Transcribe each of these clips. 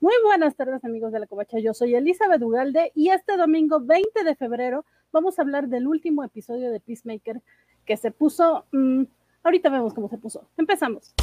Muy buenas tardes amigos de la Covacha, yo soy Elizabeth Ugalde y este domingo 20 de febrero vamos a hablar del último episodio de Peacemaker que se puso, mmm, ahorita vemos cómo se puso, empezamos.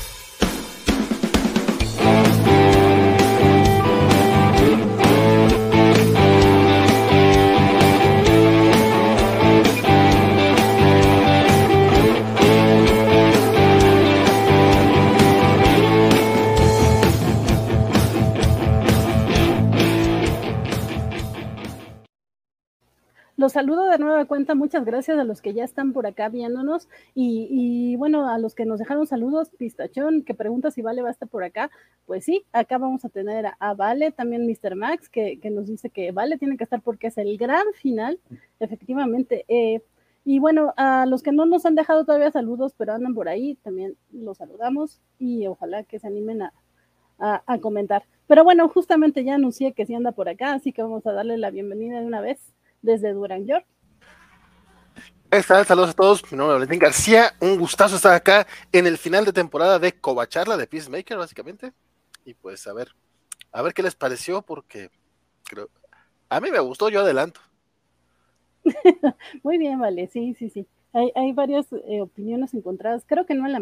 Los saludo de nueva cuenta, muchas gracias a los que ya están por acá viéndonos y, bueno, a los que nos dejaron saludos, Pistachón, que pregunta si Vale va a estar por acá, pues sí, acá vamos a tener a, Vale, también Mr. Max, que, nos dice que Vale tiene que estar porque es el gran final, efectivamente. Eh, y bueno, a los que no nos han dejado todavía saludos, pero andan por ahí, también los saludamos y ojalá que se animen a, a, comentar. Pero bueno, justamente ya anuncié que sí anda por acá, así que vamos a darle la bienvenida de una vez desde Durán York. Saludos a todos, mi nombre es Valentín García, un gustazo estar acá en el final de temporada de Covacharla de Peacemaker, básicamente. Y pues a ver, a ver qué les pareció, porque creo, a mí me gustó, yo adelanto. Muy bien, vale, sí, sí, sí. Hay, hay varias eh, opiniones encontradas, creo que no en la...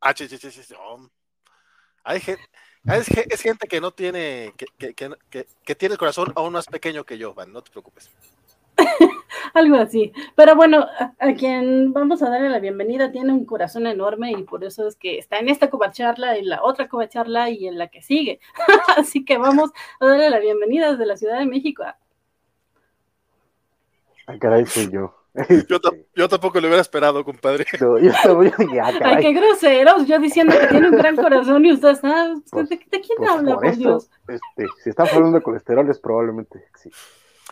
Ah, sí, sí, sí, sí. Hay gente, es, gente que no tiene, que, que, que, que, tiene el corazón aún más pequeño que yo, Van, no te preocupes. Algo así. Pero bueno, a, quien vamos a darle la bienvenida tiene un corazón enorme y por eso es que está en esta covacharla, en la otra covacharla y en la que sigue. así que vamos a darle la bienvenida desde la Ciudad de México. Ay, caray, soy yo. Yo, yo, tampoco lo hubiera esperado, compadre. yo Ay, qué groseros. Yo diciendo que tiene un gran corazón y usted está. Pues, ¿De, quién pues habla, por, Dios? Este, si están hablando de colesterol, es probablemente sí.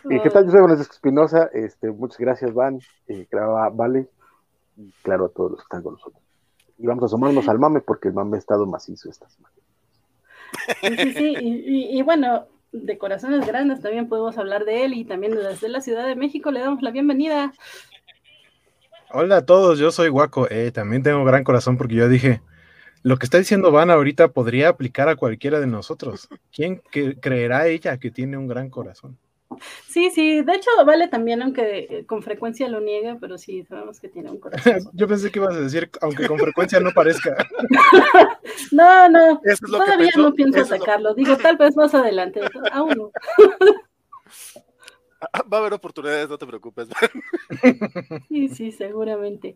¿Y qué tal? Yo soy Francisco Espinosa. Este, muchas gracias, Van. Eh, claro, Vale. Y claro, a todos los que están con nosotros. Y vamos a asomarnos al mame porque el mame ha estado macizo esta semana. Sí, sí, y, y, bueno, de corazones grandes también podemos hablar de él y también desde la Ciudad de México le damos la bienvenida. Hola a todos, yo soy Guaco. Eh, también tengo gran corazón porque yo dije, lo que está diciendo Van ahorita podría aplicar a cualquiera de nosotros. ¿Quién creerá ella que tiene un gran corazón? Sí, sí, de hecho vale también, aunque eh, con frecuencia lo niega, pero sí, sabemos que tiene un corazón. Yo pensé que ibas a decir, aunque con frecuencia no parezca. no, no, todavía no pienso sacarlo, digo, tal vez más adelante, aún no. Va a haber oportunidades, no te preocupes. sí, sí, seguramente.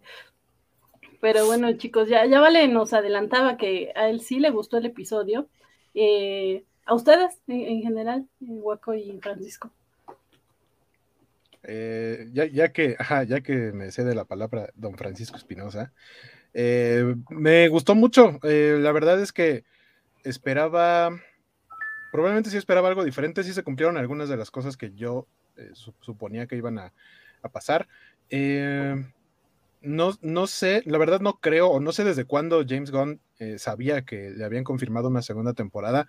Pero bueno, chicos, ya, ya Vale nos adelantaba que a él sí le gustó el episodio. Eh, a ustedes, en, general, Huaco y Francisco. Eh, ya, que, ya que me cede la palabra don Francisco Espinosa, eh, me gustó mucho. Eh, la verdad es que esperaba, probablemente sí esperaba algo diferente, sí se cumplieron algunas de las cosas que yo suponía que iban a, pasar. no, no sé, la verdad no creo, o no sé desde cuándo James Gunn sabía que le habían confirmado una segunda temporada,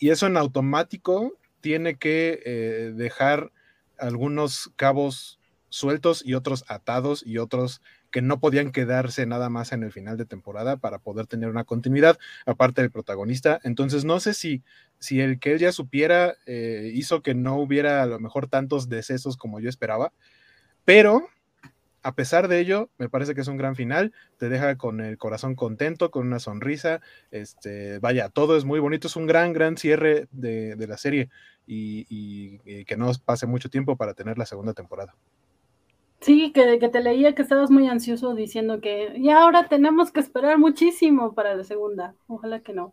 y eso en automático tiene que dejar algunos cabos sueltos y otros atados y otros que no podían quedarse nada más en el final de temporada para poder tener una continuidad, aparte del protagonista. Entonces, no sé si, si el que él ya supiera eh, hizo que no hubiera a lo mejor tantos decesos como yo esperaba, pero a pesar de ello, me parece que es un gran final, te deja con el corazón contento, con una sonrisa, este, vaya, todo es muy bonito, es un gran, gran cierre de, la serie y, que no pase mucho tiempo para tener la segunda temporada. Sí, que, que, te leía que estabas muy ansioso diciendo que y ahora tenemos que esperar muchísimo para la segunda, ojalá que no.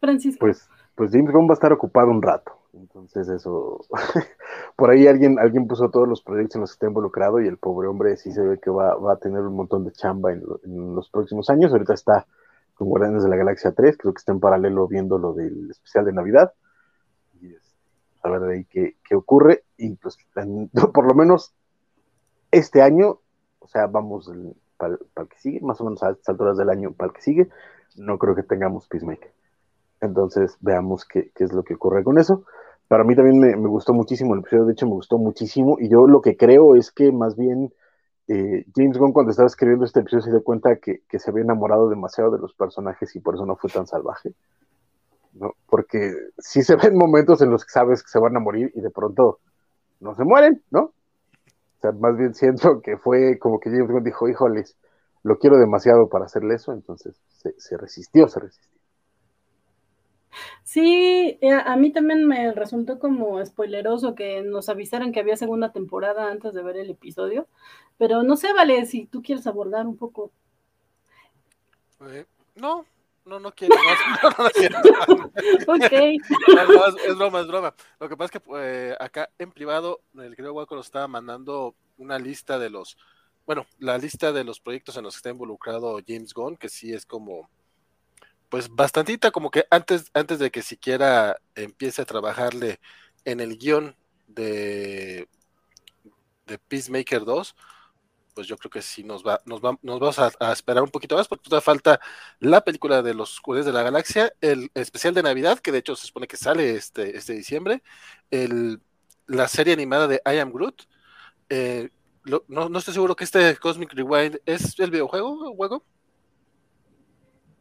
Francisco. Pues, pues James Gunn va a estar ocupado un rato. Entonces eso, por ahí alguien, alguien puso todos los proyectos en los que está involucrado y el pobre hombre sí se ve que va, a tener un montón de chamba en, los próximos años. Ahorita está con Guardianes de la Galaxia 3, creo que está en paralelo viendo lo del especial de Navidad. A ver de ahí qué, ocurre. Y pues por lo menos este año, o sea, vamos para, el que sigue, más o menos a estas alturas del año para el que sigue, no creo que tengamos Peacemaker. Entonces veamos qué, qué es lo que ocurre con eso para mí también me, gustó muchísimo el episodio, de hecho me gustó muchísimo, y yo lo que creo es que más bien eh, James Gunn cuando estaba escribiendo este episodio se dio cuenta que, se había enamorado demasiado de los personajes y por eso no fue tan salvaje. ¿No? Porque sí se ven momentos en los que sabes que se van a morir y de pronto no se mueren, ¿no? O sea, más bien siento que fue como que James Gunn dijo, híjoles, lo quiero demasiado para hacerle eso, entonces se, se resistió, se resistió. Sí, eh, a mí también me resultó como spoileroso que nos avisaran que había segunda temporada antes de ver el episodio, pero no sé, Vale, si tú quieres abordar un poco. Eh, no, no, no quiero. No, no, ok. es, broma, es broma. Lo que pasa es que eh, acá en privado, el querido Waco nos estaba mandando una lista de los, bueno, la lista de los proyectos en los que está involucrado James Gunn, que sí es como pues bastantita, como que antes, antes de que siquiera empiece a trabajarle en el guion de, de Peacemaker 2, pues yo creo que sí nos va, nos va, nos vamos a, esperar un poquito más, porque todavía falta la película de los Juguetes de la Galaxia, el especial de Navidad, que de hecho se supone que sale este, este diciembre, el, la serie animada de I Am Groot. Eh, no, no, estoy seguro que este Cosmic Rewind es el videojuego, juego.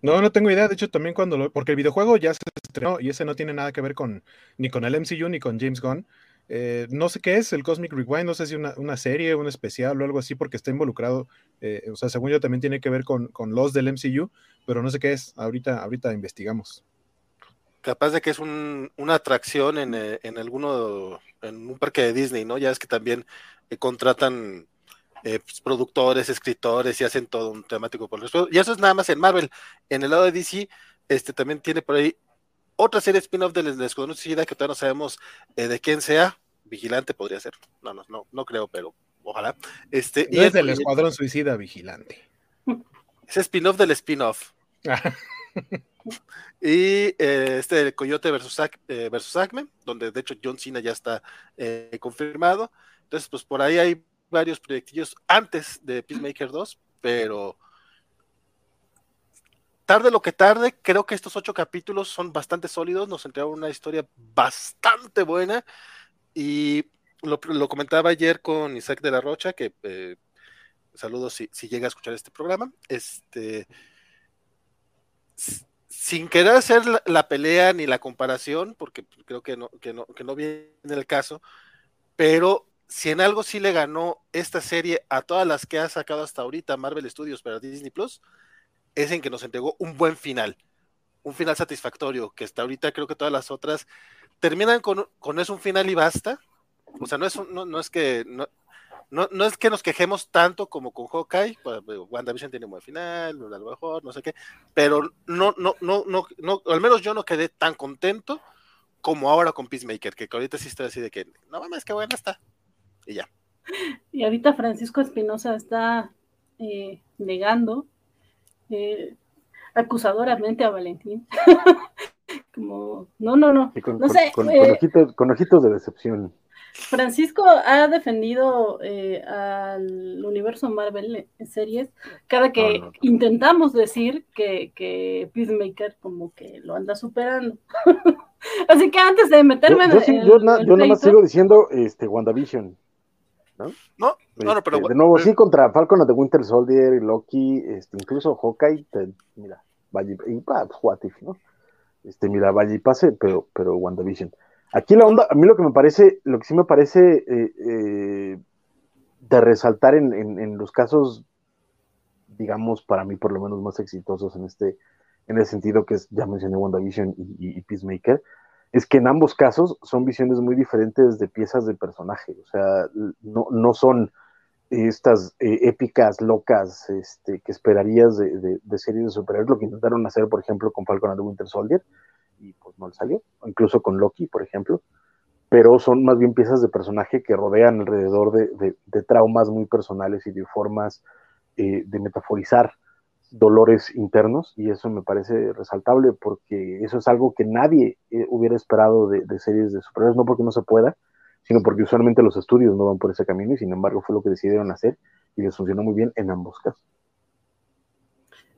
No, no tengo idea. De hecho, también cuando lo. Porque el videojuego ya se estrenó y ese no tiene nada que ver con ni con el MCU ni con James Gunn. Eh, no sé qué es el Cosmic Rewind, no sé si una, una serie, un especial o algo así, porque está involucrado. Eh, o sea, según yo, también tiene que ver con, con, los del MCU, pero no sé qué es. Ahorita, ahorita investigamos. Capaz de que es un, una atracción en, eh, en alguno, en un parque de Disney, ¿no? Ya es que también contratan pues, productores, escritores y hacen todo un temático por los Y eso es nada más en Marvel. En el lado de DC, este también tiene por ahí otra serie spin-off del Escuadrón Suicida que todavía no sabemos eh, de quién sea. Vigilante podría ser. No, no, no, no creo, pero ojalá. Este, y es del Escuadrón Suicida Vigilante. Es spin-off del spin-off. y eh, este Coyote versus, versus Acme, donde de hecho John Cena ya está confirmado. Entonces, pues por ahí hay varios proyectillos antes de Peacemaker 2, pero tarde lo que tarde, creo que estos ocho capítulos son bastante sólidos, nos entregaron una historia bastante buena. Y lo, comentaba ayer con Isaac de la Rocha, que eh, saludos si, llega a escuchar este programa, este sin querer hacer la, pelea ni la comparación, porque creo que no, que no, que no viene el caso, pero si en algo sí le ganó esta serie a todas las que ha sacado hasta ahorita Marvel Studios para Disney Plus, es en que nos entregó un buen final, un final satisfactorio, que hasta ahorita creo que todas las otras terminan con, con eso un final y basta. O sea, no es, no, no es que no, no, es que nos quejemos tanto como con Hawkeye, pues, WandaVision tiene un buen final, a lo mejor, no sé qué, pero no, no, no, no, no, al menos yo no quedé tan contento como ahora con Peacemaker, que ahorita sí estoy así de que, no mames, qué buena está y ya. Y ahorita Francisco Espinosa está eh, negando eh, acusadoramente a Valentín. Como, no, no, no. Con, no sé, con, eh, ojitos, de decepción. Francisco ha defendido al universo Marvel en series cada que intentamos decir que, que Peacemaker como que lo anda superando. Así que antes de meterme yo, en yo, yo nada más sigo diciendo este WandaVision. ¿no? No, no, pero. Este, de nuevo, sí, contra Falcon de Winter Soldier y Loki, este, incluso Hawkeye, mira, vaya, y pues, what if, ¿no? Este, mira, vaya y pase, pero, pero WandaVision. Aquí la onda, a mí lo que me parece, lo que sí me parece eh, eh, de resaltar en, en, los casos, digamos, para mí por lo menos más exitosos en este, en el sentido que es, ya mencioné WandaVision y, y Peacemaker, es que en ambos casos son visiones muy diferentes de piezas de personaje, o sea, no, no son estas eh, épicas locas este, que esperarías de, de, series de superhéroes, lo que intentaron hacer, por ejemplo, con Falcon and the Winter Soldier, y pues no le salió, incluso con Loki, por ejemplo, pero son más bien piezas de personaje que rodean alrededor de, de traumas muy personales y de formas eh, de metaforizar dolores internos y eso me parece resaltable porque eso es algo que nadie eh, hubiera esperado de, series de superhéroes, no porque no se pueda, sino porque usualmente los estudios no van por ese camino y sin embargo fue lo que decidieron hacer y les funcionó muy bien en ambos casos.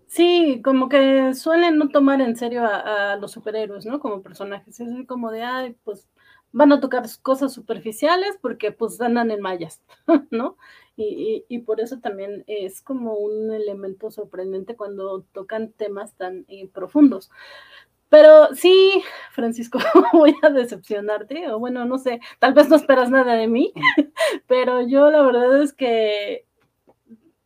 Sí, como que suelen no tomar en serio a, los superhéroes, ¿no? Como personajes, es como de, ay, pues van a tocar cosas superficiales porque pues andan en mallas, ¿no? Y, por eso también es como un elemento sorprendente cuando tocan temas tan eh, profundos. Pero sí, Francisco, voy a decepcionarte, o bueno, no sé, tal vez no esperas nada de mí, pero yo la verdad es que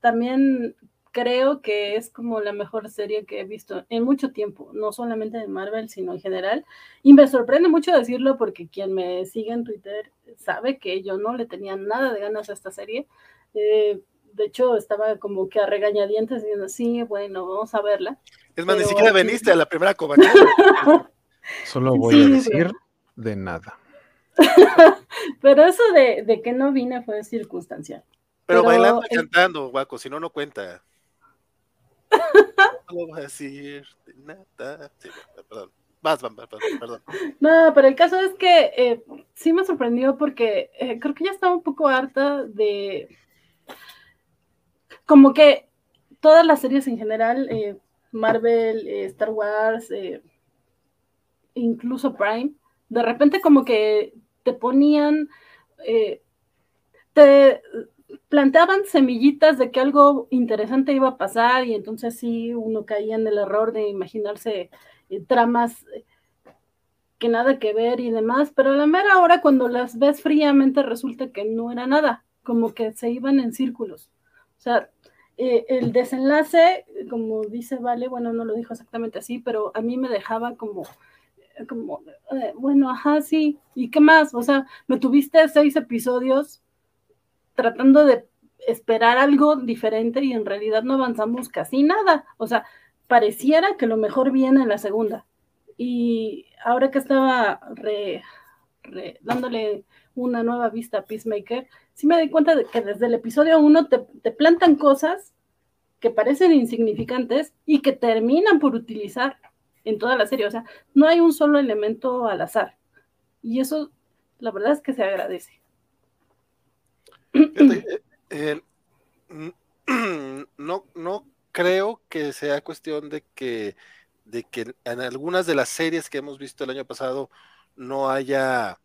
también creo que es como la mejor serie que he visto en mucho tiempo, no solamente de Marvel, sino en general. Y me sorprende mucho decirlo porque quien me sigue en Twitter sabe que yo no le tenía nada de ganas a esta serie. Eh, de hecho, estaba como que a regañadientes diciendo, sí, bueno, vamos a verla. Es más, ni siquiera veniste a la primera covacha. Solo voy a decir de nada. pero eso de, de, que no vine fue circunstancial. Pero, bailando y cantando, Guaco, si no, no cuenta. no voy a decir de nada. Sí, perdón. Perdón, perdón. No, pero el caso es que eh, sí me sorprendió porque eh, creo que ya estaba un poco harta de como que todas las series en general, eh, Marvel, eh, Star Wars, eh, incluso Prime, de repente como que te ponían, te planteaban semillitas de que algo interesante iba a pasar y entonces sí uno caía en el error de imaginarse tramas que nada que ver y demás, pero a la mera hora cuando las ves fríamente resulta que no era nada, como que se iban en círculos. O sea, eh, el desenlace, como dice Vale, bueno, no lo dijo exactamente así, pero a mí me dejaba como, como eh, bueno, ajá, sí, ¿y qué más? O sea, me tuviste seis episodios tratando de esperar algo diferente y en realidad no avanzamos casi nada. O sea, pareciera que lo mejor viene en la segunda. Y ahora que estaba dándole una nueva vista a Peacemaker, sí me di cuenta de que desde el episodio 1 te, te, plantan cosas que parecen insignificantes y que terminan por utilizar en toda la serie. O sea, no hay un solo elemento al azar. Y eso, la verdad es que se agradece. Eh, eh, no, no creo que sea cuestión de que, de que en algunas de las series que hemos visto el año pasado no haya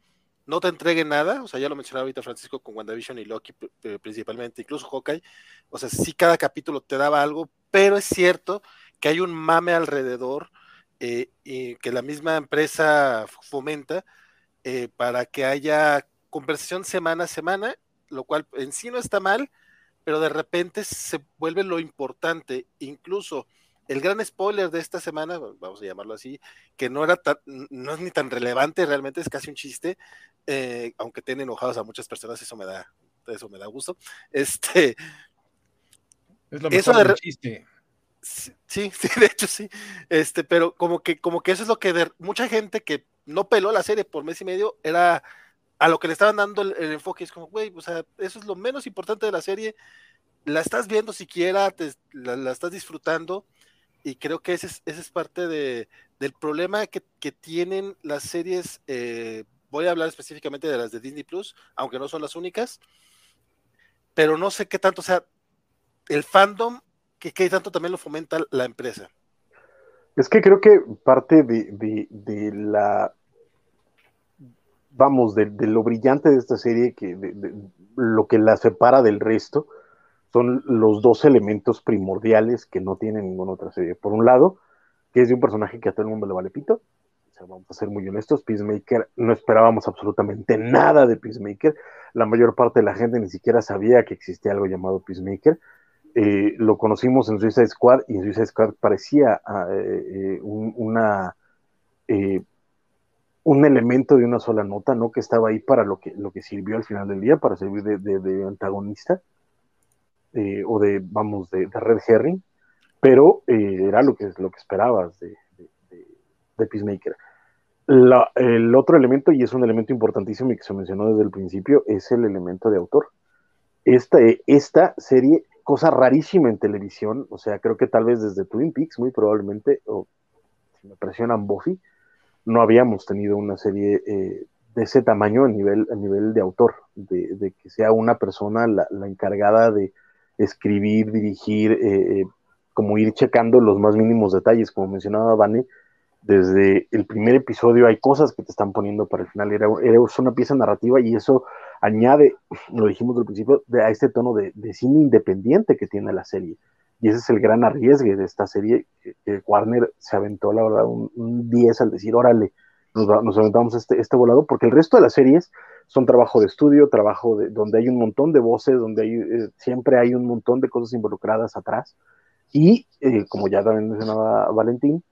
no te entregue nada, o sea, ya lo mencionaba ahorita Francisco con WandaVision y Loki principalmente, incluso Hawkeye, o sea, sí cada capítulo te daba algo, pero es cierto que hay un mame alrededor eh, y que la misma empresa fomenta eh, para que haya conversación semana a semana, lo cual en sí no está mal, pero de repente se vuelve lo importante, incluso el gran spoiler de esta semana, vamos a llamarlo así, que no era tan, no es ni tan relevante, realmente es casi un chiste, eh, aunque tiene enojados a muchas personas, eso me da, eso me da gusto. Este es lo mejor del chiste. Sí, sí, de hecho sí. Este, pero como que, como que eso es lo que de, mucha gente que no peló la serie por mes y medio era a lo que le estaban dando el, enfoque. Es como, güey, o sea, eso es lo menos importante de la serie. La estás viendo siquiera, te, la estás disfrutando y creo que ese es, ese es parte de, del problema que, que, tienen las series, eh, voy a hablar específicamente de las de Disney Plus, aunque no son las únicas, pero no sé qué tanto, o sea, el fandom, que qué tanto también lo fomenta la empresa. Es que creo que parte de, de, de la, vamos, de, de, lo brillante de esta serie, que lo que la separa del resto, son los dos elementos primordiales que no tiene ninguna otra serie. Por un lado, que es de un personaje que a todo el mundo le vale pito. O sea, vamos a ser muy honestos, Peacemaker, no esperábamos absolutamente nada de Peacemaker. La mayor parte de la gente ni siquiera sabía que existía algo llamado Peacemaker. Eh, lo conocimos en Suicide Squad y en Suicide Squad parecía ah, eh, eh, un, una, un elemento de una sola nota, ¿no? Que estaba ahí para lo que, lo que sirvió al final del día, para servir de antagonista eh, o de, vamos, de, Red Herring, pero eh, era lo que, lo que esperabas de, de Peacemaker. el otro elemento, y es un elemento importantísimo y que se mencionó desde el principio, es el elemento de autor. Esta, esta serie, cosa rarísima en televisión, o sea, creo que tal vez desde Twin Peaks, muy probablemente, o si me presionan Buffy, no habíamos tenido una serie eh, de ese tamaño a nivel, a nivel de autor, de, que sea una persona la encargada de, escribir, dirigir, eh, eh, como ir checando los más mínimos detalles, como mencionaba Vane, desde el primer episodio hay cosas que te están poniendo para el final, era, una pieza narrativa y eso añade, lo dijimos al principio, a este tono de, cine independiente que tiene la serie. Y ese es el gran arriesgue de esta serie. Warner se aventó, la verdad, un, 10 al decir, órale, nos, aventamos este, este volado, porque el resto de las series son trabajo de estudio, trabajo de, donde hay un montón de voces, donde hay, eh, siempre hay un montón de cosas involucradas atrás. Y, eh, como ya también mencionaba Valentín,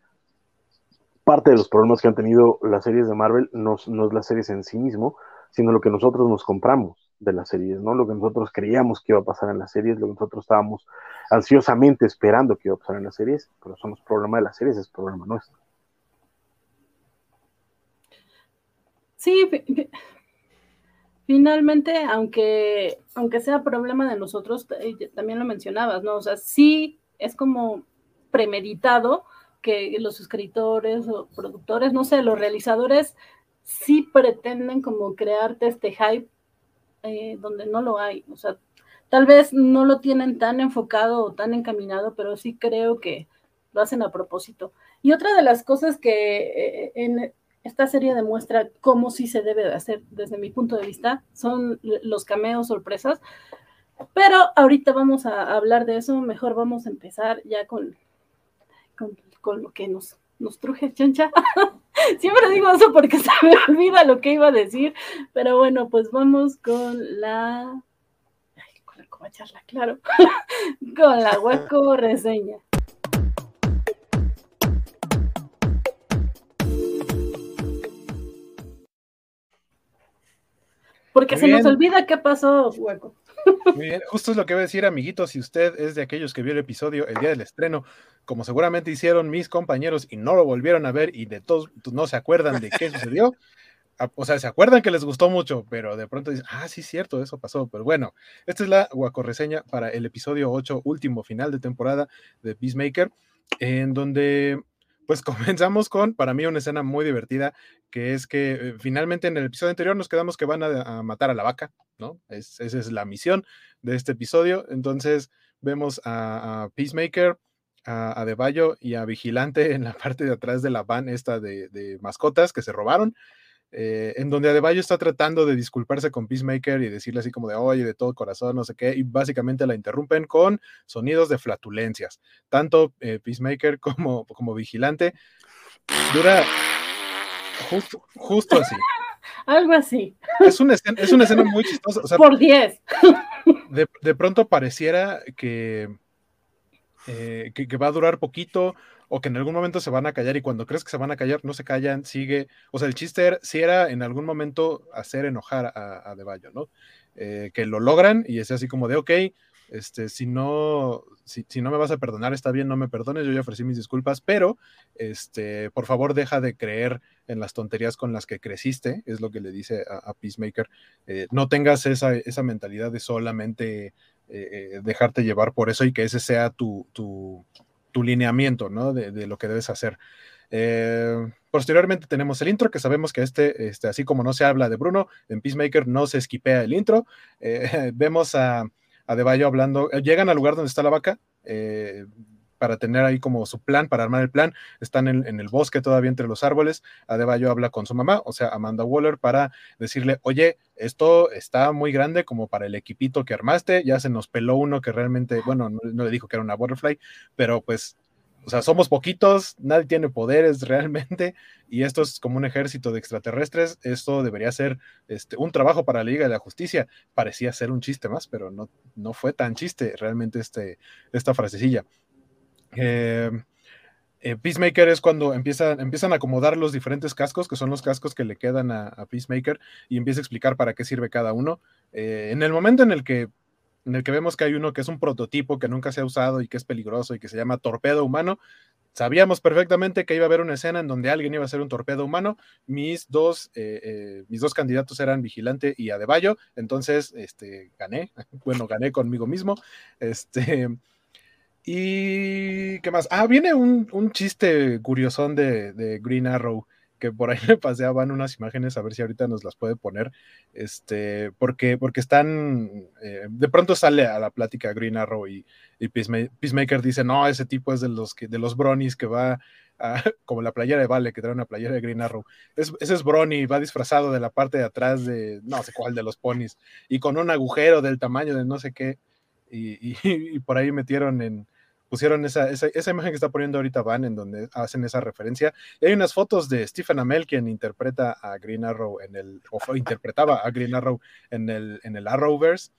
parte de los problemas que han tenido las series de Marvel no, no es las series en sí mismo, sino lo que nosotros nos compramos de las series, ¿no? Lo que nosotros creíamos que iba a pasar en las series, lo que nosotros estábamos ansiosamente esperando que iba a pasar en las series, pero eso no es problema de las series, es problema nuestro. Sí, finalmente, aunque, aunque sea problema de nosotros, eh, también lo mencionabas, ¿no? O sea, sí es como premeditado que los escritores o productores, no sé, los realizadores sí pretenden como crearte este hype eh, donde no lo hay. O sea, tal vez no lo tienen tan enfocado o tan encaminado, pero sí creo que lo hacen a propósito. Y otra de las cosas que eh, en esta serie demuestra cómo sí se debe de hacer desde mi punto de vista son los cameos sorpresas. Pero ahorita vamos a hablar de eso, mejor vamos a empezar ya con, con, lo que nos, nos truje, chancha. Siempre digo eso porque se me olvida lo que iba a decir, pero bueno, pues vamos con la... Ay, con la claro. con la hueco reseña. Porque se nos olvida qué pasó, hueco. Muy bien, justo es lo que voy a decir, amiguitos. Si usted es de aquellos que vio el episodio el día del estreno, como seguramente hicieron mis compañeros y no lo volvieron a ver y de todos pues, no se acuerdan de qué sucedió, o sea, se acuerdan que les gustó mucho, pero de pronto dicen, ah, sí, cierto, eso pasó. Pero bueno, esta es la guacorreseña para el episodio 8, último final de temporada de Peacemaker, en donde pues comenzamos con, para mí, una escena muy divertida, que es que eh, finalmente en el episodio anterior nos quedamos que van a, matar a la vaca, ¿no? esa es la misión de este episodio. Entonces vemos a, Peacemaker, a, a y a Vigilante en la parte de atrás de la van esta de mascotas que se robaron. Eh, en donde Adebayo está tratando de disculparse con Peacemaker y decirle así como de, oye, de todo corazón, no sé qué, y básicamente la interrumpen con sonidos de flatulencias. Tanto eh, Peacemaker como, como Vigilante dura justo, justo así. Algo así. Es una escena, es una escena muy chistosa. Por 10. De, de, pronto pareciera que, eh, que, que, va a durar poquito o que en algún momento se van a callar y cuando crees que se van a callar no se callan, sigue. O sea, el chiste era, era en algún momento hacer enojar a, a ¿no? Eh, que lo logran y es así como de, ok, este, si no, si, no me vas a perdonar, está bien, no me perdones, yo ya ofrecí mis disculpas, pero este, por favor deja de creer en las tonterías con las que creciste, es lo que le dice a, Peacemaker, eh, no tengas esa, esa, mentalidad de solamente eh, dejarte llevar por eso y que ese sea tu, tu lineamiento, ¿no? De, lo que debes hacer. Eh, posteriormente tenemos el intro, que sabemos que este, este, así como no se habla de Bruno, en Peacemaker no se esquipea el intro. Eh, vemos a, a De hablando, eh, llegan al lugar donde está la vaca, para tener ahí como su plan, para armar el plan. Están en, el bosque todavía entre los árboles. Adebayo habla con su mamá, o sea, Amanda Waller, para decirle, oye, esto está muy grande como para el equipito que armaste. Ya se nos peló uno que realmente, bueno, no, le dijo que era una butterfly, pero pues o sea, somos poquitos, nadie tiene poderes realmente, y esto es como un ejército de extraterrestres. Esto debería ser este, un trabajo para la Liga de la Justicia. Parecía ser un chiste más, pero no, no fue tan chiste realmente este, esta frasecilla. Eh, eh, Peacemaker es cuando empiezan, a acomodar los diferentes cascos, que son los cascos que le quedan a, Peacemaker, y empieza a explicar para qué sirve cada uno. Eh, en el momento en el que vemos que hay uno que es un prototipo que nunca se ha usado y que es peligroso y que se llama torpedo humano, sabíamos perfectamente que iba a haber una escena en donde alguien iba a ser un torpedo humano. Mis dos, mis dos candidatos eran Vigilante y Adebayo, entonces este, gané, bueno, gané conmigo mismo. Este, y qué más. Ah, viene un, un chiste curiosón de, de, Green Arrow, que por ahí me paseaban unas imágenes, a ver si ahorita nos las puede poner. Este, porque, porque están. Eh, de pronto sale a la plática Green Arrow y, y Peacemaker, dice: No, ese tipo es de los que, de los bronies que va. A, como la playera de Vale, que trae una playera de Green Arrow. ese es Brony, va disfrazado de la parte de atrás de no sé cuál de los ponis y con un agujero del tamaño de no sé qué. y, y por ahí metieron en, pusieron esa, esa, esa, imagen que está poniendo ahorita Van, en donde hacen esa referencia. Y hay unas fotos de Stephen Amell, quien interpreta a Green Arrow en el, o interpretaba a Green Arrow en el, en el Arrowverse.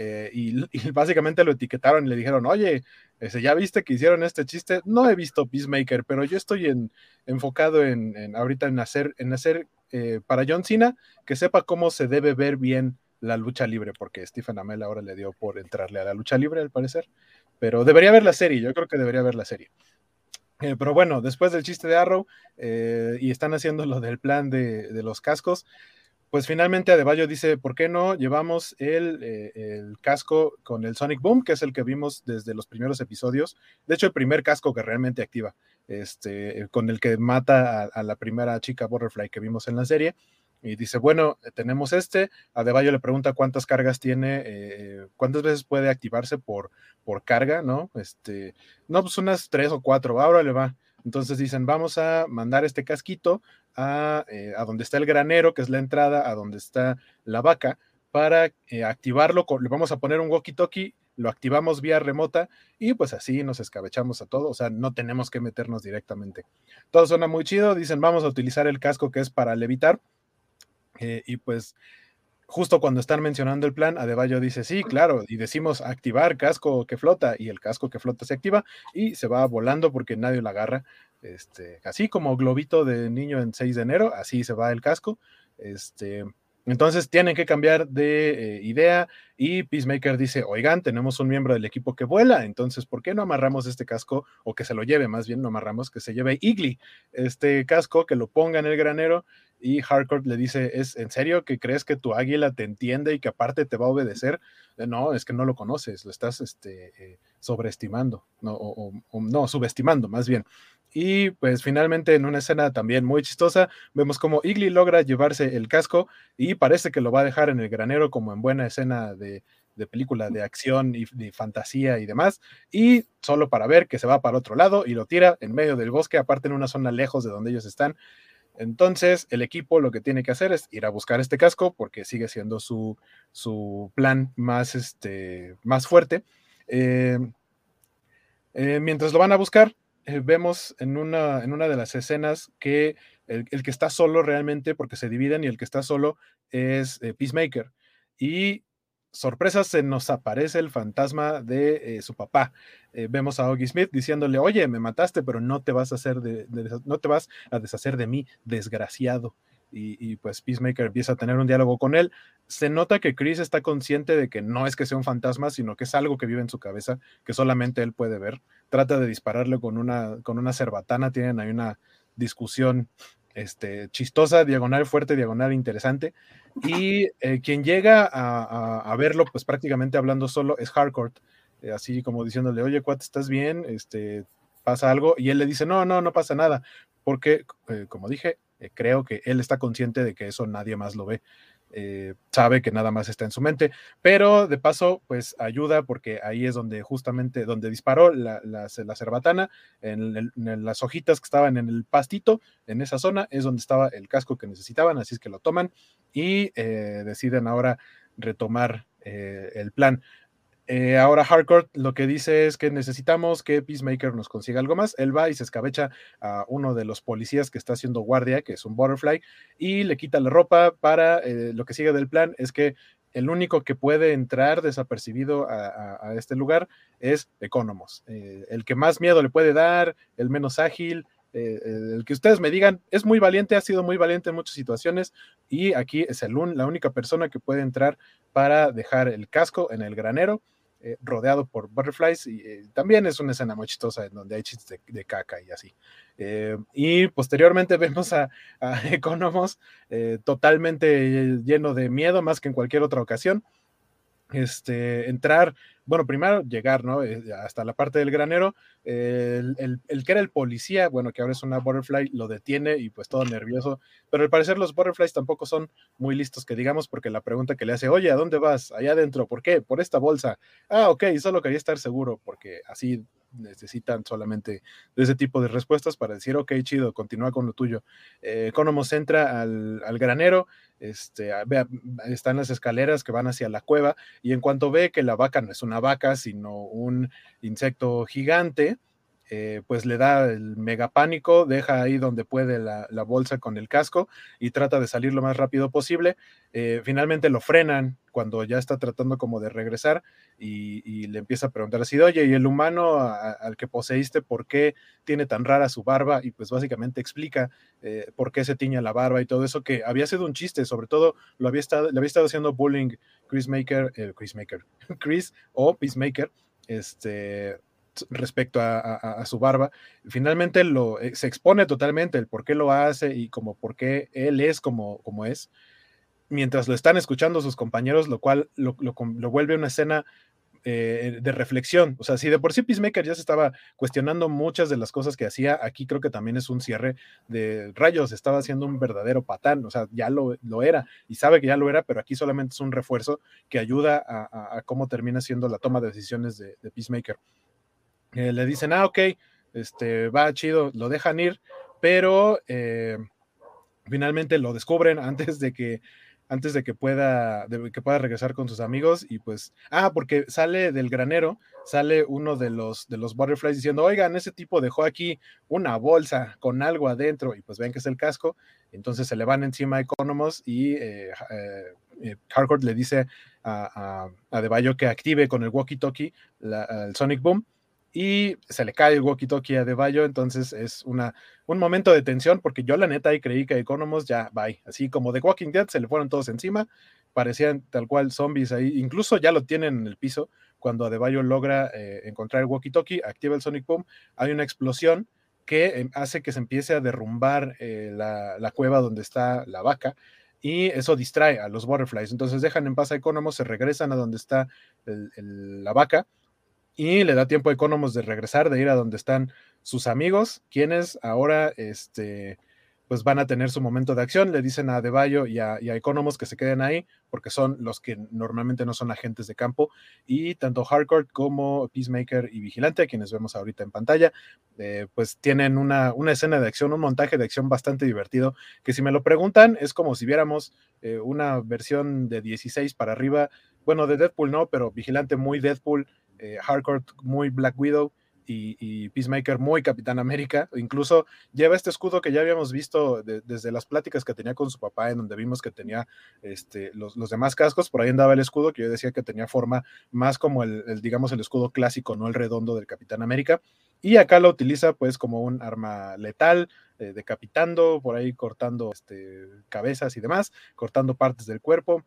Eh, y, y, básicamente lo etiquetaron y le dijeron, oye, ese, ¿ya viste que hicieron este chiste? No he visto Peacemaker, pero yo estoy en, enfocado en, en, ahorita en hacer, en hacer eh, para John Cena que sepa cómo se debe ver bien la lucha libre, porque Stephen Amell ahora le dio por entrarle a la lucha libre, al parecer. Pero debería ver la serie, yo creo que debería ver la serie. Eh, pero bueno, después del chiste de Arrow, eh, y están haciendo lo del plan de, de, los cascos, pues finalmente Adebayo dice, ¿por qué no llevamos el, eh, el, casco con el Sonic Boom, que es el que vimos desde los primeros episodios? De hecho, el primer casco que realmente activa, este, con el que mata a, a la primera chica Butterfly que vimos en la serie y dice, bueno, tenemos este, Adebayo le pregunta cuántas cargas tiene, eh, cuántas veces puede activarse por, por carga, ¿no? Este, no, pues unas tres o cuatro, ahora le va. Entonces dicen, vamos a mandar este casquito a, eh, a, donde está el granero, que es la entrada, a donde está la vaca, para eh, activarlo, le vamos a poner un walkie-talkie, lo activamos vía remota y pues así nos escabechamos a todo, o sea, no tenemos que meternos directamente. Todo suena muy chido, dicen, vamos a utilizar el casco que es para levitar, eh, y pues justo cuando están mencionando el plan, Adebayo dice, sí, claro, y decimos activar casco que flota, y el casco que flota se activa y se va volando porque nadie lo agarra. Este, así como globito de niño en 6 de enero, así se va el casco. Este, entonces tienen que cambiar de eh, idea y Peacemaker dice, oigan, tenemos un miembro del equipo que vuela, entonces, ¿por qué no amarramos este casco o que se lo lleve? Más bien, no amarramos, que se lleve Igly, este casco, que lo ponga en el granero y Hardcore le dice, ¿es en serio que crees que tu águila te entiende y que aparte te va a obedecer? Eh, no, es que no lo conoces, lo estás este, eh, sobreestimando, no, no, subestimando más bien. Y pues finalmente en una escena también muy chistosa, vemos como Igly logra llevarse el casco y parece que lo va a dejar en el granero como en buena escena de, de película de acción y de fantasía y demás, y solo para ver que se va para otro lado y lo tira en medio del bosque, aparte en una zona lejos de donde ellos están. Entonces, el equipo lo que tiene que hacer es ir a buscar este casco porque sigue siendo su, su plan más, este, más fuerte. Eh, eh, mientras lo van a buscar, eh, vemos en una, en una de las escenas que el, el, que está solo realmente, porque se dividen y el que está solo es eh, Peacemaker. Y sorpresa, se nos aparece el fantasma de eh, su papá. Vemos a Oggy Smith diciéndole, oye, me mataste, pero no te vas a hacer de, de, no te vas a deshacer de mí, desgraciado. Y, y, pues Peacemaker empieza a tener un diálogo con él. Se nota que Chris está consciente de que no es que sea un fantasma, sino que es algo que vive en su cabeza, que solamente él puede ver. Trata de dispararle con una, con una cerbatana, tienen ahí una discusión este, chistosa, diagonal fuerte, diagonal interesante. Y eh, quien llega a, verlo, pues prácticamente hablando solo, es Harcourt, eh, así como diciéndole, oye, cuate, ¿estás bien? Este, ¿Pasa algo? Y él le dice, no, no, no pasa nada, porque, eh, como dije, eh, creo que él está consciente de que eso nadie más lo ve. Eh, sabe que nada más está en su mente, pero de paso, pues ayuda porque ahí es donde justamente, donde disparó la, la, cerbatana, en, las hojitas que estaban en el pastito, en esa zona, es donde estaba el casco que necesitaban, así es que lo toman y eh, deciden ahora retomar el plan. Eh, ahora Hardcore lo que dice es que necesitamos que Peacemaker nos consiga algo más. Él va y se escabecha a uno de los policías que está haciendo guardia, que es un Butterfly, y le quita la ropa para eh, lo que sigue del plan es que el único que puede entrar desapercibido a, este lugar es Economos. Eh, el que más miedo le puede dar, el menos ágil, el que ustedes me digan, es muy valiente, ha sido muy valiente en muchas situaciones y aquí es el un, la única persona que puede entrar para dejar el casco en el granero eh, rodeado por butterflies y eh, también es una escena muy chistosa en donde hay chistes de, caca y así. Eh, y posteriormente vemos a, a Economos eh, totalmente lleno de miedo más que en cualquier otra ocasión. Este, entrar, bueno, primero llegar, ¿no? Eh, hasta la parte del granero, el, que era el policía, bueno, que ahora es una butterfly, lo detiene y pues todo nervioso, pero al parecer los butterflies tampoco son muy listos, que digamos, porque la pregunta que le hace, oye, ¿a dónde vas? Allá adentro, ¿por qué? Por esta bolsa. Ah, ok, solo quería estar seguro, porque así necesitan solamente de ese tipo de respuestas para decir, ok, chido, continúa con lo tuyo. Eh, Economos entra al, granero, este, ve, están las escaleras que van hacia la cueva y en cuanto ve que la vaca no es una vaca, sino un insecto gigante. Eh, pues le da el mega pánico, deja ahí donde puede la, bolsa con el casco y trata de salir lo más rápido posible. Eh, finalmente lo frenan cuando ya está tratando como de regresar y, le empieza a preguntar así, oye, ¿y el humano al que poseíste por qué tiene tan rara su barba? Y pues básicamente explica eh, por qué se tiña la barba y todo eso, que había sido un chiste, sobre todo lo había estado, le había estado haciendo bullying Chris Maker, Chris Maker, Chris o Peacemaker, este, respecto a, su barba. Finalmente lo, eh, se expone totalmente el por qué lo hace y como por qué él es como, como es, mientras lo están escuchando sus compañeros, lo cual lo, vuelve una escena eh, de reflexión. O sea, si de por sí Peacemaker ya se estaba cuestionando muchas de las cosas que hacía, aquí creo que también es un cierre de rayos, estaba haciendo un verdadero patán, o sea, ya lo, lo era y sabe que ya lo era, pero aquí solamente es un refuerzo que ayuda a, cómo termina siendo la toma de decisiones de Peacemaker. Eh, le dicen, ah, ok, este, va chido, lo dejan ir, pero eh, finalmente lo descubren antes de que antes de que pueda que pueda regresar con sus amigos y pues ah porque sale del granero sale uno de los de los butterflies diciendo oigan ese tipo dejó aquí una bolsa con algo adentro y pues ven que es el casco entonces se le van encima a Economos y eh, eh le dice a, a, a que active con el walkie talkie el Sonic Boom y se le cae el walkie-talkie a De entonces es una, un momento de tensión, porque yo la neta ahí creí que Economos ya, bye, así como de Walking Dead se le fueron todos encima, parecían tal cual zombies ahí, incluso ya lo tienen en el piso, cuando Adebayo logra eh, encontrar el walkie-talkie, activa el Sonic Boom, hay una explosión que eh, hace que se empiece a derrumbar eh, la, cueva donde está la vaca, y eso distrae a los butterflies. Entonces dejan en paz a Economos, se regresan a donde está la vaca y le da tiempo a Economos de regresar, de ir a donde están sus amigos, quienes ahora este, pues van a tener su momento de acción. Le dicen a Deballo y a, y a Economos que se queden ahí, porque son los que normalmente no son agentes de campo. Y tanto Hardcore como Peacemaker y Vigilante, a quienes vemos ahorita en pantalla, eh, pues tienen una, una, escena de acción, un montaje de acción bastante divertido, que si me lo preguntan, es como si viéramos eh, una versión de 16 para arriba. Bueno, de Deadpool no, pero Vigilante muy Deadpool eh, muy Black Widow y, Peacemaker muy Capitán América. Incluso lleva este escudo que ya habíamos visto desde las pláticas que tenía con su papá, en donde vimos que tenía este, los, demás cascos. Por ahí andaba el escudo que yo decía que tenía forma más como el, digamos, el escudo clásico, no el redondo del Capitán América. Y acá lo utiliza pues como un arma letal, eh, decapitando, por ahí cortando este, cabezas y demás, cortando partes del cuerpo.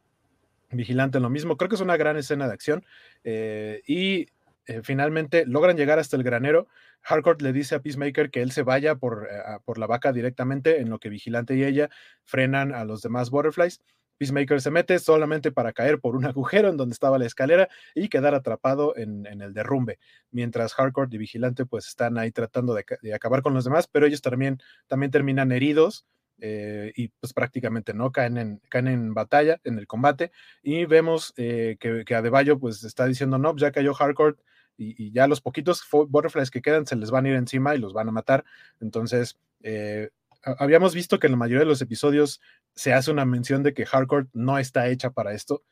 Vigilante lo mismo. Creo que es una gran escena de acción. Eh, y eh, finalmente logran llegar hasta el granero. Harcourt le dice a Peacemaker que él se vaya por, eh, por la vaca directamente, en lo que Vigilante y ella frenan a los demás Butterflies. Peacemaker se mete solamente para caer por un agujero en donde estaba la escalera y quedar atrapado en, el derrumbe, mientras Harcourt y Vigilante pues están ahí tratando de, de, acabar con los demás, pero ellos también, también terminan heridos eh, y pues prácticamente no caen en, caen en batalla, en el combate, y vemos eh, que, que, Adebayo pues está diciendo, no, ya cayó Hardcore y, ya los poquitos butterflies que quedan se les van a ir encima y los van a matar, entonces eh, habíamos visto que en la mayoría de los episodios se hace una mención de que Hardcore no está hecha para esto,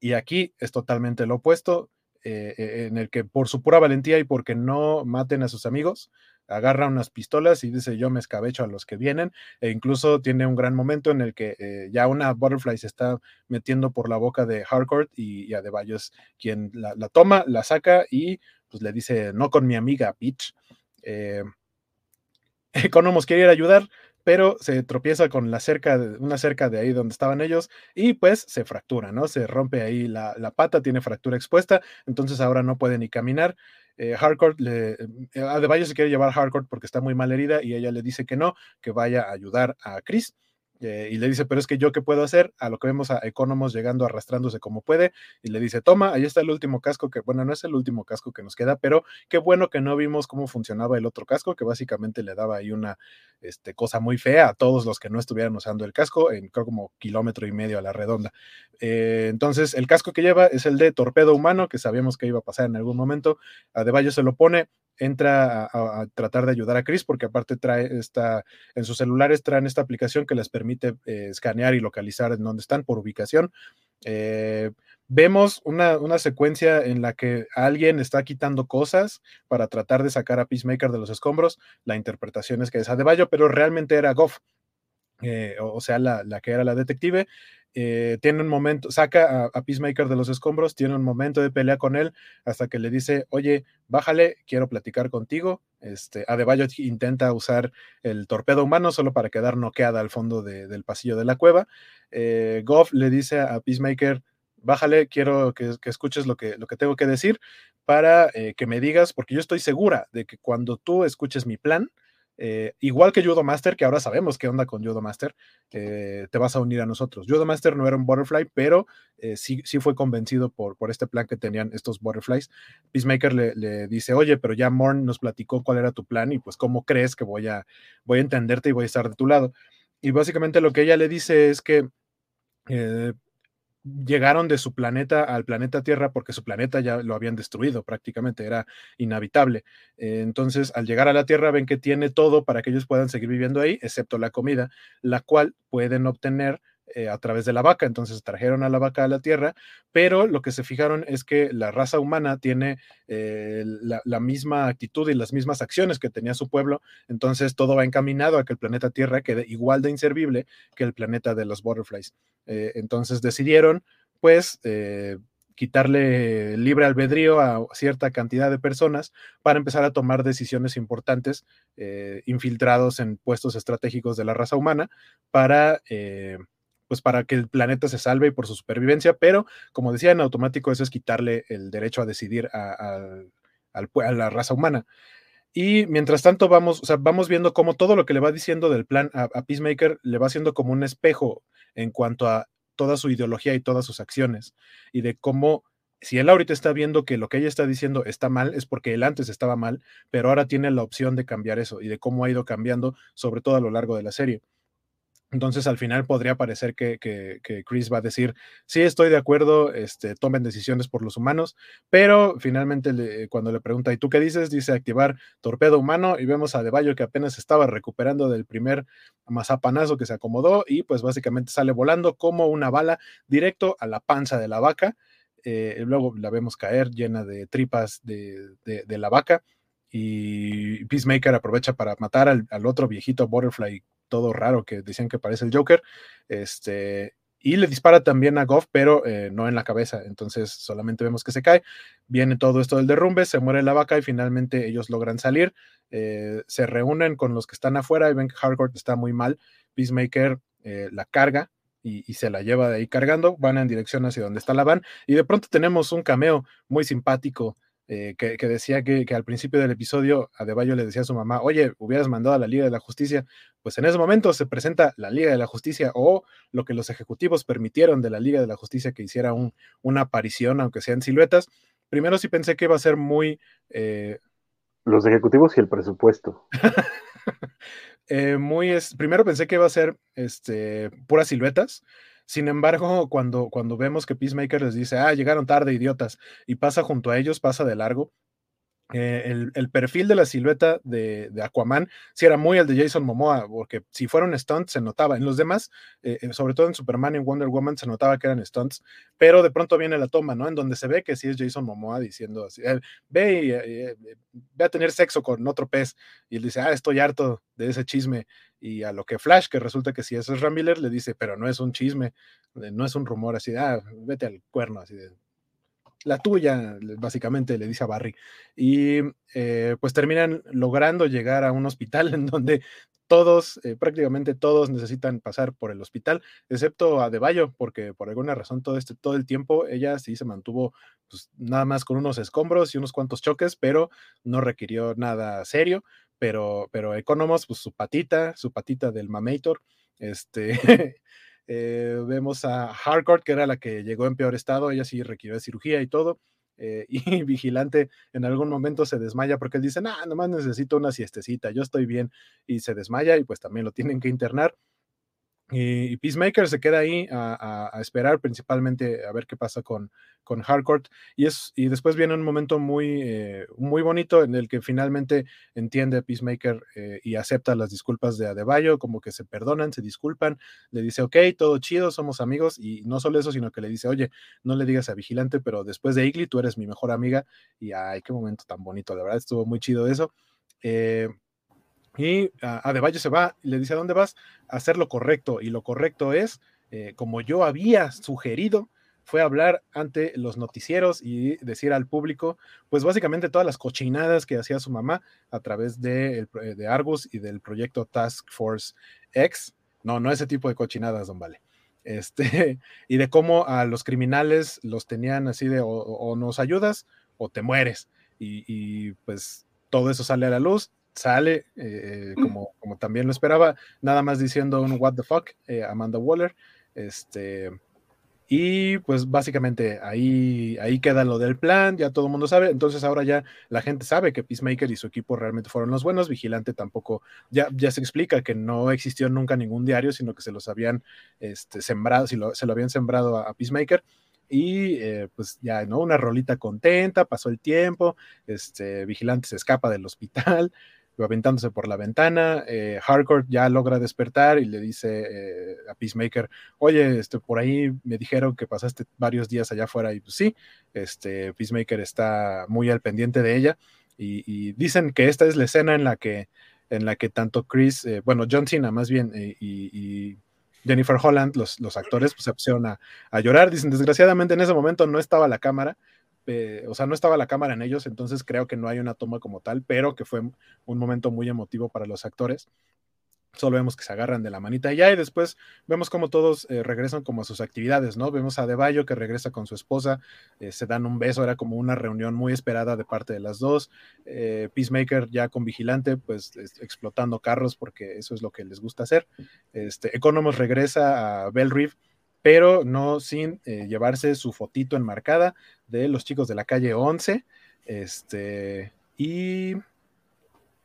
y aquí es totalmente lo opuesto, en el que por su pura valentía y porque no maten a sus amigos, agarra unas pistolas y dice yo me escabecho a los que vienen e incluso tiene un gran momento en el que eh, ya una butterfly se está metiendo por la boca de Harcourt y, y Adebayo es quien la, toma, la saca y pues le dice no con mi amiga Peach. Eh, Economos quiere ayudar, pero se tropieza con la cerca, una cerca de ahí donde estaban ellos y pues se fractura, ¿no? Se rompe ahí la, la pata, tiene fractura expuesta, entonces ahora no puede ni caminar eh, Harcourt le, eh, Adebayo se quiere llevar a Harcourt porque está muy mal herida y ella le dice que no, que vaya a ayudar a Chris. Eh, y le dice, pero es que yo qué puedo hacer, a lo que vemos a Economos llegando arrastrándose como puede, y le dice, toma, ahí está el último casco, que bueno, no es el último casco que nos queda, pero qué bueno que no vimos cómo funcionaba el otro casco, que básicamente le daba ahí una este, cosa muy fea a todos los que no estuvieran usando el casco, en creo como kilómetro y medio a la redonda. Eh, entonces, el casco que lleva es el de torpedo humano, que sabíamos que iba a pasar en algún momento, a Bayo se lo pone, entra a, tratar de ayudar a Chris porque aparte trae esta, en sus celulares traen esta aplicación que les permite eh, escanear y localizar en dónde están por ubicación. Eh, vemos una, una, secuencia en la que alguien está quitando cosas para tratar de sacar a Peacemaker de los escombros. La interpretación es que es Adebayo, pero realmente era Goff. Eh, o, sea, la, la, que era la detective, eh, tiene un momento, saca a, Peacemaker de los escombros, tiene un momento de pelea con él hasta que le dice, oye, bájale, quiero platicar contigo. Este, Adebayo intenta usar el torpedo humano solo para quedar noqueada al fondo del pasillo de la cueva. Eh, Goff le dice a Peacemaker, bájale, quiero que, escuches lo que, lo que tengo que decir para que me digas, porque yo estoy segura de que cuando tú escuches mi plan, eh, igual que Judo Master, que ahora sabemos qué onda con Judo Master, eh, te vas a unir a nosotros. Judo Master no era un Butterfly, pero eh, sí, sí fue convencido por, por este plan que tenían estos Butterflies. Peacemaker le, dice, oye, pero ya Morn nos platicó cuál era tu plan y pues cómo crees que voy a, voy a entenderte y voy a estar de tu lado. Y básicamente lo que ella le dice es que llegaron de su planeta al planeta Tierra porque su planeta ya lo habían destruido prácticamente, era inhabitable. Eh, entonces, al llegar a la Tierra ven que tiene todo para que ellos puedan seguir viviendo ahí, excepto la comida, la cual pueden obtener eh, a través de la vaca. Entonces trajeron a la vaca a la tierra, pero lo que se fijaron es que la raza humana tiene eh, la, misma actitud y las mismas acciones que tenía su pueblo. Entonces todo va encaminado a que el planeta Tierra quede igual de inservible que el planeta de los butterflies. Eh, entonces decidieron, pues, quitarle libre albedrío a cierta cantidad de personas para empezar a tomar decisiones importantes infiltrados en puestos estratégicos de la raza humana para pues para que el planeta se salve y por su supervivencia, pero como decía, en automático eso es quitarle el derecho a decidir a, la raza humana. Y mientras tanto vamos, vamos viendo cómo todo lo que le va diciendo del plan a, Peacemaker le va haciendo como un espejo en cuanto a toda su ideología y todas sus acciones, y de cómo si él ahorita está viendo que lo que ella está diciendo está mal, es porque él antes estaba mal, pero ahora tiene la opción de cambiar eso y de cómo ha ido cambiando, sobre todo a lo largo de la serie. Entonces al final podría parecer que, Chris va a decir, sí, estoy de acuerdo, este, tomen decisiones por los humanos, pero finalmente cuando le pregunta, ¿y tú qué dices? Dice activar torpedo humano y vemos a Deballo que apenas estaba recuperando del primer mazapanazo que se acomodó y pues básicamente sale volando como una bala directo a la panza de la vaca. Eh, luego la vemos caer llena de tripas de, la vaca y Peacemaker aprovecha para matar al otro viejito Butterfly todo raro que decían que parece el Joker. Este, y le dispara también a Goff, pero eh, no en la cabeza. Entonces solamente vemos que se cae. Viene todo esto del derrumbe, se muere la vaca y finalmente ellos logran salir. Eh, se reúnen con los que están afuera y ven que Hardcore está muy mal. Peacemaker eh, la carga y, se la lleva de ahí cargando. Van en dirección hacia donde está la van. Y de pronto tenemos un cameo muy simpático eh, que, decía que, al principio del episodio Adebayo le decía a su mamá, oye, hubieras mandado a la Liga de la Justicia, pues en ese momento se presenta la Liga de la Justicia o lo que los ejecutivos permitieron de la Liga de la Justicia que hiciera un, una aparición, aunque sean siluetas. Primero sí pensé que iba a ser muy... Eh, los ejecutivos y el presupuesto. Eh, muy es, primero pensé que iba a ser este, puras siluetas, sin embargo, cuando, cuando vemos que Peacemaker les dice, ah, llegaron tarde, idiotas, y pasa junto a ellos, pasa de largo, eh, el, perfil de la silueta de, Aquaman si era muy el de Jason Momoa, porque si fueron stunts se notaba. En los demás, eh, eh, sobre todo en Superman y Wonder Woman, se notaba que eran stunts, pero de pronto viene la toma, ¿no? En donde se ve que sí es Jason Momoa diciendo así, ve, ve a tener sexo con otro pez, y él dice, ah, estoy harto de ese chisme. Y a lo que Flash, que resulta que si eso es Ramiller, le dice, pero no es un chisme, no es un rumor así de, ah, vete al cuerno, así de, la tuya, básicamente le dice a Barry. Y eh, pues terminan logrando llegar a un hospital en donde todos, eh, prácticamente todos necesitan pasar por el hospital, excepto a Deballo, porque por alguna razón todo, este, todo el tiempo ella sí se mantuvo pues, nada más con unos escombros y unos cuantos choques, pero no requirió nada serio. Pero, pero Economos, pues su patita, su patita del Mamator, este, Eh, vemos a Harcourt, que era la que llegó en peor estado, ella sí requirió cirugía y todo. Eh, y Vigilante en algún momento se desmaya porque él dice, nah, nomás necesito una siestecita, yo estoy bien, y se desmaya y pues también lo tienen que internar. Y, Peacemaker se queda ahí a, esperar principalmente a ver qué pasa con, con Harcourt. Y, es, y después viene un momento muy, eh, muy bonito en el que finalmente entiende Peacemaker eh, y acepta las disculpas de Adebayo, como que se perdonan, se disculpan, le dice, ok, todo chido, somos amigos. Y no solo eso, sino que le dice, oye, no le digas a Vigilante, pero después de Igli, tú eres mi mejor amiga. Y ay, qué momento tan bonito, la verdad, estuvo muy chido eso. Eh, y a, De Valle se va y le dice, ¿a dónde vas? A hacer lo correcto. Y lo correcto es, eh, como yo había sugerido, fue hablar ante los noticieros y decir al público, pues básicamente todas las cochinadas que hacía su mamá a través de, eh, de Argus y del proyecto Task Force X. No, no ese tipo de cochinadas, don Vale. Este, y de cómo a los criminales los tenían así de o, nos ayudas o te mueres. Y, pues todo eso sale a la luz sale, eh, como, como también lo esperaba, nada más diciendo un what the fuck, eh, Amanda Waller. Este, y pues básicamente ahí, ahí queda lo del plan, ya todo el mundo sabe, entonces ahora ya la gente sabe que Peacemaker y su equipo realmente fueron los buenos, Vigilante tampoco, ya, ya se explica que no existió nunca ningún diario, sino que se los habían este, sembrado, si se lo habían sembrado a, Peacemaker y eh, pues ya, ¿no? Una rolita contenta, pasó el tiempo, este, Vigilante se escapa del hospital, aventándose por la ventana. Eh, Hardcore ya logra despertar y le dice eh, a Peacemaker, oye, este, por ahí me dijeron que pasaste varios días allá afuera y pues sí, este, Peacemaker está muy al pendiente de ella y, dicen que esta es la escena en la que, en la que tanto Chris, eh, bueno, John Cena más bien y, Jennifer Holland, los, los actores, pues, se pusieron a, a llorar. Dicen, desgraciadamente en ese momento no estaba la cámara, eh, o sea, no estaba la cámara en ellos, entonces creo que no hay una toma como tal, pero que fue un momento muy emotivo para los actores. Solo vemos que se agarran de la manita y y después vemos como todos eh, regresan como a sus actividades, ¿no? Vemos a Deballo que regresa con su esposa, eh, se dan un beso, era como una reunión muy esperada de parte de las dos. Peacemaker ya con Vigilante, pues explotando carros porque eso es lo que les gusta hacer. Este, Economos regresa a Bell Reef pero no sin eh, llevarse su fotito enmarcada de los chicos de la calle 11. Este, y.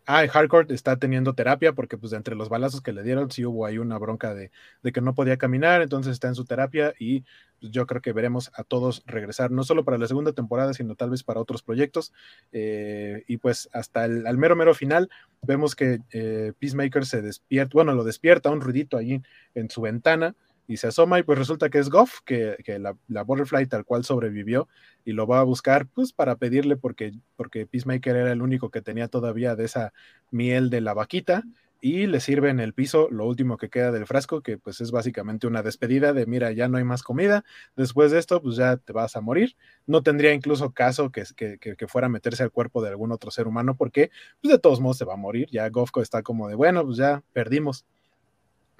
Ah, Hardcore está teniendo terapia porque, pues, entre los balazos que le dieron, sí hubo ahí una bronca de, que no podía caminar, entonces está en su terapia y pues, yo creo que veremos a todos regresar, no solo para la segunda temporada, sino tal vez para otros proyectos. Eh, y pues, hasta el al mero, mero final, vemos que eh, Peacemaker se despierta, bueno, lo despierta un ruidito allí en su ventana y se asoma y pues resulta que es Goff, que, la, la, Butterfly tal cual sobrevivió y lo va a buscar pues para pedirle porque, porque Peacemaker era el único que tenía todavía de esa miel de la vaquita y le sirve en el piso lo último que queda del frasco, que pues es básicamente una despedida de mira, ya no hay más comida, después de esto pues ya te vas a morir. No tendría incluso caso que, que, que fuera a meterse al cuerpo de algún otro ser humano porque pues de todos modos se va a morir, ya Goffco está como de bueno, pues ya perdimos.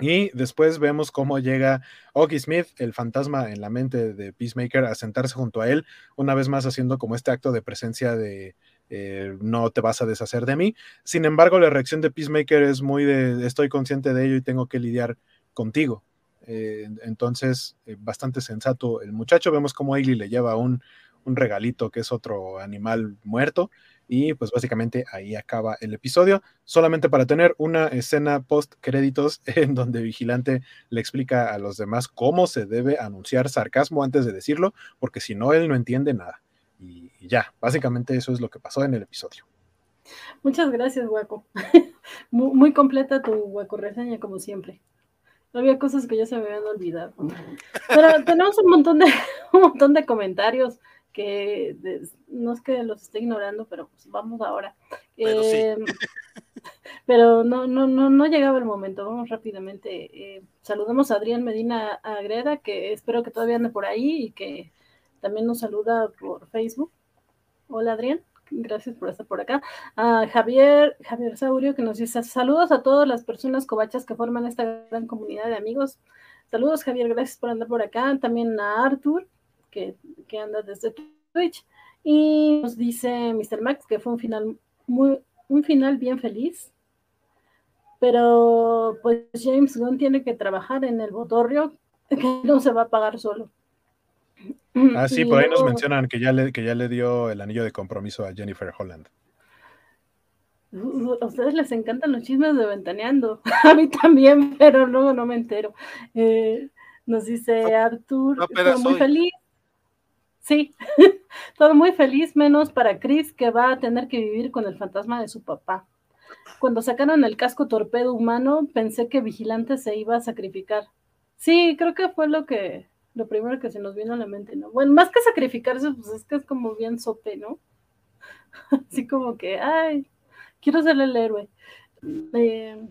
Y después vemos cómo llega Oggy Smith, el fantasma en la mente de Peacemaker, a sentarse junto a él, una vez más haciendo como este acto de presencia de eh, no te vas a deshacer de mí. Sin embargo, la reacción de Peacemaker es muy de estoy consciente de ello y tengo que lidiar contigo. Eh, entonces, eh, bastante sensato el muchacho. Vemos cómo Ailey le lleva un, un regalito que es otro animal muerto y pues básicamente ahí acaba el episodio, solamente para tener una escena post créditos en donde Vigilante le explica a los demás cómo se debe anunciar sarcasmo antes de decirlo, porque si no, él no entiende nada. Y, ya, básicamente eso es lo que pasó en el episodio. Muchas gracias, Hueco. muy, completa tu Hueco reseña, como siempre. Había cosas que ya se me habían olvidado. Pero tenemos un montón de, un montón de comentarios que no es que los esté ignorando, pero pues vamos ahora. Em, pero, no, no, no, no llegaba el momento, vamos rápidamente. Eh, saludamos a Adrián Medina Agreda, que espero que todavía ande por ahí y que también nos saluda por Facebook. Hola Adrián, gracias por estar por acá. A Javier, Javier Saurio, que nos dice saludos a todas las personas cobachas que forman esta gran comunidad de amigos. Saludos Javier, gracias por andar por acá. También a Arthur, que, anda desde Twitch. Y nos dice Mr. Max que fue un final muy, un final bien feliz. Pero pues James Gunn tiene que trabajar en el botorrio que no se va a pagar solo. Ah, sí, por ahí nos mencionan que ya, le, que ya le dio el anillo de compromiso a Jennifer Holland. A ustedes les encantan los chismes de Ventaneando. A mí también, pero luego no me entero. Eh, nos dice Artur, todo muy feliz. Sí, todo muy feliz, menos para Chris, que va a tener que vivir con el fantasma de su papá. Cuando sacaron el casco torpedo humano, pensé que Vigilante se iba a sacrificar. Sí, creo que fue lo que, lo primero que se nos vino a la mente, ¿no? Bueno, más que sacrificarse, pues es que es como bien sope, ¿no? Así como que, ay, quiero ser el héroe. Eh,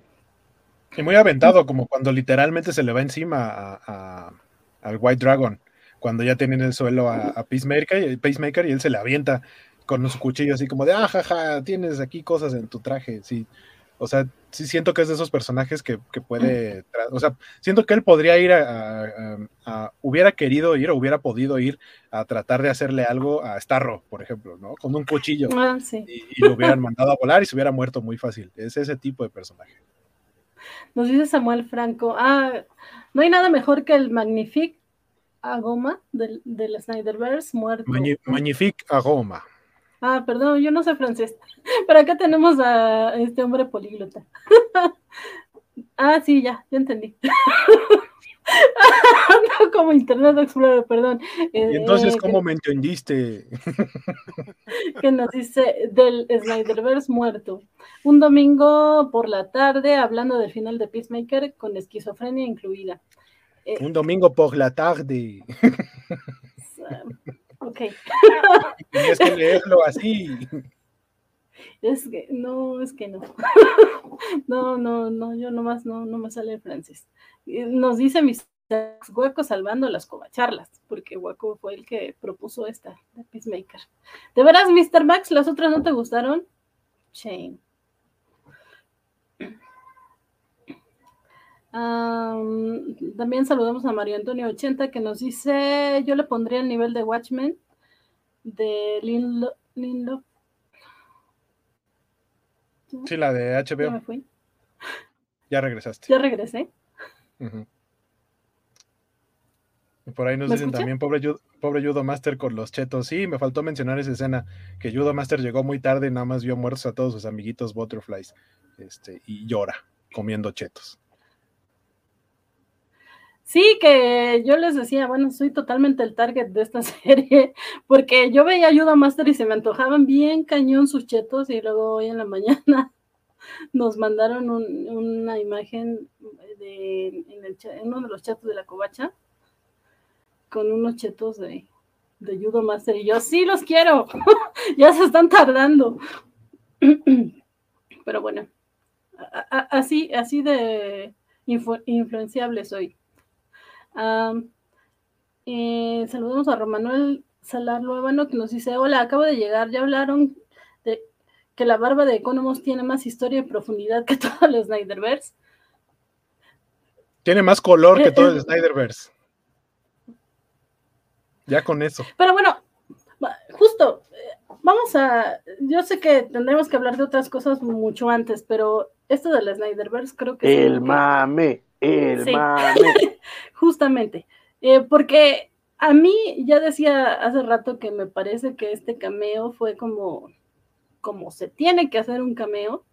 y muy aventado, como cuando literalmente se le va encima a, al White Dragon, cuando ya tienen el suelo a, Peacemaker, y, Peacemaker y él se le avienta con su cuchillo así como de, ah, jaja, tienes aquí cosas en tu traje, sí. O sea, sí siento que es de esos personajes que, puede, o sea, siento que él podría ir a, hubiera querido ir o hubiera podido ir a tratar de hacerle algo a Starro, por ejemplo, ¿no? Con un cuchillo. Ah, y, lo hubieran mandado a volar y se hubiera muerto muy fácil. Es ese tipo de personaje. Nos dice Samuel Franco, ah, no hay nada mejor que el Magnifique Agoma del, del Snyderverse muerto. Magnifique Agoma. Ah, perdón, yo no sé francés. Pero acá tenemos a este hombre políglota. ah, sí, ya, ya entendí. no como Internet Explorer, perdón. ¿Y entonces eh, cómo me entendiste? que nos dice del Snyderverse muerto. Un domingo por la tarde hablando del final de Peacemaker con esquizofrenia incluida. Eh, Un domingo por la tarde. Ok. Tienes que leerlo así. Es que, no, es que no. No, no, no, yo nomás no, no me sale el francés. Nos dice mis Hueco salvando las covacharlas, porque Hueco fue el que propuso esta de Peacemaker. ¿De veras, Mr. Max, las otras no te gustaron? Shame. También saludamos a Mario Antonio 80 que nos dice, yo le pondría el nivel de Watchmen de Linlo. Sí, la de HBO. Ya me fui. Ya regresaste. Ya regresé. Y por ahí nos dicen también, pobre, pobre Judo Master con los chetos. Sí, me faltó mencionar esa escena, que Judo Master llegó muy tarde y nada más vio muertos a todos sus amiguitos Butterflies. Este, y llora comiendo chetos. Sí, que yo les decía, bueno, soy totalmente el target de esta serie, porque yo veía Ayuda Master y se me antojaban bien cañón sus chetos y luego hoy en la mañana nos mandaron una imagen de, en, uno de los chetos de la covacha con unos chetos de, de Judo Master y yo, sí los quiero, ya se están tardando. Pero bueno, así, así de influenciable soy. Eh, saludamos a Romanuel Salar Luevano que nos dice, hola, acabo de llegar, ya hablaron de que la barba de Economos tiene más historia y profundidad que todo el Snyderverse. Tiene más color que eh, todo el eh, Snyderverse. Ya con eso. Pero bueno, justo, vamos a, yo sé que tendremos que hablar de otras cosas mucho antes, pero esto del Snyderverse creo que... El mame. El Justamente. Eh, porque a mí ya decía hace rato que me parece que este cameo fue como, como se tiene que hacer un cameo.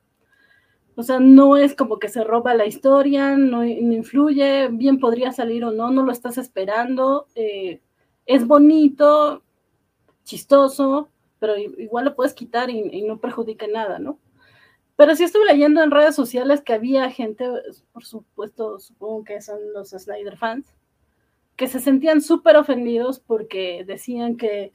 O sea, no es como que se roba la historia, no, influye, bien podría salir o no, no lo estás esperando. Eh, es bonito, chistoso, pero igual lo puedes quitar y, y no perjudica nada, ¿no? Pero sí estuve leyendo en redes sociales que había gente, por supuesto, supongo que son los Snyder fans, que se sentían súper ofendidos porque decían que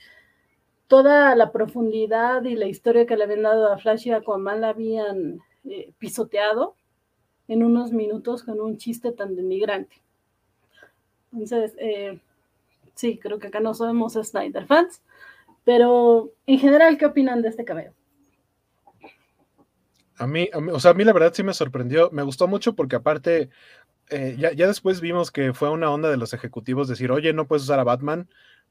toda la profundidad y la historia que le habían dado a Flash y Aquaman la habían eh, pisoteado en unos minutos con un chiste tan denigrante. Entonces, eh, sí, creo que acá no somos Snyder fans, pero en general, ¿qué opinan de este cabello? A mí, o sea, a mí la verdad sí me sorprendió, me gustó mucho porque aparte, eh, ya, después vimos que fue una onda de los ejecutivos decir, oye, no puedes usar a Batman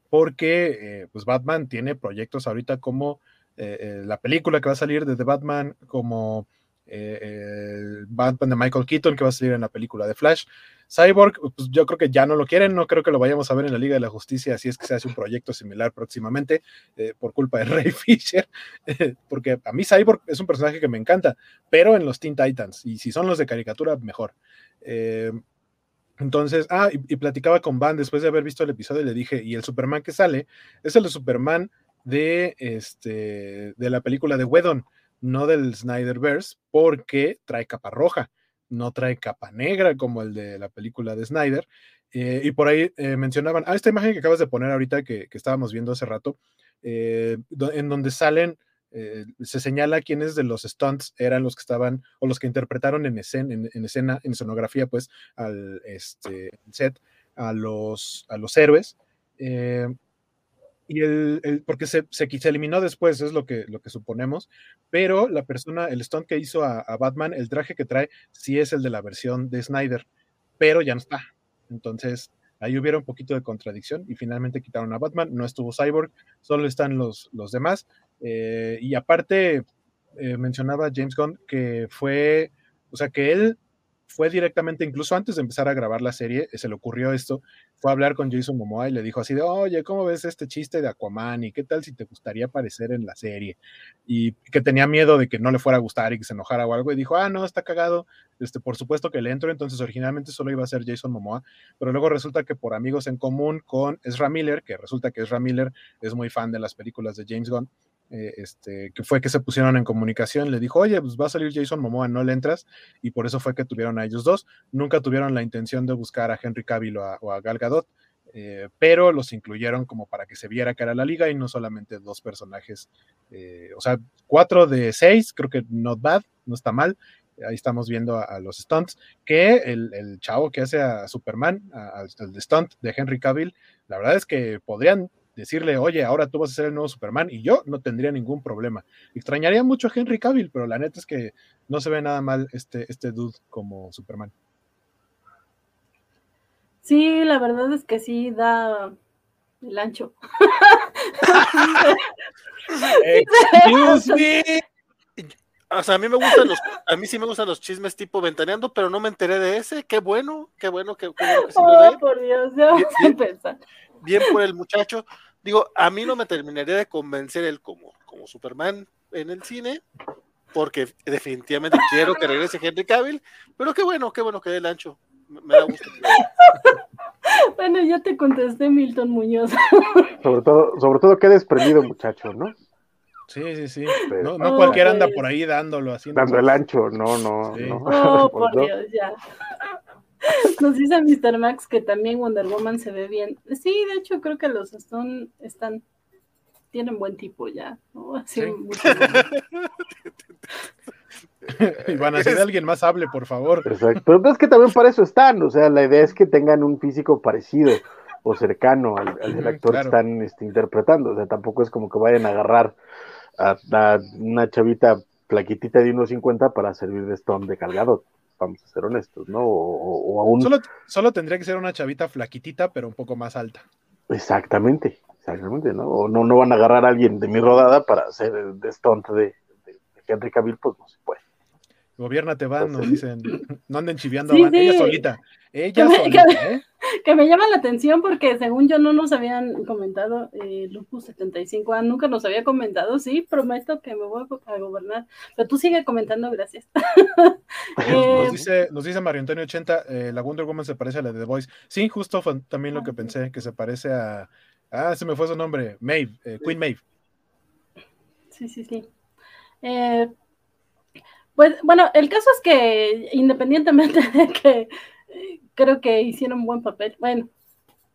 porque eh, pues Batman tiene proyectos ahorita como eh, la película que va a salir de The Batman, como Batman de Michael Keaton que va a salir en la película de Flash. Cyborg, pues yo creo que ya no lo quieren, no creo que lo vayamos a ver en la Liga de la Justicia, si es que se hace un proyecto similar próximamente, eh, por culpa de Ray Fisher, porque a mí Cyborg es un personaje que me encanta, pero en los Teen Titans, y si son los de caricatura, mejor. Eh, entonces, ah, y, platicaba con Van después de haber visto el episodio y le dije, y el Superman que sale es el Superman de, este, de la película de Wedon, no del Snyderverse, porque trae capa roja no trae capa negra como el de la película de Snyder. Eh, y por ahí eh, mencionaban, ah, esta imagen que acabas de poner ahorita que, estábamos viendo hace rato, eh, en donde salen, se señala quiénes de los stunts eran los que estaban o los que interpretaron en escena, en, escena, en escenografía, pues, al este, set, a los, a los héroes y el, porque se, se, eliminó después, es lo que, lo que suponemos, pero la persona, el stunt que hizo a, Batman, el traje que trae, sí es el de la versión de Snyder, pero ya no está. Entonces, ahí hubiera un poquito de contradicción y finalmente quitaron a Batman, no estuvo Cyborg, solo están los, los demás. Eh, y aparte, eh, mencionaba James Gunn que fue, o sea, que él fue directamente, incluso antes de empezar a grabar la serie, se le ocurrió esto, fue a hablar con Jason Momoa y le dijo así de, oye, ¿cómo ves este chiste de Aquaman? ¿Y qué tal si te gustaría aparecer en la serie? Y que tenía miedo de que no le fuera a gustar y que se enojara o algo, y dijo, ah, no, está cagado, este, por supuesto que le entro, entonces originalmente solo iba a ser Jason Momoa, pero luego resulta que por amigos en común con Ezra Miller, que resulta que Ezra Miller es muy fan de las películas de James Gunn, eh, este, que fue que se pusieron en comunicación, le dijo, oye, pues va a salir Jason Momoa, no le entras, y por eso fue que tuvieron a ellos dos. Nunca tuvieron la intención de buscar a Henry Cavill o a, Gal Gadot, eh, pero los incluyeron como para que se viera que era la liga y no solamente dos personajes, eh, o sea, cuatro de seis, creo que not bad, no está mal. Ahí estamos viendo a, los stunts, que el, chavo que hace a Superman, al stunt de Henry Cavill, la verdad es que podrían decirle, oye, ahora tú vas a ser el nuevo Superman y yo no tendría ningún problema. Extrañaría mucho a Henry Cavill, pero la neta es que no se ve nada mal este, este dude como Superman. Sí, la verdad es que sí da el ancho. Excuse me. O sea, a mí me gustan los, a mí sí me gustan los chismes tipo ventaneando, pero no me enteré de ese. Qué bueno, qué bueno, qué, bueno que oh, por Dios, ya a bien por el muchacho. Digo, a mí no me terminaría de convencer él como, como Superman en el cine, porque definitivamente quiero que regrese Henry Cavill, pero qué bueno, qué bueno que dé el ancho. Me, da gusto. bueno, ya te contesté, Milton Muñoz. sobre todo, sobre todo qué desprendido muchacho, ¿no? Sí, sí, sí. no, no cualquiera anda por ahí dándolo así. Dando el ancho, no, no, no. Oh, por Dios, ya. Nos dice Mr. Max que también Wonder Woman se ve bien. Sí, de hecho creo que los Stone están, tienen buen tipo ya, y van a ser alguien más hable, por favor. Exacto. Pero es que también para eso están, o sea, la idea es que tengan un físico parecido o cercano al, del actor que están este, interpretando. O sea, tampoco es como que vayan a agarrar a, una chavita plaquitita de 1.50 para servir de Stone de cargado vamos a ser honestos, ¿no? O, aún... solo, tendría que ser una chavita flaquitita, pero un poco más alta. Exactamente, exactamente, ¿no? O no, no van a agarrar a alguien de mi rodada para hacer de stunt de, de, Henry Cavill, pues no se puede. Gobiernate, van, nos dicen, no anden chiviando a Van, ella solita, ella solita, ¿eh? que me llama la atención porque según yo no nos habían comentado, eh, Lupus 75 a nunca nos había comentado, sí, prometo que me voy a gobernar, pero tú sigue comentando, gracias. Eh, nos, dice, nos dice Mario Antonio 80, eh, la Wonder Woman se parece a la de The Voice. Sí, justo fue también lo ah, que pensé, que se parece a, ah, se me fue su nombre, Maeve, eh, Queen Maeve. Sí, sí, sí. pues bueno, el caso es que independientemente de que creo que hicieron un buen papel. Bueno,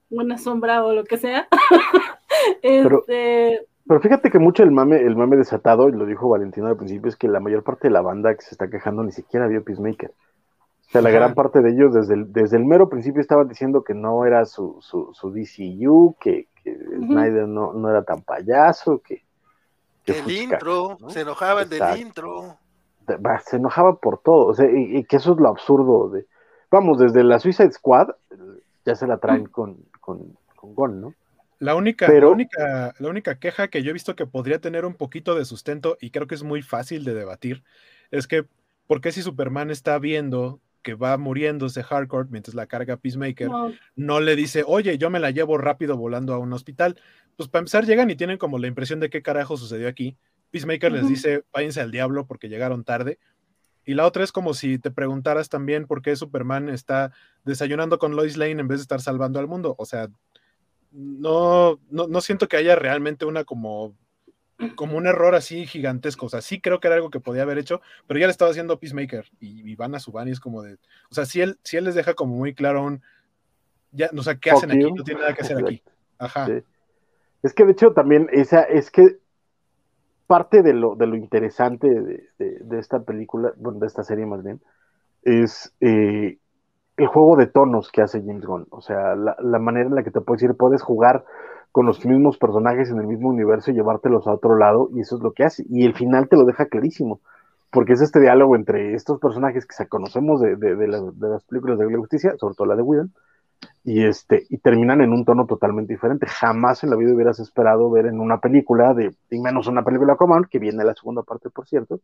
buena sombra o lo que sea. Este, pero, fíjate que mucho el mame, el mame desatado, y lo dijo Valentino al principio, es que la mayor parte de la banda que se está quejando ni siquiera vio Peacemaker. O sea, la gran parte de ellos desde el, desde el mero principio estaban diciendo que no era su, su, su DCU, que, que Snyder no, no, era tan payaso, que... el intro, se enojaban del intro. Se enojaban por todo, o sea, y, y, que eso es lo absurdo de, vamos, desde la Suicide Squad ya se la traen con, con, con Gon, ¿no? La única, la, única, la única queja que yo he visto que podría tener un poquito de sustento y creo que es muy fácil de debatir es que ¿por qué si Superman está viendo que va muriéndose Hardcore mientras la carga Peacemaker, no. le dice, oye, yo me la llevo rápido volando a un hospital? Pues para empezar llegan y tienen como la impresión de qué carajo sucedió aquí. Peacemaker les dice, váyanse al diablo porque llegaron tarde. Y la otra es como si te preguntaras también por qué Superman está desayunando con Lois Lane en vez de estar salvando al mundo. O sea, no, no, no siento que haya realmente una como como un error así gigantesco. O sea, sí creo que era algo que podía haber hecho, pero ya le estaba haciendo Peacemaker y, van a su van y es como de. O sea, si él, si él les deja como muy claro un. Ya, o sea, ¿qué hacen aquí? No tiene nada que hacer aquí. Ajá. Es que de hecho también esa, es que parte de lo, de lo interesante de, esta película, bueno, de esta serie más bien, es eh, el juego de tonos que hace James Gunn. O sea, la, la manera en la que te puedes ir, puedes jugar con los mismos personajes en el mismo universo y llevártelos a otro lado, y eso es lo que hace. Y el final te lo deja clarísimo, porque es este diálogo entre estos personajes que conocemos de, de, las películas de la justicia, sobre todo la de Whedon, y, este, y terminan en un tono totalmente diferente. Jamás en la vida hubieras esperado ver en una película, de, y menos una película común, que viene la segunda parte, por cierto,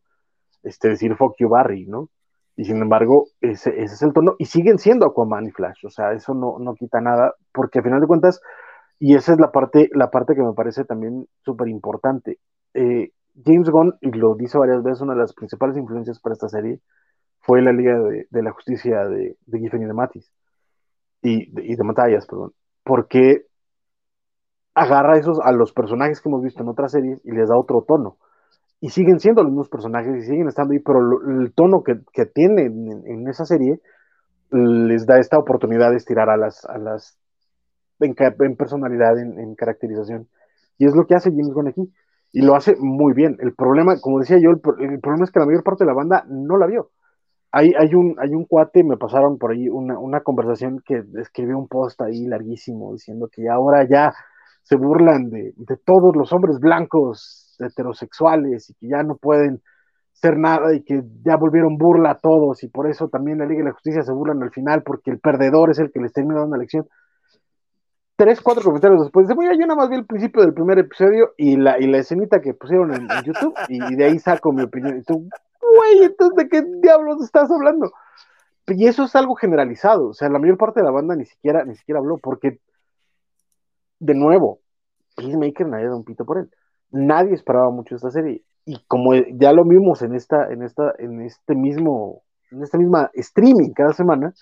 este, decir fuck you Barry, ¿no? Y sin embargo, ese, ese es el tono, y siguen siendo Aquaman y Flash, o sea, eso no, no quita nada, porque al final de cuentas, y esa es la parte, la parte que me parece también súper importante. Eh, James Gunn, y lo dice varias veces, una de las principales influencias para esta serie fue la Liga de, la Justicia de, de Giffen y de Matis, y de, Matallas, perdón, porque agarra esos a los personajes que hemos visto en otras series y les da otro tono. Y siguen siendo los mismos personajes y siguen estando ahí, pero el tono que, que tienen en, esa serie les da esta oportunidad de estirar a las, a las en, personalidad, en, caracterización. Y es lo que hace James Gunn aquí. Y lo hace muy bien. El problema, como decía yo, el, problema es que la mayor parte de la banda no la vio. Hay, hay, un, hay un cuate, me pasaron por ahí una, una conversación que escribió un post ahí larguísimo diciendo que ahora ya se burlan de, de todos los hombres blancos heterosexuales y que ya no pueden ser nada y que ya volvieron burla a todos y por eso también la Liga de la Justicia se burlan al final porque el perdedor es el que les termina dando la elección tres, cuatro comentarios después. Dice, yo nada más vi el principio del primer episodio y la, y la escenita que pusieron en, YouTube y, de ahí saco mi opinión. Y tú, güey, entonces, ¿de qué diablos estás hablando? Y eso es algo generalizado. O sea, la mayor parte de la banda ni siquiera, ni siquiera habló porque, de nuevo, Peacemaker nadie da un pito por él. Nadie esperaba mucho esta serie. Y como ya lo vimos en esta, en esta, en este mismo, en esta misma streaming cada semana,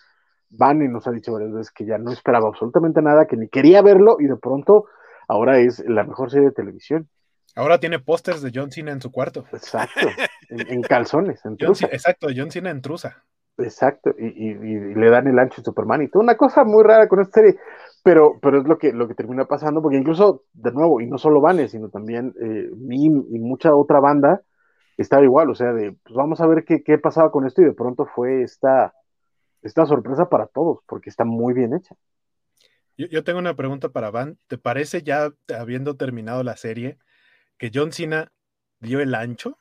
Van y nos ha dicho varias veces que ya no esperaba absolutamente nada, que ni quería verlo y de pronto ahora es la mejor serie de televisión. Ahora tiene pósters de John Cena en su cuarto. Exacto, en, calzones. En exacto, John Cena en trusa. Exacto, y, le dan el ancho a Superman y toda una cosa muy rara con esta serie, pero, pero es lo que, lo que termina pasando, porque incluso, de nuevo, y no solo Vanes, sino también eh, Mim y mucha otra banda estaba igual, o sea, de, pues vamos a ver qué, qué pasaba con esto y de pronto fue esta esta sorpresa para todos, porque está muy bien hecha. Yo, tengo una pregunta para Van. ¿Te parece ya, habiendo terminado la serie, que John Cena dio el ancho?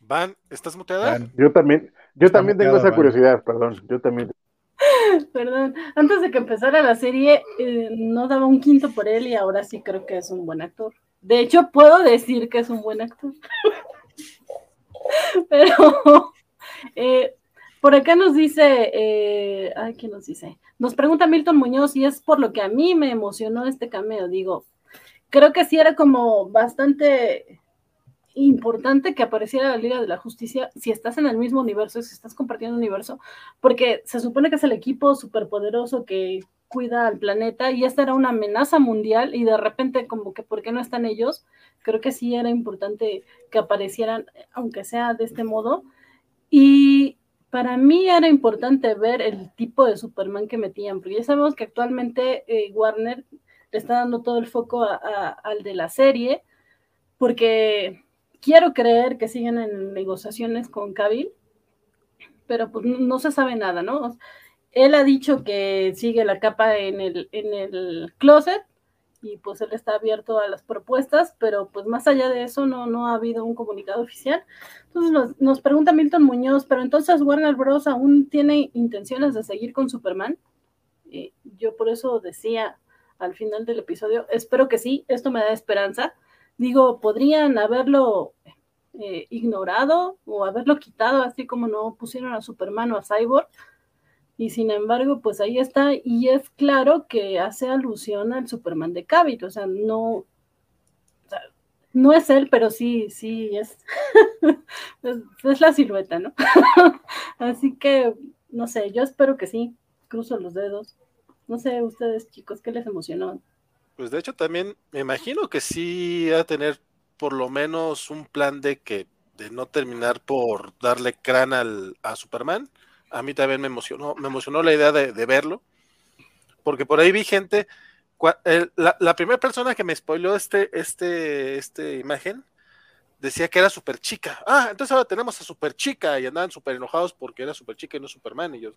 Van, ¿estás muteada? Yo también, yo también tengo esa curiosidad, perdón, yo también. Perdón, antes de que empezara la serie, eh, no daba un quinto por él y ahora sí creo que es un buen actor. De hecho, puedo decir que es un buen actor. Pero eh, por acá nos dice, eh, ay, ¿qué nos dice? Nos pregunta Milton Muñoz y es por lo que a mí me emocionó este cameo. Digo, creo que sí era como bastante importante que apareciera la Liga de la Justicia si estás en el mismo universo, si estás compartiendo universo, porque se supone que es el equipo superpoderoso que cuida al planeta y esta era una amenaza mundial y de repente como que ¿por qué no están ellos? Creo que sí era importante que aparecieran, aunque sea de este modo. Y para mí era importante ver el tipo de Superman que metían, porque ya sabemos que actualmente eh, Warner le está dando todo el foco al de la serie, porque quiero creer que siguen en negociaciones con Cavill, pero pues no se sabe nada, ¿no? Él ha dicho que sigue la capa en el, en el closet y pues él está abierto a las propuestas, pero pues más allá de eso no, no ha habido un comunicado oficial. Entonces nos, pregunta Milton Muñoz, pero entonces Warner Bros. aún tiene intenciones de seguir con Superman. yo por eso decía al final del episodio, espero que sí, esto me da esperanza, Digo, podrían haberlo eh, ignorado o haberlo quitado, así como no pusieron a Superman o a Cyborg. Y sin embargo, pues ahí está, y es claro que hace alusión al Superman de Cavill, o sea, no, no es él, pero sí, sí, es, es, la silueta, ¿no? Así que, no sé, yo espero que sí, cruzo los dedos. No sé, ustedes chicos, ¿qué les emocionó? Pues de hecho también me imagino que sí va a tener por lo menos un plan de que de no terminar por darle crán a Superman. A mí también me emocionó, me emocionó la idea de, de verlo, porque por ahí vi gente la, primera persona que me spoiló este, este, este imagen decía que era super chica. Ah, entonces ahora tenemos a super chica y andaban súper enojados porque era super chica y no Superman. Y yo,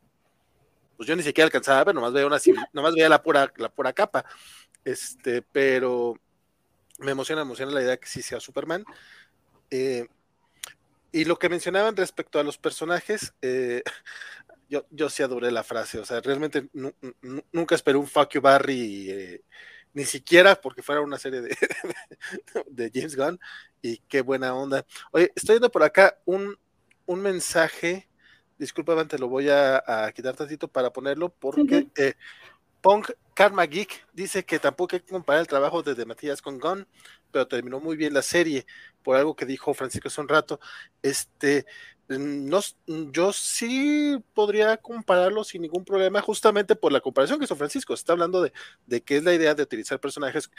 pues yo ni siquiera alcanzaba a ver, nomás veía una, nomás veía la pura, la pura capa. Este, pero me emociona, emociona la idea que sí sea Superman. Eh, y lo que mencionaban respecto a los personajes, eh, yo, yo sí adoré la frase, o sea, realmente nunca esperé un fuck you Barry, eh, ni siquiera porque fuera una serie de, de, James Gunn, y qué buena onda. Oye, estoy viendo por acá un, un mensaje, disculpa, te lo voy a, quitar tantito para ponerlo, porque eh, Punk Karma Geek dice que tampoco hay que comparar el trabajo de, Matías con Gunn, pero terminó muy bien la serie, por algo que dijo Francisco hace un rato. Este, no, yo sí podría compararlo sin ningún problema, justamente por la comparación que hizo Francisco. Está hablando de, de que es la idea de utilizar personajes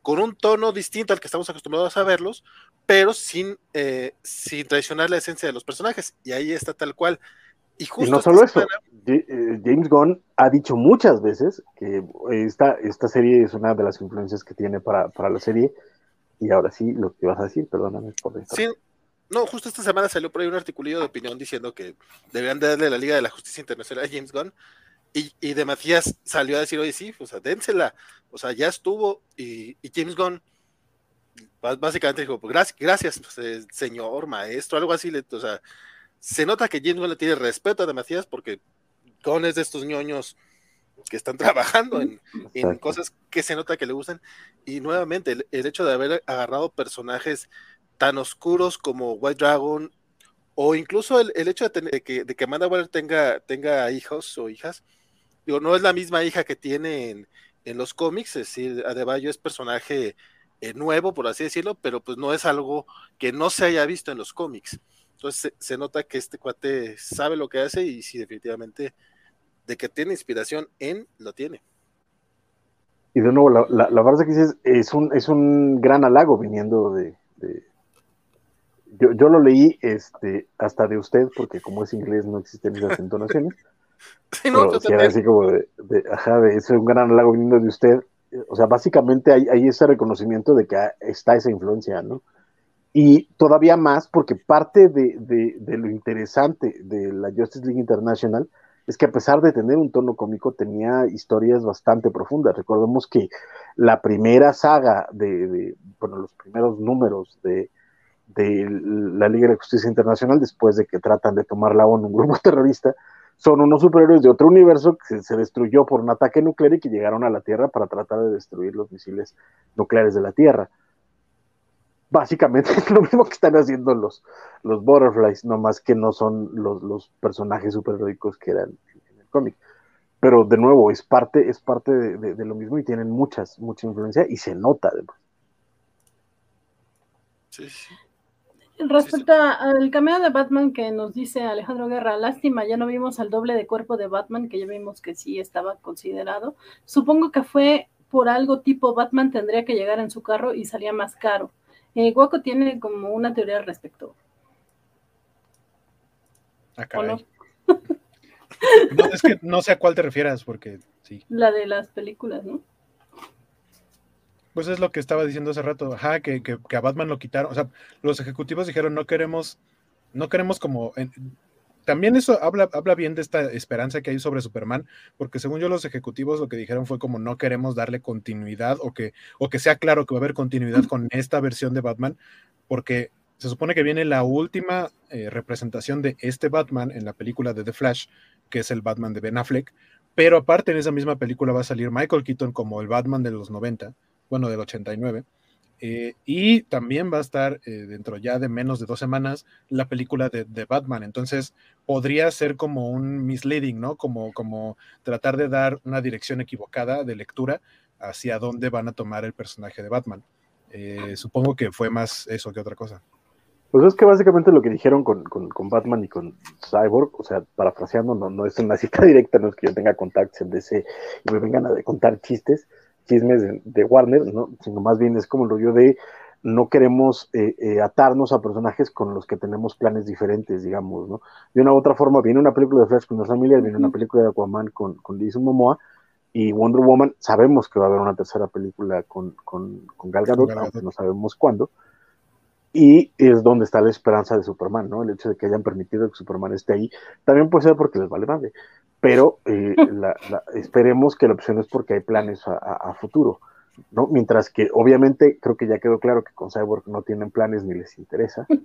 con un tono distinto al que estamos acostumbrados a verlos, pero sin, eh, sin traicionar la esencia de los personajes. Y ahí está tal cual. Y, justo no solo eso, eh, James Gunn ha dicho muchas veces que esta, esta serie es una de las influencias que tiene para, para la serie. Y ahora sí, lo que vas a decir, perdóname por Sí, no, justo esta semana salió por ahí un articulillo de opinión diciendo que deberían darle la Liga de la Justicia Internacional a James Gunn. Y, y de Matías salió a decir, oye, sí, o sea, dénsela. O sea, ya estuvo. Y, James Gunn básicamente dijo, pues gracias, gracias pues, eh, señor, maestro, algo así. O sea, se nota que James Gunn le tiene respeto a de Matías porque Gunn es de estos ñoños que están trabajando en, cosas que se nota que le gustan. Y nuevamente, el hecho de haber agarrado personajes tan oscuros como White Dragon, o incluso el, hecho de, que, de que Amanda Waller tenga, tenga hijos o hijas, digo, no es la misma hija que tiene en, los cómics, es decir, Adebayo es personaje eh, nuevo, por así decirlo, pero pues no es algo que no se haya visto en los cómics. Entonces se, nota que este cuate sabe lo que hace y sí, definitivamente, de que tiene inspiración en, lo tiene. Y de nuevo, la, la, que es, un, es un gran halago viniendo de, yo, yo lo leí este, hasta de usted, porque como es inglés no existen esas entonaciones. Sí, no, pero así como de, ajá, de, es un gran halago viniendo de usted. O sea, básicamente hay, hay ese reconocimiento de que está esa influencia, ¿no? Y todavía más porque parte de, lo interesante de la Justice League International es que a pesar de tener un tono cómico, tenía historias bastante profundas. Recordemos que la primera saga de, bueno, los primeros números de, la Liga de Justicia Internacional después de que tratan de tomar la ONU, un grupo terrorista, son unos superhéroes de otro universo que se, destruyó por un ataque nuclear y que llegaron a la Tierra para tratar de destruir los misiles nucleares de la Tierra. Básicamente es lo mismo que están haciendo los, los Butterflies, más que no son los, los personajes superheroicos que eran en el cómic. Pero de nuevo, es parte, es parte de, de, lo mismo y tienen muchas, mucha influencia y se nota además. Sí, sí. Respecto al cameo de Batman que nos dice Alejandro Guerra, lástima, ya no vimos al doble de cuerpo de Batman, que ya vimos que sí estaba considerado. Supongo que fue por algo tipo Batman tendría que llegar en su carro y salía más caro. Eh, Guaco tiene como una teoría al respecto. Ah, no? es que no sé a cuál te refieras, porque sí. La de las películas, ¿no? Pues es lo que estaba diciendo hace rato, ajá, que, a Batman lo quitaron. O sea, los ejecutivos dijeron, no queremos, no queremos como. También eso habla, habla bien de esta esperanza que hay sobre Superman, porque según yo, los ejecutivos lo que dijeron fue como no queremos darle continuidad o que, o que sea claro que va a haber continuidad con esta versión de Batman, porque se supone que viene la última eh, representación de este Batman en la película de The Flash, que es el Batman de Ben Affleck, pero aparte en esa misma película va a salir Michael Keaton como el Batman de los 90 bueno, del 89, Eh, y también va a estar eh, dentro ya de menos de dos semanas la película de, Batman. Entonces podría ser como un misleading, ¿no? Como, como tratar de dar una dirección equivocada de lectura hacia dónde van a tomar el personaje de Batman. Eh, supongo que fue más eso que otra cosa. Pues es que básicamente lo que dijeron con, Batman y con Cyborg, o sea, parafraseando, no, no es una cita directa, no es que yo tenga contactos en DC y me vengan a contar chistes, chismes de, Warner, ¿no? sino más bien es como lo yo de no queremos eh, eh, atarnos a personajes con los que tenemos planes diferentes, digamos, ¿no? De una u otra forma, viene una película de Flash con las familias, viene una película de Aquaman con, con Jason Momoa, y Wonder Woman, sabemos que va a haber una tercera película con, con, con Gal Gadot, aunque no sabemos cuándo, y es donde está la esperanza de Superman, ¿no? El hecho de que hayan permitido que Superman esté ahí, también puede ser porque les vale madre, pero eh, esperemos que la opción es porque hay planes a, futuro, ¿no? Mientras que obviamente creo que ya quedó claro que con Cyborg no tienen planes ni les interesa.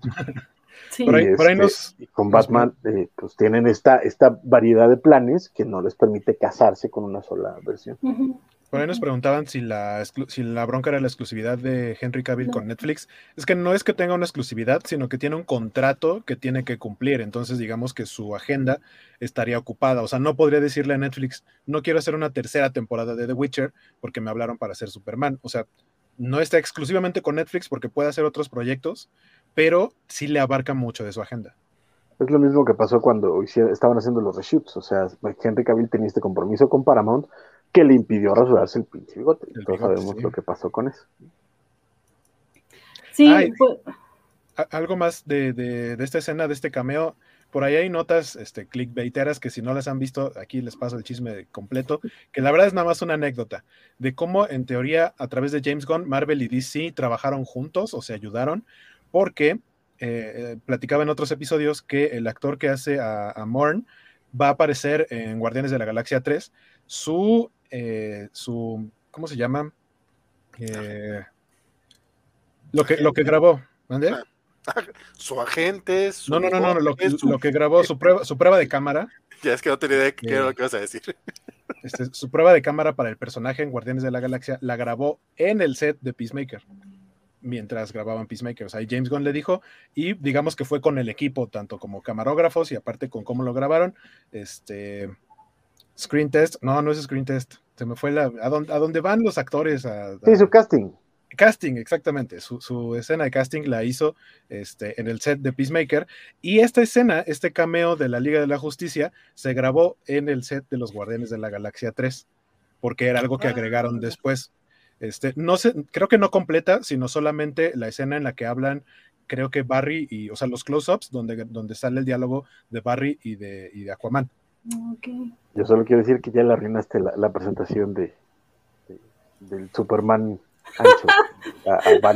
Sí. Por ahí, este, nos, con Batman, eh, pues tienen esta, esta variedad de planes que no les permite casarse con una sola versión. Por ahí nos preguntaban si la, si la bronca era la exclusividad de Henry Cavill con Netflix. Es que no es que tenga una exclusividad, sino que tiene un contrato que tiene que cumplir. Entonces, digamos que su agenda estaría ocupada. O sea, no podría decirle a Netflix, no quiero hacer una tercera temporada de The Witcher porque me hablaron para hacer Superman. O sea, no está exclusivamente con Netflix porque puede hacer otros proyectos, pero sí le abarca mucho de su agenda. Es lo mismo que pasó cuando estaban haciendo los reshoots. O sea, Henry Cavill tenía este compromiso con Paramount que le impidió rasurarse el pinche bigote. Todos sabemos lo que pasó con eso. Sí, algo más de, esta escena, de este cameo. Por ahí hay notas este, clickbaiteras que si no las han visto, aquí les paso el chisme completo, que la verdad es nada más una anécdota de cómo en teoría a través de James Gunn, Marvel y DC trabajaron juntos o se ayudaron, porque eh, eh, platicaba en otros episodios que el actor que hace a, a Morn va a aparecer en Guardianes de la Galaxia 3. Su eh, su, ¿cómo se llama? Eh, lo, que, lo que grabó, ¿dónde? Su agente. no, no, no, no, lo, que grabó, su prueba, su prueba de cámara. Ya es que no tenía idea de qué era lo que ibas a decir. Este, su prueba de cámara para el personaje en Guardianes de la Galaxia la grabó en el set de Peacemaker mientras grababan Peacemaker. O sea, James Gunn le dijo, y digamos que fue con el equipo, tanto como camarógrafos y aparte con cómo lo grabaron. Este, Screen test, no, no es screen test. Se me fue la. ¿A dónde, van los actores? A, sí, su casting. Casting, exactamente. Su, escena de casting la hizo este, en el set de Peacemaker. Y esta escena, este cameo de la Liga de la Justicia, se grabó en el set de los Guardianes de la Galaxia 3, porque era algo que agregaron ah. después. Este, no sé, creo que no completa, sino solamente la escena en la que hablan, creo que Barry y, o sea, los close-ups, donde, donde sale el diálogo de Barry y de, y de Aquaman. Yo solo quiero decir que ya le arruinaste la, presentación de, del Superman ancho a,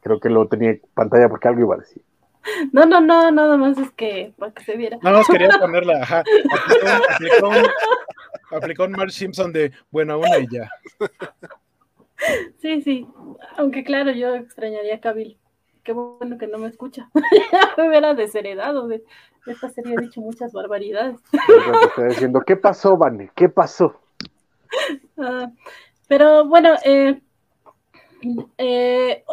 Creo que lo tenía en pantalla porque algo iba a decir. No, no, no, nada más es que para que se viera. Nada más quería ponerla, ajá. Aplicó, aplicó, un Mark Simpson de buena una y ya. Sí, sí. Aunque claro, yo extrañaría a Kabil. Qué bueno que no me escucha. me hubiera desheredado de, esta serie ha dicho muchas barbaridades. Estoy diciendo, ¿qué pasó, Vane? ¿Qué pasó? Ah, pero bueno, eh, eh,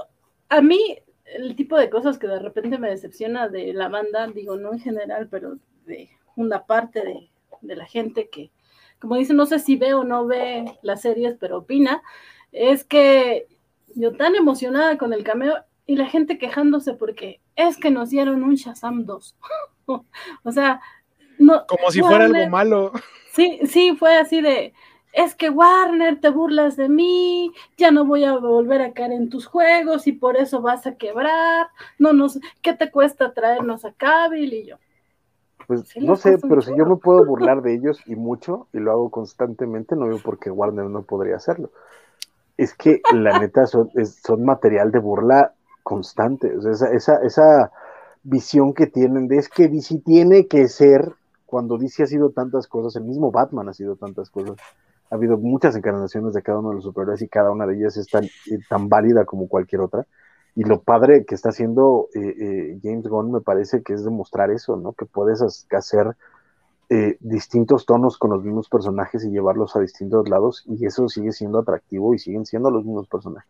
a mí el tipo de cosas que de repente me decepciona de la banda, digo, no en general, pero de una parte de, de la gente que, como dice, no sé si ve o no ve las series, pero opina, es que yo tan emocionada con el cameo y la gente quejándose porque es que nos dieron un Shazam 2. o sea, no. Como si fuera algo malo. Sí, sí, fue así de. Es que Warner, te burlas de mí, ya no voy a volver a caer en tus juegos y por eso vas a quebrar. No nos, ¿qué te cuesta traernos a Cabil? Y yo. Pues no sé, pero si yo me puedo burlar de ellos y mucho, y lo hago constantemente, no veo por qué Warner no podría hacerlo. Es que la neta son, son material de burla constante. O sea, esa, esa, esa visión que tienen de es que DC tiene que ser, cuando DC ha sido tantas cosas, el mismo Batman ha sido tantas cosas, ha habido muchas encarnaciones de cada uno de los superhéroes y cada una de ellas es tan, eh, válida como cualquier otra. Y lo padre que está haciendo eh, eh, James Gunn me parece que es demostrar eso, ¿no? Que puedes hacer distintos tonos con los mismos personajes y llevarlos a distintos lados y eso sigue siendo atractivo y siguen siendo los mismos personajes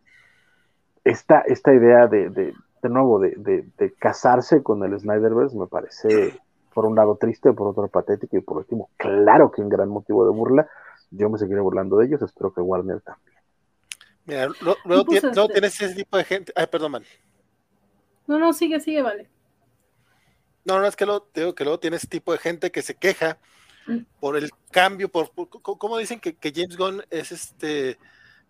esta, esta idea de, de, de nuevo, de, de, de, casarse con el Snyderverse me parece, por un lado triste, por otro patético y por último, claro que un gran motivo de burla. Yo me seguiré burlando de ellos, espero que Warner también. Mira, luego, luego, pues este... tienes ese tipo de gente. Ay, perdón, man. No, no, sigue, sigue, vale. No, no, es que luego, digo que luego tienes ese tipo de gente que se queja mm. por el cambio, por, por cómo dicen que, que, James Gunn es este,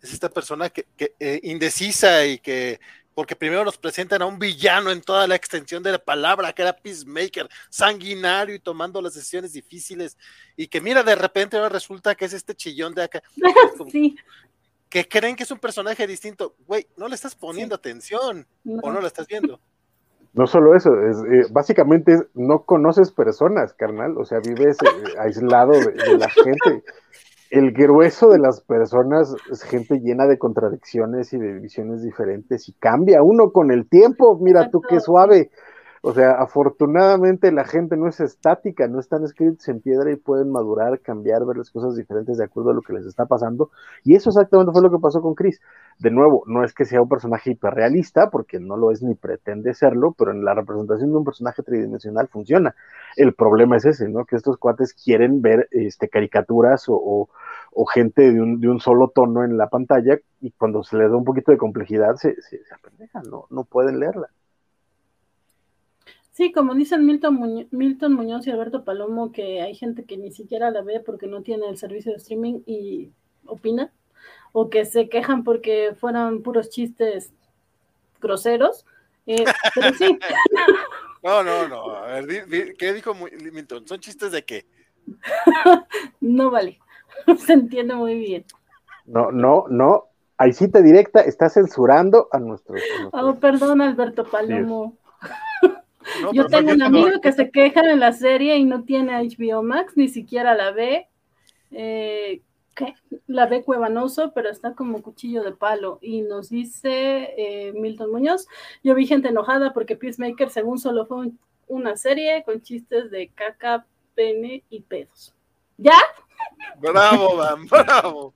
es esta persona que, que eh, indecisa y que porque primero nos presentan a un villano en toda la extensión de la palabra, que era Peacemaker, sanguinario y tomando las decisiones difíciles, y que mira, de repente ahora resulta que es este chillón de acá. Sí. Que creen que es un personaje distinto. Güey, no le estás poniendo sí. atención, no. o no lo estás viendo. No solo eso, es, eh, básicamente no conoces personas, carnal, o sea, vives eh, aislado de, de la gente el grueso de las personas es gente llena de contradicciones y de visiones diferentes y cambia uno con el tiempo. Mira Exacto. tú qué suave. O sea, afortunadamente la gente no es estática, no están escritos en piedra y pueden madurar, cambiar, ver las cosas diferentes de acuerdo a lo que les está pasando. Y eso exactamente fue lo que pasó con Chris. De nuevo, no es que sea un personaje hiperrealista, porque no lo es ni pretende serlo, pero en la representación de un personaje tridimensional funciona. El problema es ese, ¿no? Que estos cuates quieren ver este, caricaturas o, gente de un, de un, solo tono en la pantalla y cuando se les da un poquito de complejidad se, se, se ¿no? no pueden leerla. Sí, como dicen Milton, Muñoz, Milton Muñoz y Alberto Palomo, que hay gente que ni siquiera la ve porque no tiene el servicio de streaming y opina, o que se quejan porque fueran puros chistes groseros. Eh, pero sí. No, no, no. A ver, di, di, ¿qué dijo Milton? ¿Son chistes de qué? no vale. Se entiende muy bien. No, no, no. Ahí cita directa, está censurando a nuestros. Oh, perdón, Alberto Palomo. Sí. No, yo tengo un amigo no... que se queja en la serie y no tiene HBO Max, ni siquiera la ve. Eh, ¿qué? La ve Cuevanoso, pero está como cuchillo de palo. Y nos dice eh, Milton Muñoz, yo vi gente enojada porque Peacemaker según solo fue un, una serie con chistes de caca, pene y pedos. ¿Ya? Bravo, man, bravo.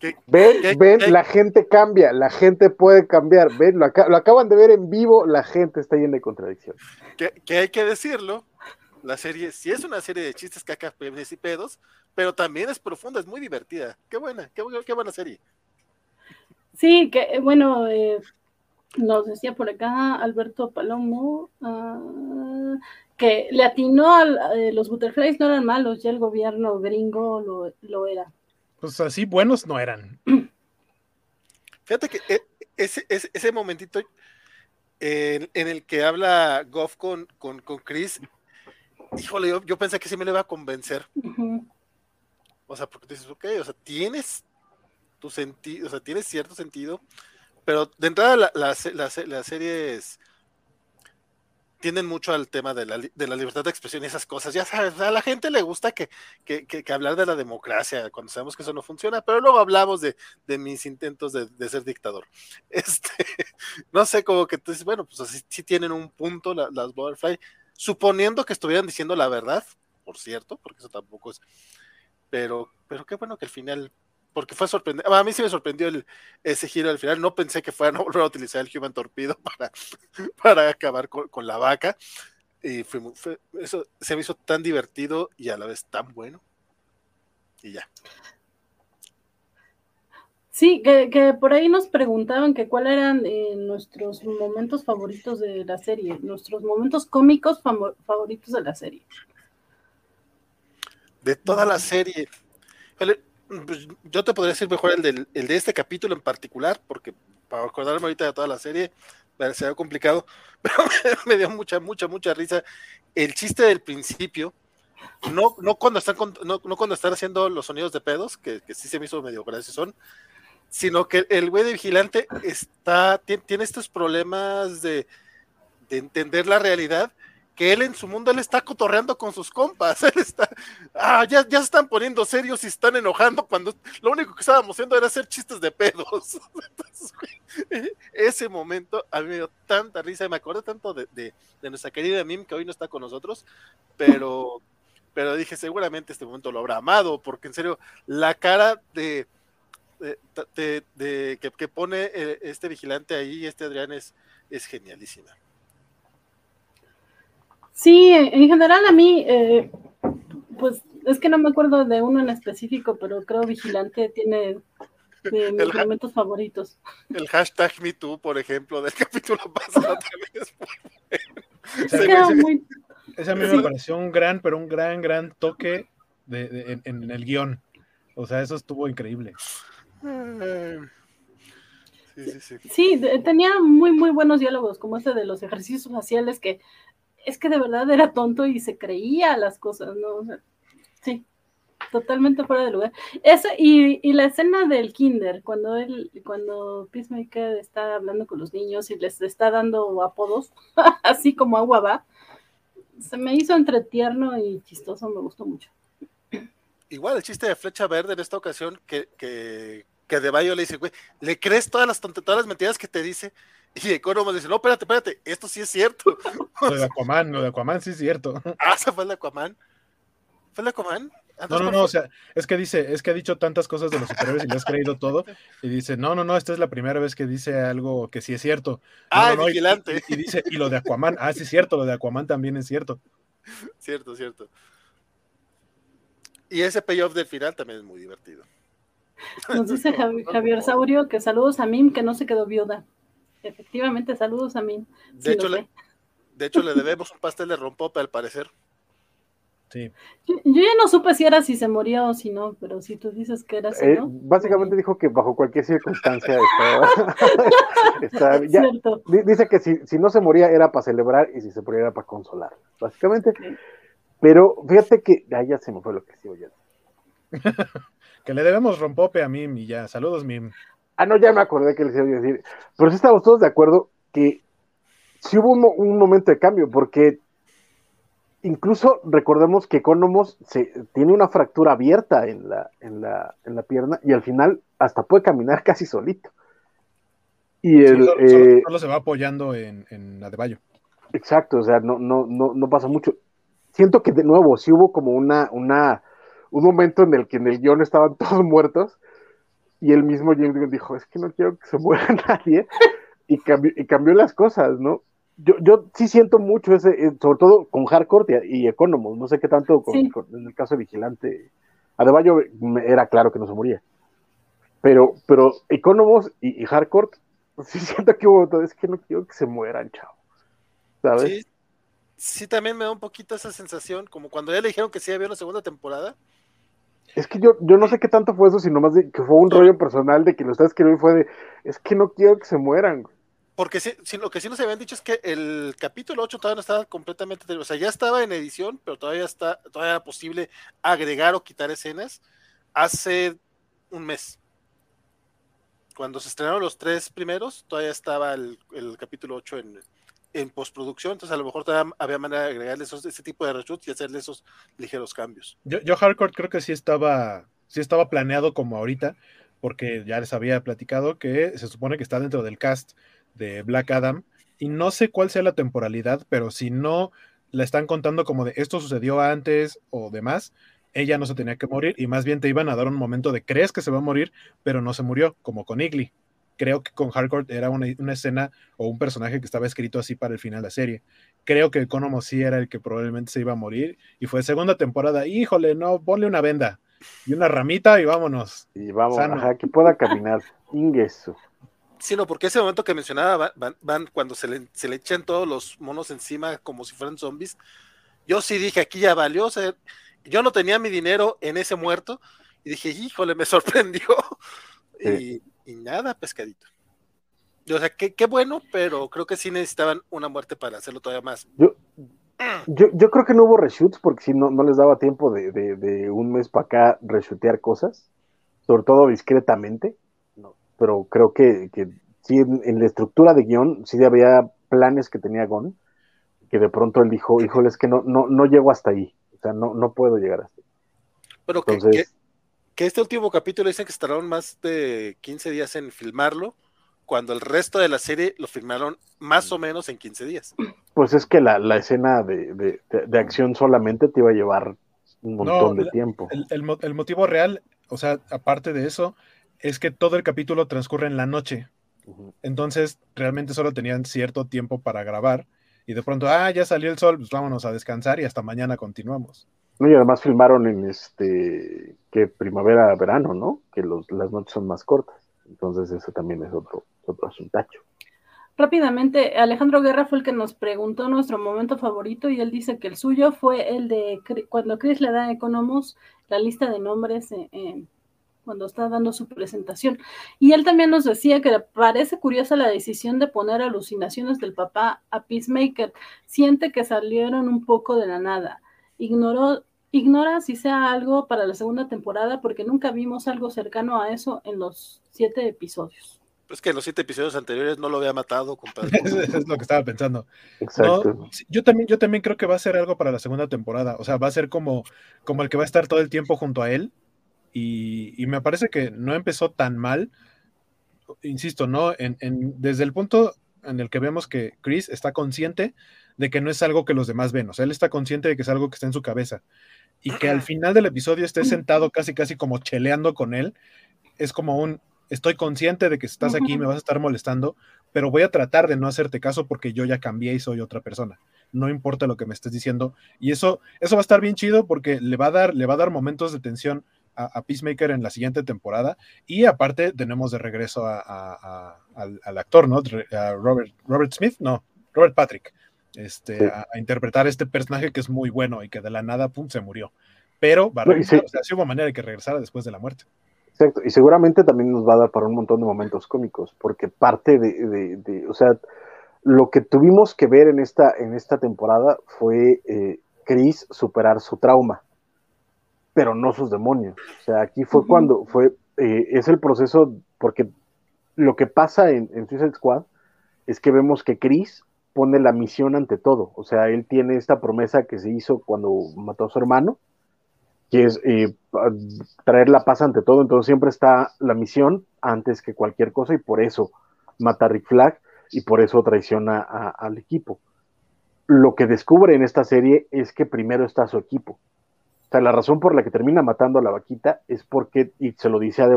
¿Qué, ven, qué, ven, qué? la gente cambia, la gente puede cambiar. Ven, lo, ac lo, acaban de ver en vivo, la gente está llena de contradicciones. Que, hay que decirlo, la serie sí es una serie de chistes, cacas, y pedos, pero también es profunda, es muy divertida. Qué buena, qué, qué buena serie. Sí, que bueno, eh, nos decía por acá Alberto Palomo uh, que le atinó a eh, los butterflies no eran malos, ya el gobierno gringo lo, lo era pues así buenos no eran. Fíjate que eh, ese, ese, ese momentito en, en, el que habla Goff con, con, con Chris, híjole, yo, yo, pensé que sí me lo iba a convencer. Uh -huh. O sea, porque dices, ok, o sea, tienes tu sentido, o sea, tienes cierto sentido, pero de entrada la, la, la, la serie es tienden mucho al tema de la, de la, libertad de expresión y esas cosas. Ya sabes, a la gente le gusta que, que, que, hablar de la democracia cuando sabemos que eso no funciona, pero luego hablamos de, de mis intentos de, de, ser dictador. Este, no sé, como que dices, bueno, pues así sí tienen un punto la, las Butterfly, suponiendo que estuvieran diciendo la verdad, por cierto, porque eso tampoco es. Pero, pero qué bueno que al final porque fue sorprendente. A mí sí me sorprendió el, ese giro al final. No pensé que fueran a volver a utilizar el Human Torpedo para, para acabar con, con, la vaca. Y fue, fue, eso se me hizo tan divertido y a la vez tan bueno. Y ya. Sí, que, que por ahí nos preguntaban que cuáles eran eh, nuestros momentos favoritos de la serie, nuestros momentos cómicos favoritos de la serie. De toda la serie. Pues, yo te podría decir mejor el, del, el de este capítulo en particular, porque para acordarme ahorita de toda la serie, se ve complicado, pero me, dio mucha, mucha, mucha risa. El chiste del principio, no, no, cuando, están, no, no cuando están haciendo los sonidos de pedos, que, que sí se me hizo medio gracioso sino que el güey de vigilante está, tiene, tiene estos problemas de, de entender la realidad que él en su mundo él está cotorreando con sus compas, él está, ah, ya, ya están poniendo serios y están enojando cuando lo único que estábamos haciendo era hacer chistes de pedos. Entonces, ese momento a mí me dio tanta risa y me acordé tanto de, de, de, nuestra querida Mim que hoy no está con nosotros, pero, pero dije seguramente este momento lo habrá amado, porque en serio, la cara de, de, que, pone eh, este vigilante ahí, este Adrián, es, es genialísima. Sí, en general a mí, eh, pues es que no me acuerdo de uno en específico, pero creo Vigilante tiene de mis momentos favoritos. El hashtag MeToo, por ejemplo, del capítulo pasado también Ese a mí me pareció un gran, pero un gran, gran toque de, en, el guion. O sea, eso estuvo increíble. Sí, sí, sí. sí, tenía muy, muy buenos diálogos, como ese de los ejercicios faciales que es que de verdad era tonto y se creía las cosas, ¿no? sí, totalmente fuera de lugar. Y, y, la escena del kinder, cuando él, cuando Peacemaker está hablando con los niños y les está dando apodos, así como agua va, se me hizo entre tierno y chistoso, me gustó mucho. Igual el chiste de Flecha Verde en esta ocasión, que, que, que De Bayo le dice, güey, ¿le crees todas las, todas las mentiras que te dice? Y Economo dice, no, espérate, espérate, esto sí es cierto. Lo de Aquaman, lo de Aquaman sí es cierto. Ah, se fue el de Aquaman. ¿Fue el de Aquaman? No, no, no, o sea, es que dice, es que ha dicho tantas cosas de los superhéroes y le has creído todo. Y dice, no, no, no, esta es la primera vez que dice algo que sí es cierto. ah, vigilante. Y, dice, y lo de Aquaman, ah, sí es cierto, lo de Aquaman también es cierto. Cierto, cierto. Y ese payoff del final también es muy divertido. Nos dice Javier Saurio que saludos a Mim, que no se quedó viuda. Efectivamente, saludos a mí. De, hecho, le, de hecho, le debemos un pastel de rompope al parecer. Sí. Yo, ya no supe si era si se moría o si no, pero si tú dices que era así, eh, Básicamente dijo que bajo cualquier circunstancia estaba, dice que si, si, no se moría era para celebrar y si se moría era para consolar, básicamente. Pero fíjate que ah, ya se me fue lo que sí ya. que le debemos rompope a Mim y ya. Saludos, Mim. Ah, no, ya me acordé que les iba a decir. Pero sí estamos todos de acuerdo que sí hubo un, momento de cambio, porque incluso recordemos que Economos se, tiene una fractura abierta en la, en, la, en la pierna y al final hasta puede caminar casi solito. Y el, solo, eh, se va apoyando en, en la de Bayo. Exacto, o sea, no, no, no, no pasa mucho. Siento que de nuevo sí hubo como una, una, un momento en el que en el guion estaban todos muertos y el mismo James Gunn dijo, es que no quiero que se muera nadie, y cambió, y cambió las cosas, ¿no? Yo, yo sí siento mucho ese, eh, sobre todo con Hardcore y, y Economos, no sé qué tanto con, en el caso de Vigilante. Adebayo era claro que no se moría. Pero, pero Economos y, Hardcore, sí siento que hubo, es que no quiero que se mueran, chao. ¿Sabes? Sí, sí, también me da un poquito esa sensación, como cuando ya le dijeron que sí había una segunda temporada es que yo, yo no sé qué tanto fue eso, sino más de que fue un rollo personal de que lo estás escribiendo y fue de, es que no quiero que se mueran. Porque si, lo que sí nos habían dicho es que el capítulo 8 todavía no estaba completamente, o sea, ya estaba en edición, pero todavía está, todavía era posible agregar o quitar escenas hace un mes. Cuando se estrenaron los tres primeros, todavía estaba el, el capítulo 8 en, en postproducción, entonces a lo mejor había manera de agregarle ese tipo de reshoots y hacerle esos ligeros cambios. Yo, yo Hardcore creo que sí estaba, sí estaba planeado como ahorita, porque ya les había platicado que se supone que está dentro del cast de Black Adam, y no sé cuál sea la temporalidad, pero si no la están contando como de esto sucedió antes o demás, ella no se tenía que morir, y más bien te iban a dar un momento de crees que se va a morir, pero no se murió, como con Igly creo que con Hardcore era una, escena o un personaje que estaba escrito así para el final de la serie. Creo que Economo sí era el que probablemente se iba a morir. Y fue segunda temporada. Híjole, no, ponle una venda y una ramita y vámonos. Y vamos, ajá, que pueda caminar. Ingeso. Sí, no, porque ese momento que mencionaba, van, cuando se le, se le, echan todos los monos encima como si fueran zombies. Yo sí dije, aquí ya valió. O sea, yo no tenía mi dinero en ese muerto. Y dije, híjole, me sorprendió. Y y nada, pescadito. O sea, qué, bueno, pero creo que sí necesitaban una muerte para hacerlo todavía más. Yo, yo, creo que no hubo reshoots porque si no, no les daba tiempo de, un mes para acá reshootear cosas, sobre todo discretamente. No, pero creo que, que sí, en, la estructura de guion, sí había planes que tenía Gon, que de pronto él dijo, híjole, es que no, no, no llego hasta ahí. O sea, no, no puedo llegar hasta ahí. Pero Entonces, que este último capítulo dicen que estarán más de 15 días en filmarlo, cuando el resto de la serie lo filmaron más o menos en 15 días. Pues es que la, escena de, acción solamente te iba a llevar un montón de tiempo. El, motivo real, o sea, aparte de eso, es que todo el capítulo transcurre en la noche. Entonces, realmente solo tenían cierto tiempo para grabar y de pronto, ah, ya salió el sol, pues vámonos a descansar y hasta mañana continuamos. No, y además filmaron en este, que primavera, verano, ¿no? Que los, las noches son más cortas. Entonces, eso también es otro, otro asuntacho. Rápidamente, Alejandro Guerra fue el que nos preguntó nuestro momento favorito y él dice que el suyo fue el de cuando Chris le da a Economus la lista de nombres en, cuando está dando su presentación. Y él también nos decía que le parece curiosa la decisión de poner alucinaciones del papá a Peacemaker. Siente que salieron un poco de la nada. Ignoró, ignora si sea algo para la segunda temporada porque nunca vimos algo cercano a eso en los siete episodios. Pues que en los siete episodios anteriores no lo había matado, compadre. es lo que estaba pensando. Exacto. yo, también, yo también creo que va a ser algo para la segunda temporada. O sea, va a ser como, como el que va a estar todo el tiempo junto a él y, me parece que no empezó tan mal, insisto, ¿no? En, desde el punto en el que vemos que Chris está consciente de que no es algo que los demás ven, o sea, él está consciente de que es algo que está en su cabeza y que al final del episodio esté sentado casi casi como cheleando con él, es como un, estoy consciente de que estás aquí, me vas a estar molestando, pero voy a tratar de no hacerte caso porque yo ya cambié y soy otra persona. No importa lo que me estés diciendo. Y eso, eso va a estar bien chido porque le va a dar, le va a dar momentos de tensión a, Peacemaker en la siguiente temporada. Y aparte tenemos de regreso al, actor, ¿no? A Robert, Robert Smith, no, Robert Patrick, este, a, interpretar este personaje que es muy bueno y que de la nada, pum, se murió. Pero va a regresar, o sea, hubo manera de que regresara después de la muerte. Exacto, y seguramente también nos va a dar para un montón de momentos cómicos, porque parte de, o sea, lo que tuvimos que ver en esta, en esta temporada fue eh, Chris superar su trauma pero no sus demonios. O sea, aquí fue cuando fue, eh, es el proceso, porque lo que pasa en, Suicide Squad es que vemos que Chris pone la misión ante todo. O sea, él tiene esta promesa que se hizo cuando mató a su hermano, que es eh, traer la paz ante todo. Entonces siempre está la misión antes que cualquier cosa y por eso mata a Rick Flag y por eso traiciona al equipo. Lo que descubre en esta serie es que primero está su equipo. O sea, la razón por la que termina matando a la vaquita es porque, y se lo dice a De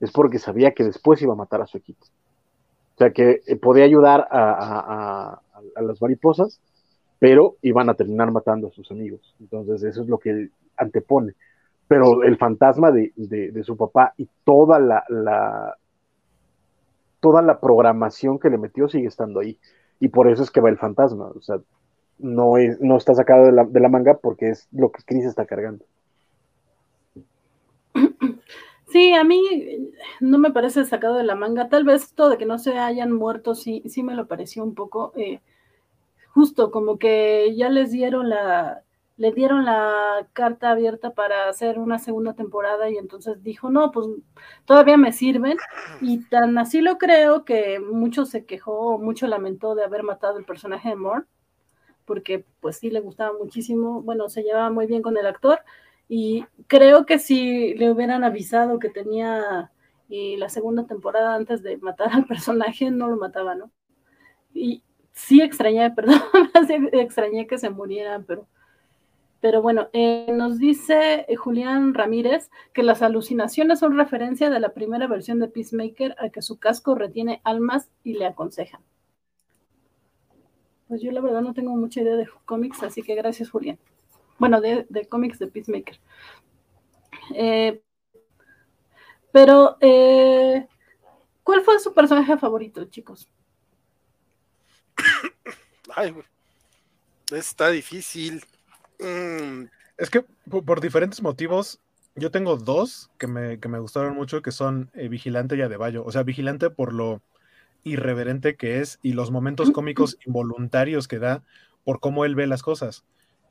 es porque sabía que después iba a matar a su equipo. O sea, que eh, podía ayudar a, las mariposas, pero iban a terminar matando a sus amigos. Entonces, eso es lo que él antepone. Pero el fantasma de, su papá y toda la, la, toda la programación que le metió sigue estando ahí. Y por eso es que va el fantasma. O sea, no, no está sacado de la, de la manga porque es lo que Chris está cargando. Sí, a mí no me parece sacado de la manga. Tal vez esto de que no se hayan muerto, sí, sí me lo pareció un poco. Eh, justo como que ya les dieron la, le dieron la carta abierta para hacer una segunda temporada y entonces dijo, no, pues todavía me sirven. Y tan así lo creo que mucho se quejó, mucho lamentó de haber matado el personaje de Moore porque pues sí le gustaba muchísimo, bueno, se llevaba muy bien con el actor y creo que si le hubieran avisado que tenía la segunda temporada antes de matar al personaje, no lo mataba, ¿no? Y sí extrañé, perdón, extrañé que se muriera, pero, pero bueno, eh, nos dice eh, Julián Ramírez que las alucinaciones son referencia de la primera versión de Peacemaker a que su casco retiene almas y le aconsejan. Pues yo la verdad no tengo mucha idea de cómics, así que gracias, Julián. Bueno, de, cómics de Peacemaker. Eh, pero, eh, ¿cuál fue su personaje favorito, chicos? Ay, está difícil. Mm. Es que por, diferentes motivos, yo tengo dos que me, gustaron mucho, que son eh, Vigilante y Adebayo. O sea, Vigilante por lo irreverente que es y los momentos cómicos involuntarios que da por cómo él ve las cosas.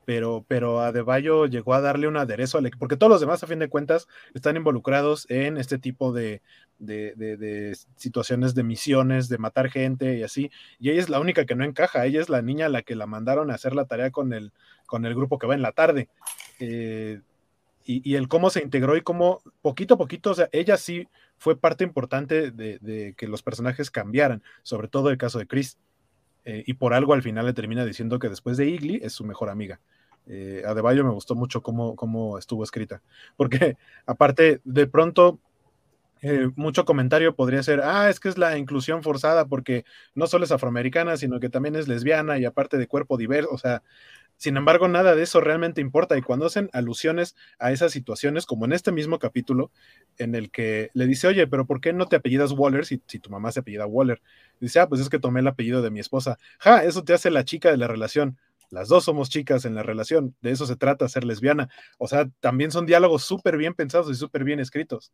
Pero, pero Adebayo llegó a darle un aderezo al equipo, porque todos los demás, a fin de cuentas, están involucrados en este tipo de, de, situaciones de misiones, de matar gente y así. Y ella es la única que no encaja. Ella es la niña a la que la mandaron a hacer la tarea con el, con el grupo que va en la tarde. Eh, y, el cómo se integró y cómo poquito a poquito, o sea, ella sí fue parte importante de, que los personajes cambiaran, sobre todo el caso de Chris. Eh, y por algo al final le termina diciendo que después de Igly es su mejor amiga. Eh, Adebayo me gustó mucho cómo, cómo estuvo escrita, porque aparte de pronto eh, mucho comentario podría ser, ah, es que es la inclusión forzada porque no solo es afroamericana, sino que también es lesbiana y aparte de cuerpo diverso, o sea, sin embargo, nada de eso realmente importa y cuando hacen alusiones a esas situaciones, como en este mismo capítulo, en el que le dice, oye, pero ¿por qué no te apellidas Waller si, si tu mamá se apellida Waller? Dice, ah, pues es que tomé el apellido de mi esposa. Ja, eso te hace la chica de la relación. Las dos somos chicas en la relación, de eso se trata, ser lesbiana. O sea, también son diálogos súper bien pensados y súper bien escritos.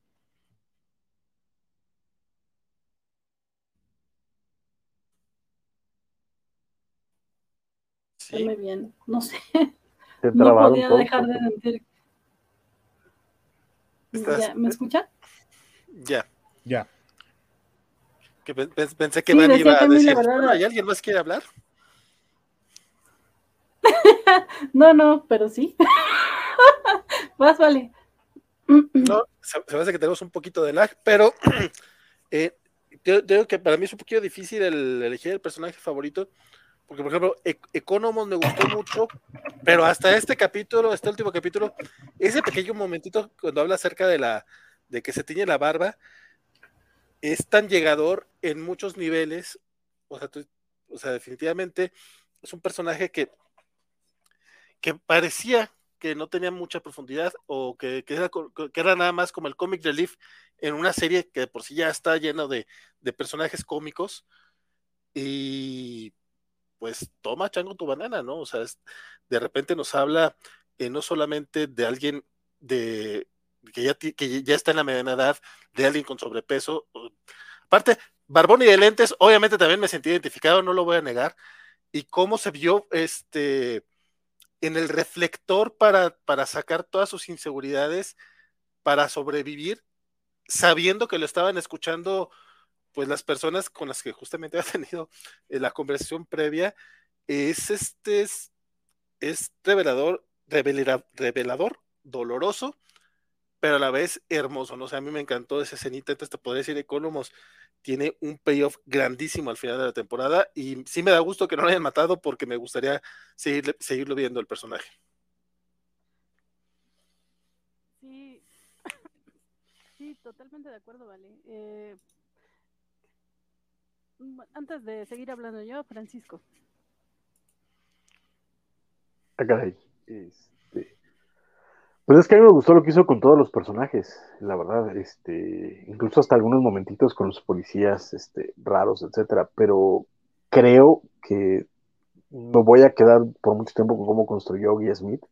muy bien, no sé. no podía dejar de sentir. ¿Me escucha? Ya. Ya. Que pensé que sí, iba a decir, ¿hay alguien más que quiere hablar? no, no, pero sí. Más vale. no, se, me hace que tenemos un poquito de lag, pero eh, que para mí es un poquito difícil el elegir el personaje favorito, porque, por ejemplo, e Economos me gustó mucho, pero hasta este capítulo, este último capítulo, ese pequeño momentito cuando habla acerca de la de que se tiñe la barba, es tan llegador en muchos niveles. O sea, o sea definitivamente es un personaje que, que parecía que no tenía mucha profundidad o que, que, era, nada más como el comic relief en una serie que por sí ya está lleno de, de personajes cómicos. Y pues toma chango tu banana, ¿no? O sea, de repente nos habla eh, no solamente de alguien de que ya, que ya está en la mediana edad, de alguien con sobrepeso. Aparte, Barbón y de lentes, obviamente también me sentí identificado, no lo voy a negar. Y cómo se vio este en el reflector para, para sacar todas sus inseguridades, para sobrevivir, sabiendo que lo estaban escuchando pues las personas con las que justamente ha tenido eh, la conversación previa, es este, es, revelador, revelador, doloroso, pero a la vez hermoso, ¿no? O sea, a mí me encantó esa escenita, entonces te podría decir, Economos tiene un payoff grandísimo al final de la temporada y sí me da gusto que no lo hayan matado porque me gustaría seguir, seguirlo viendo el personaje. Sí, sí, totalmente de acuerdo, Vale. Eh, antes de seguir hablando yo, Francisco. Acá ah, Este, pues es que a mí me gustó lo que hizo con todos los personajes, la verdad, este, incluso hasta algunos momentitos con los policías, este, raros, etcétera, pero creo que me voy a quedar por mucho tiempo con cómo construyó Guy Smith,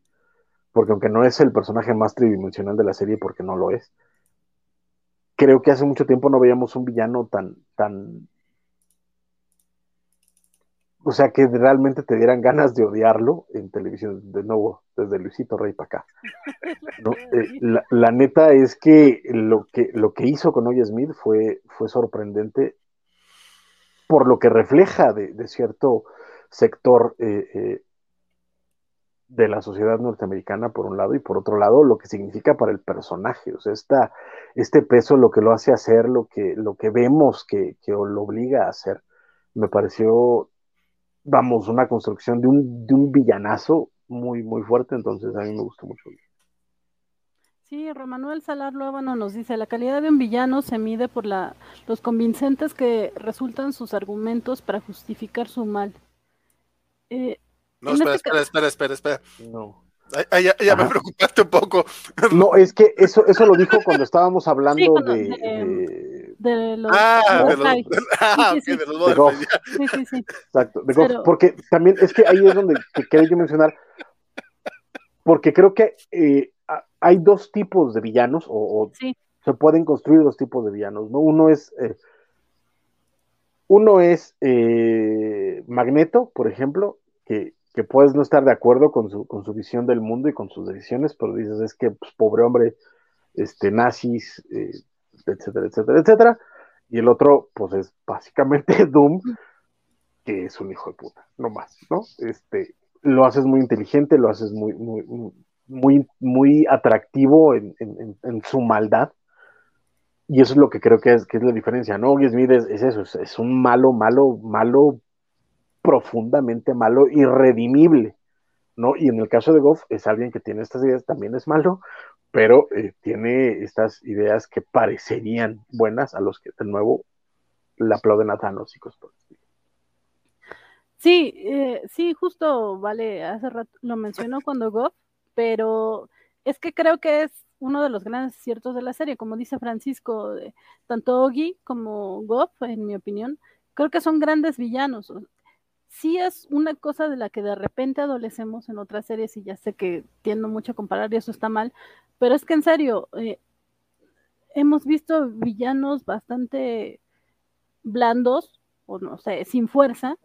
porque aunque no es el personaje más tridimensional de la serie, porque no lo es, creo que hace mucho tiempo no veíamos un villano tan, tan o sea, que realmente te dieran ganas de odiarlo en televisión, de nuevo, desde Luisito Rey para acá. Eh, la, neta es que lo que, lo que hizo con Oye Smith fue, fue sorprendente por lo que refleja de, cierto sector eh, eh, de la sociedad norteamericana, por un lado, y por otro lado, lo que significa para el personaje. O sea, esta, este peso, lo que lo hace hacer, lo que, lo que vemos que, que lo obliga a hacer, me pareció vamos, una construcción de un, de un villanazo muy, muy fuerte, entonces a mí me gustó mucho. Sí, Romanuel Salar Luébano nos dice, la calidad de un villano se mide por la, los convincentes que resultan sus argumentos para justificar su mal. Eh, no, espera, este espera, espera, espera, No. ya, me preocupaste un poco. No, es que eso, eso lo dijo cuando estábamos hablando de de los ah, de los, ah, sí, de los sí, sí, sí. Exacto, porque también es que ahí es donde quería yo mencionar, porque creo que eh, hay dos tipos de villanos, o, se pueden construir dos tipos de villanos, ¿no? Uno es, eh, uno es eh, Magneto, por ejemplo, que, que, puedes no estar de acuerdo con su, con su visión del mundo y con sus decisiones, pero dices, es que, pues, pobre hombre, este, nazis, etcétera, etcétera, etcétera. Y el otro, pues es básicamente Doom, que es un hijo de puta, no más, ¿no? Este, lo haces muy inteligente, lo haces muy, muy, muy, muy atractivo en, su maldad. Y eso es lo que creo que es, que es la diferencia, ¿no? Smith es, es eso, es, un malo, malo, malo, profundamente malo, irredimible, ¿no? Y en el caso de Goff es alguien que tiene estas ideas, también es malo, pero eh, tiene estas ideas que parecerían buenas a los que de nuevo le aplauden a Thanos y Sí, eh, sí, justo, vale, hace rato lo mencionó cuando Goff, pero es que creo que es uno de los grandes aciertos de la serie, como dice Francisco, tanto Ogi como Goff, en mi opinión, creo que son grandes villanos. Sí es una cosa de la que de repente adolecemos en otras series y ya sé que tiendo mucho a comparar y eso está mal, pero es que en serio, eh, hemos visto villanos bastante blandos, o no sé, sin fuerza,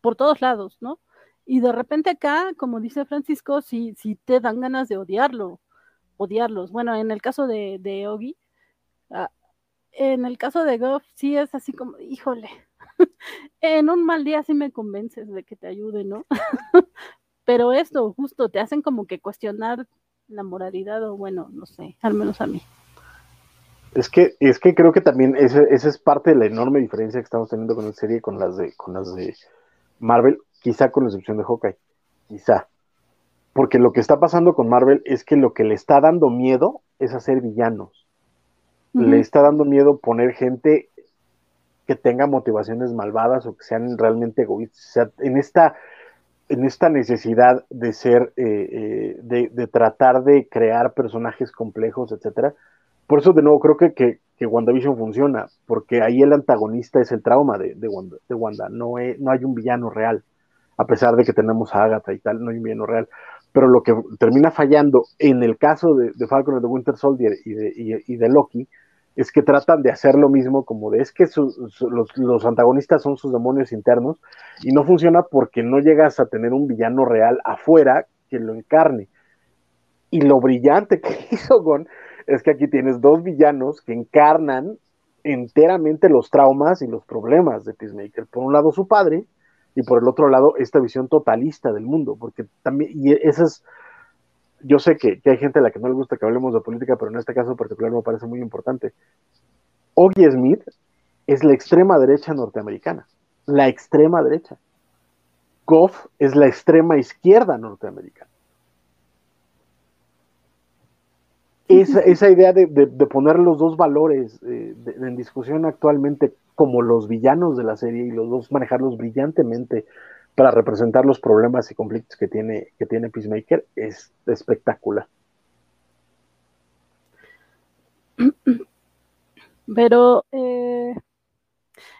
por todos lados, ¿no? Y de repente acá, como dice Francisco, sí, sí te dan ganas de odiarlo, odiarlos. Bueno, en el caso de, de Ogi, ah, en el caso de Goff, sí es así como, híjole, en un mal día sí me convences de que te ayude, ¿no? Pero esto justo te hacen como que cuestionar la moralidad o bueno, no sé, al menos a mí. Es que, es que creo que también esa, es parte de la enorme diferencia que estamos teniendo con la serie con las de, con las de Marvel, quizá con la excepción de Hawkeye, quizá. Porque lo que está pasando con Marvel es que lo que le está dando miedo es hacer villanos. Le está dando miedo poner gente que tenga motivaciones malvadas o que sean realmente egoístas. O sea, en esta, en esta necesidad de ser, eh, eh, de, de, tratar de crear personajes complejos, etcétera. Por eso, de nuevo, creo que, que, que, WandaVision funciona, porque ahí el antagonista es el trauma de, de Wanda, de Wanda. No, no hay un villano real, a pesar de que tenemos a Agatha y tal, no hay un villano real. Pero lo que termina fallando en el caso de, de Falcon and Winter Soldier y de, y, y de Loki es que tratan de hacer lo mismo, como de es que los, antagonistas son sus demonios internos, y no funciona porque no llegas a tener un villano real afuera que lo encarne. Y lo brillante que hizo Gon es que aquí tienes dos villanos que encarnan enteramente los traumas y los problemas de Peacemaker. Por un lado su padre, y por el otro lado esta visión totalista del mundo, porque también, y esa es yo sé que, hay gente a la que no le gusta que hablemos de política, pero en este caso particular me parece muy importante. Oggy Smith es la extrema derecha norteamericana, la extrema derecha. Goff es la extrema izquierda norteamericana. Esa, esa idea de, poner los dos valores eh, en discusión actualmente como los villanos de la serie y los dos manejarlos brillantemente para representar los problemas y conflictos que tiene, que tiene Peacemaker es espectacular. Pero eh,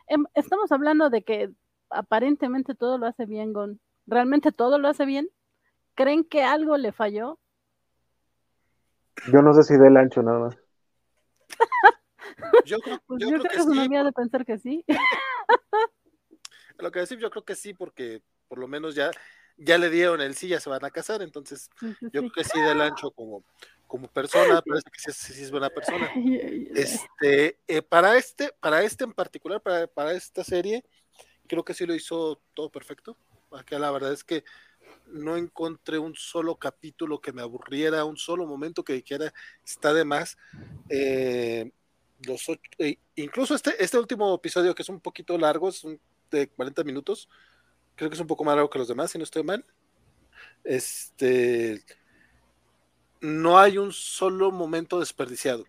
em, estamos hablando de que aparentemente todo lo hace bien, Gon. ¿Realmente todo lo hace bien? ¿Creen que algo le falló? Yo no sé si del ancho nada más. yo, creo, pues yo, creo, que, es una de pensar que sí. Lo que decir, yo creo que sí, porque por lo menos ya, ya le dieron el sí, ya se van a casar, entonces yo creo que sí del ancho como, como persona, parece que sí, es buena persona. Este, eh, para este, para este en particular, para, para esta serie, creo que sí lo hizo todo perfecto. Porque la verdad es que no encontré un solo capítulo que me aburriera, un solo momento que dijera está de más. Eh, los eh, incluso este, este último episodio, que es un poquito largo, es un de 40 minutos. Creo que es un poco más largo que los demás, si no estoy mal. Este. No hay un solo momento desperdiciado.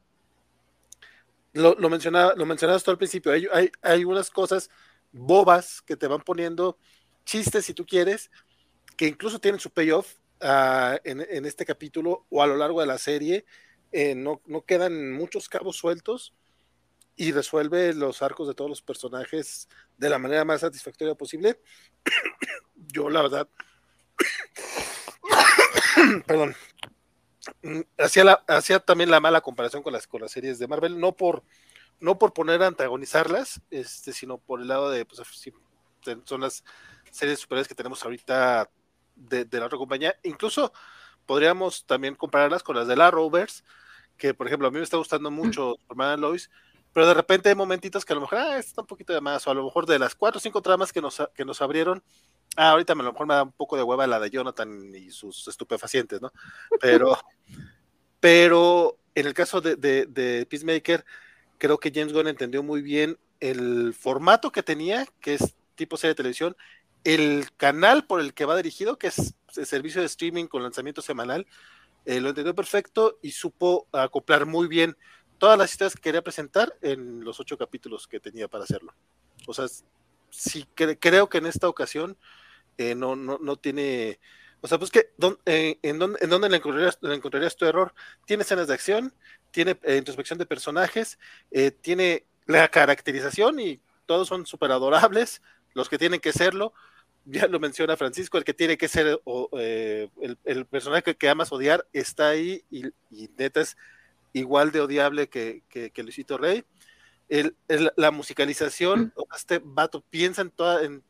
Lo, lo, mencionaba, lo mencionabas al principio. Hay, hay, unas cosas bobas que te van poniendo chistes, si tú quieres, que incluso tienen su payoff uh, en, en, este capítulo o a lo largo de la serie. Eh, no, no, quedan muchos cabos sueltos y resuelve los arcos de todos los personajes de la manera más satisfactoria posible. Yo, la verdad, perdón, hacía, también la mala comparación con las, con las series de Marvel, no por, no por poner a antagonizarlas, este, sino por el lado de, pues, son las series superiores que tenemos ahorita de, de la otra compañía. Incluso podríamos también compararlas con las de la Rovers, que por ejemplo a mí me está gustando mucho Superman Lois, pero de repente hay momentitos que a lo mejor, ah, está un poquito de más, o a lo mejor de las cuatro o cinco tramas que nos, que nos abrieron, ah, ahorita a lo mejor me da un poco de hueva la de Jonathan y sus estupefacientes, ¿no? Pero, pero en el caso de, de, Peacemaker, creo que James Gunn entendió muy bien el formato que tenía, que es tipo serie de televisión, el canal por el que va dirigido, que es el servicio de streaming con lanzamiento semanal, eh, lo entendió perfecto y supo acoplar muy bien todas las historias que quería presentar en los ocho capítulos que tenía para hacerlo. O sea, sí creo que en esta ocasión eh, no, no, no tiene... O sea, pues que, eh, ¿en, dónde, ¿en dónde le encontrarías, le encontrarías, tu error? Tiene escenas de acción, tiene introspección de personajes, tiene la caracterización y todos son súper adorables, los que tienen que serlo, ya lo menciona Francisco, el que tiene que ser eh, el, personaje que, amas odiar está ahí y, neta es igual de odiable que, que, Luisito Rey. El, la musicalización, este vato piensa en toda, en,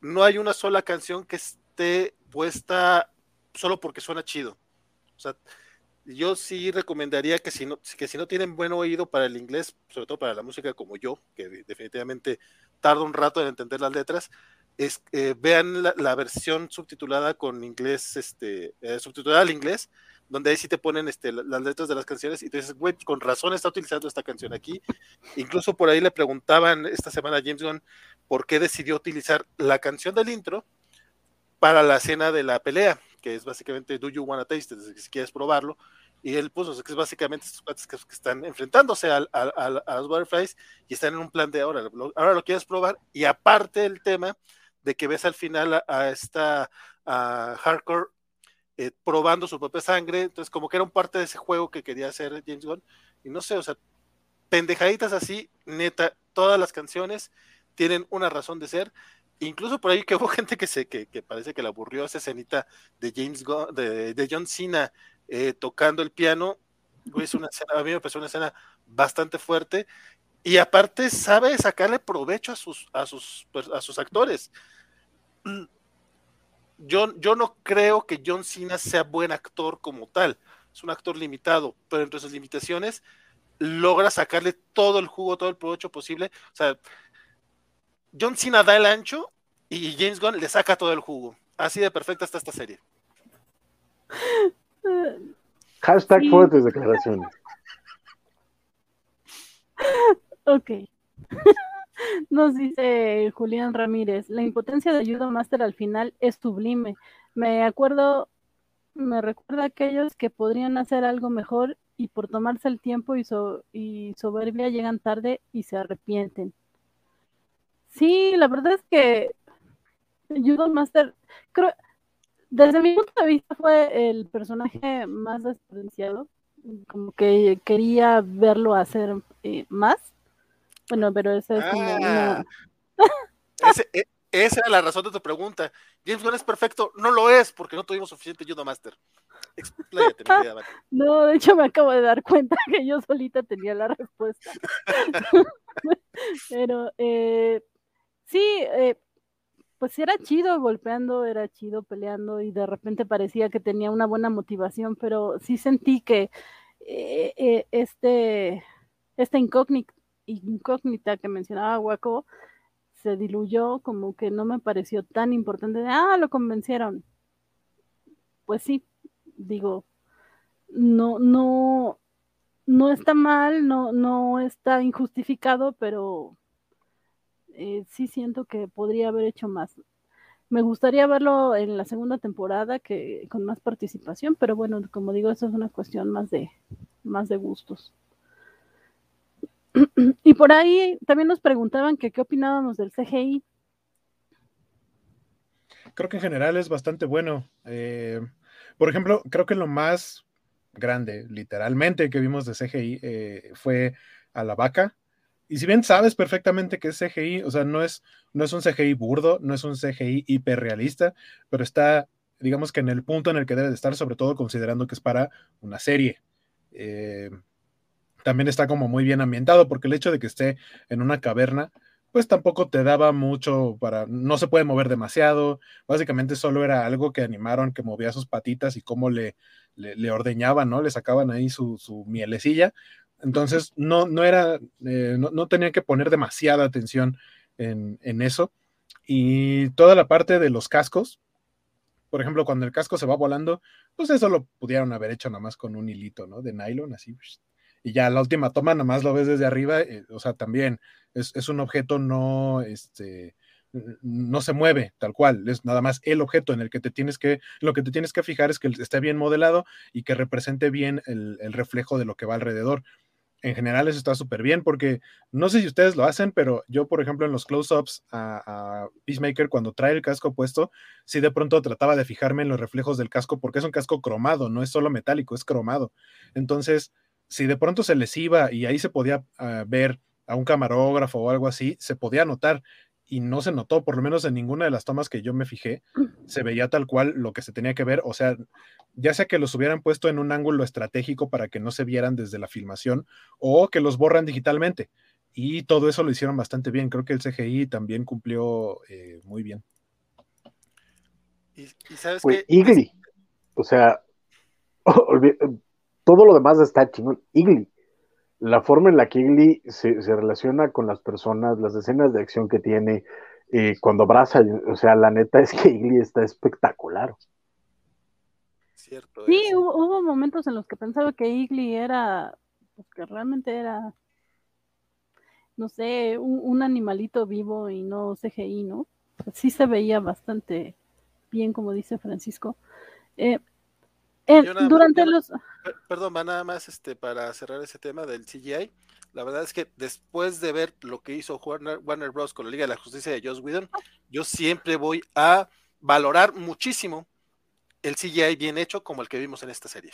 no hay una sola canción que esté puesta solo porque suena chido. O sea, yo sí recomendaría que si no, que si no tienen buen oído para el inglés, sobre todo para la música como yo, que definitivamente tarda un rato en entender las letras, es, eh, vean la, versión subtitulada con inglés, este, eh, subtitulada al inglés, donde ahí sí te ponen este, las letras de las canciones y tú dices, güey, con razón está utilizando esta canción aquí. Incluso por ahí le preguntaban esta semana a James Gunn por qué decidió utilizar la canción del intro para la escena de la pelea, que es básicamente Do You Wanna Taste si quieres probarlo. Y él puso, que es básicamente estos que, que, están enfrentándose a, los butterflies y están en un plan de ahora, ahora lo quieres probar. Y aparte el tema de que ves al final a, esta Hardcore eh, probando su propia sangre, entonces como que era un parte de ese juego que quería hacer James Gunn, y no sé, o sea, pendejaditas así, neta, todas las canciones tienen una razón de ser, incluso por ahí que hubo gente que se, que, parece que le aburrió esa escenita de James Gunn, de, John Cena eh, tocando el piano, es una escena, a mí me pareció una escena bastante fuerte, y aparte sabe sacarle provecho a sus, a sus, a sus actores. Yo, yo no creo que John Cena sea buen actor como tal. Es un actor limitado, pero entre sus limitaciones logra sacarle todo el jugo, todo el provecho posible. O sea, John Cena da el ancho y James Gunn le saca todo el jugo. Así de perfecta está esta serie. Hashtag fuertes declaraciones. Ok. Nos dice Julián Ramírez, la impotencia de Judo Master al final es sublime. Me acuerdo, me recuerda a aquellos que podrían hacer algo mejor y por tomarse el tiempo y, y soberbia llegan tarde y se arrepienten. Sí, la verdad es que Judo Master, creo, desde mi punto de vista fue el personaje más desperdiciado, como que quería verlo hacer eh, más bueno, pero esa es ah. e, esa era la razón de tu pregunta. James Gunn es perfecto. No lo es porque no tuvimos suficiente Judo Master. Expláyate, No, de hecho me acabo de dar cuenta que yo solita tenía la respuesta. pero eh, sí, eh, pues era chido golpeando, era chido peleando y de repente parecía que tenía una buena motivación, pero sí sentí que eh, este, esta incógnita incógnita que mencionaba Waco se diluyó, como que no me pareció tan importante. ah, lo convencieron. Pues sí, digo, no, no, no está mal, no, no está injustificado, pero eh, sí siento que podría haber hecho más. Me gustaría verlo en la segunda temporada que con más participación, pero bueno, como digo, eso es una cuestión más de, más de gustos. Y por ahí también nos preguntaban que qué opinábamos del CGI. Creo que en general es bastante bueno. Eh, por ejemplo, creo que lo más grande, literalmente, que vimos de CGI eh, fue a la vaca. Y si bien sabes perfectamente que es CGI, o sea, no es, no es un CGI burdo, no es un CGI hiperrealista, pero está, digamos que en el punto en el que debe de estar, sobre todo considerando que es para una serie. Eh, también está como muy bien ambientado, porque el hecho de que esté en una caverna, pues tampoco te daba mucho para, no se puede mover demasiado, básicamente solo era algo que animaron, que movía sus patitas y cómo le, le, ordeñaban, ¿no? Le sacaban ahí su, su mielecilla, entonces no, no era, eh, no, no, tenía que poner demasiada atención en, en eso. Y toda la parte de los cascos, por ejemplo, cuando el casco se va volando, pues eso lo pudieron haber hecho nada más con un hilito, ¿no? De nylon, así, y ya la última toma nada más lo ves desde arriba, eh, o sea, también es, un objeto no, este, no se mueve tal cual, es nada más el objeto en el que te tienes que, lo que te tienes que fijar es que esté bien modelado y que represente bien el, reflejo de lo que va alrededor. En general eso está súper bien porque no sé si ustedes lo hacen, pero yo, por ejemplo, en los close-ups a, Peacemaker, cuando trae el casco puesto, sí de pronto trataba de fijarme en los reflejos del casco porque es un casco cromado, no es solo metálico, es cromado. Entonces, si de pronto se les iba y ahí se podía ah, ver a un camarógrafo o algo así, se podía notar y no se notó, por lo menos en ninguna de las tomas que yo me fijé, se veía tal cual lo que se tenía que ver, o sea, ya sea que los hubieran puesto en un ángulo estratégico para que no se vieran desde la filmación o que los borran digitalmente. Y todo eso lo hicieron bastante bien, creo que el CGI también cumplió eh, muy bien. Y, sabes que... Igli, o sea, todo lo demás está chingón. Igli, la forma en la que Igli se, relaciona con las personas, las escenas de acción que tiene, eh, cuando abraza, o sea, la neta es que Igli está espectacular. Cierto. Sí, hubo, momentos en los que pensaba que Igli era, pues que realmente era, no sé, un, animalito vivo y no CGI, ¿no? sí se veía bastante bien, como dice Francisco. Eh, durante los... Perdón, va nada más este, para cerrar ese tema del CGI. La verdad es que después de ver lo que hizo Warner, Warner Bros. con la Liga de la Justicia de Joss Whedon, yo siempre voy a valorar muchísimo el CGI bien hecho como el que vimos en esta serie.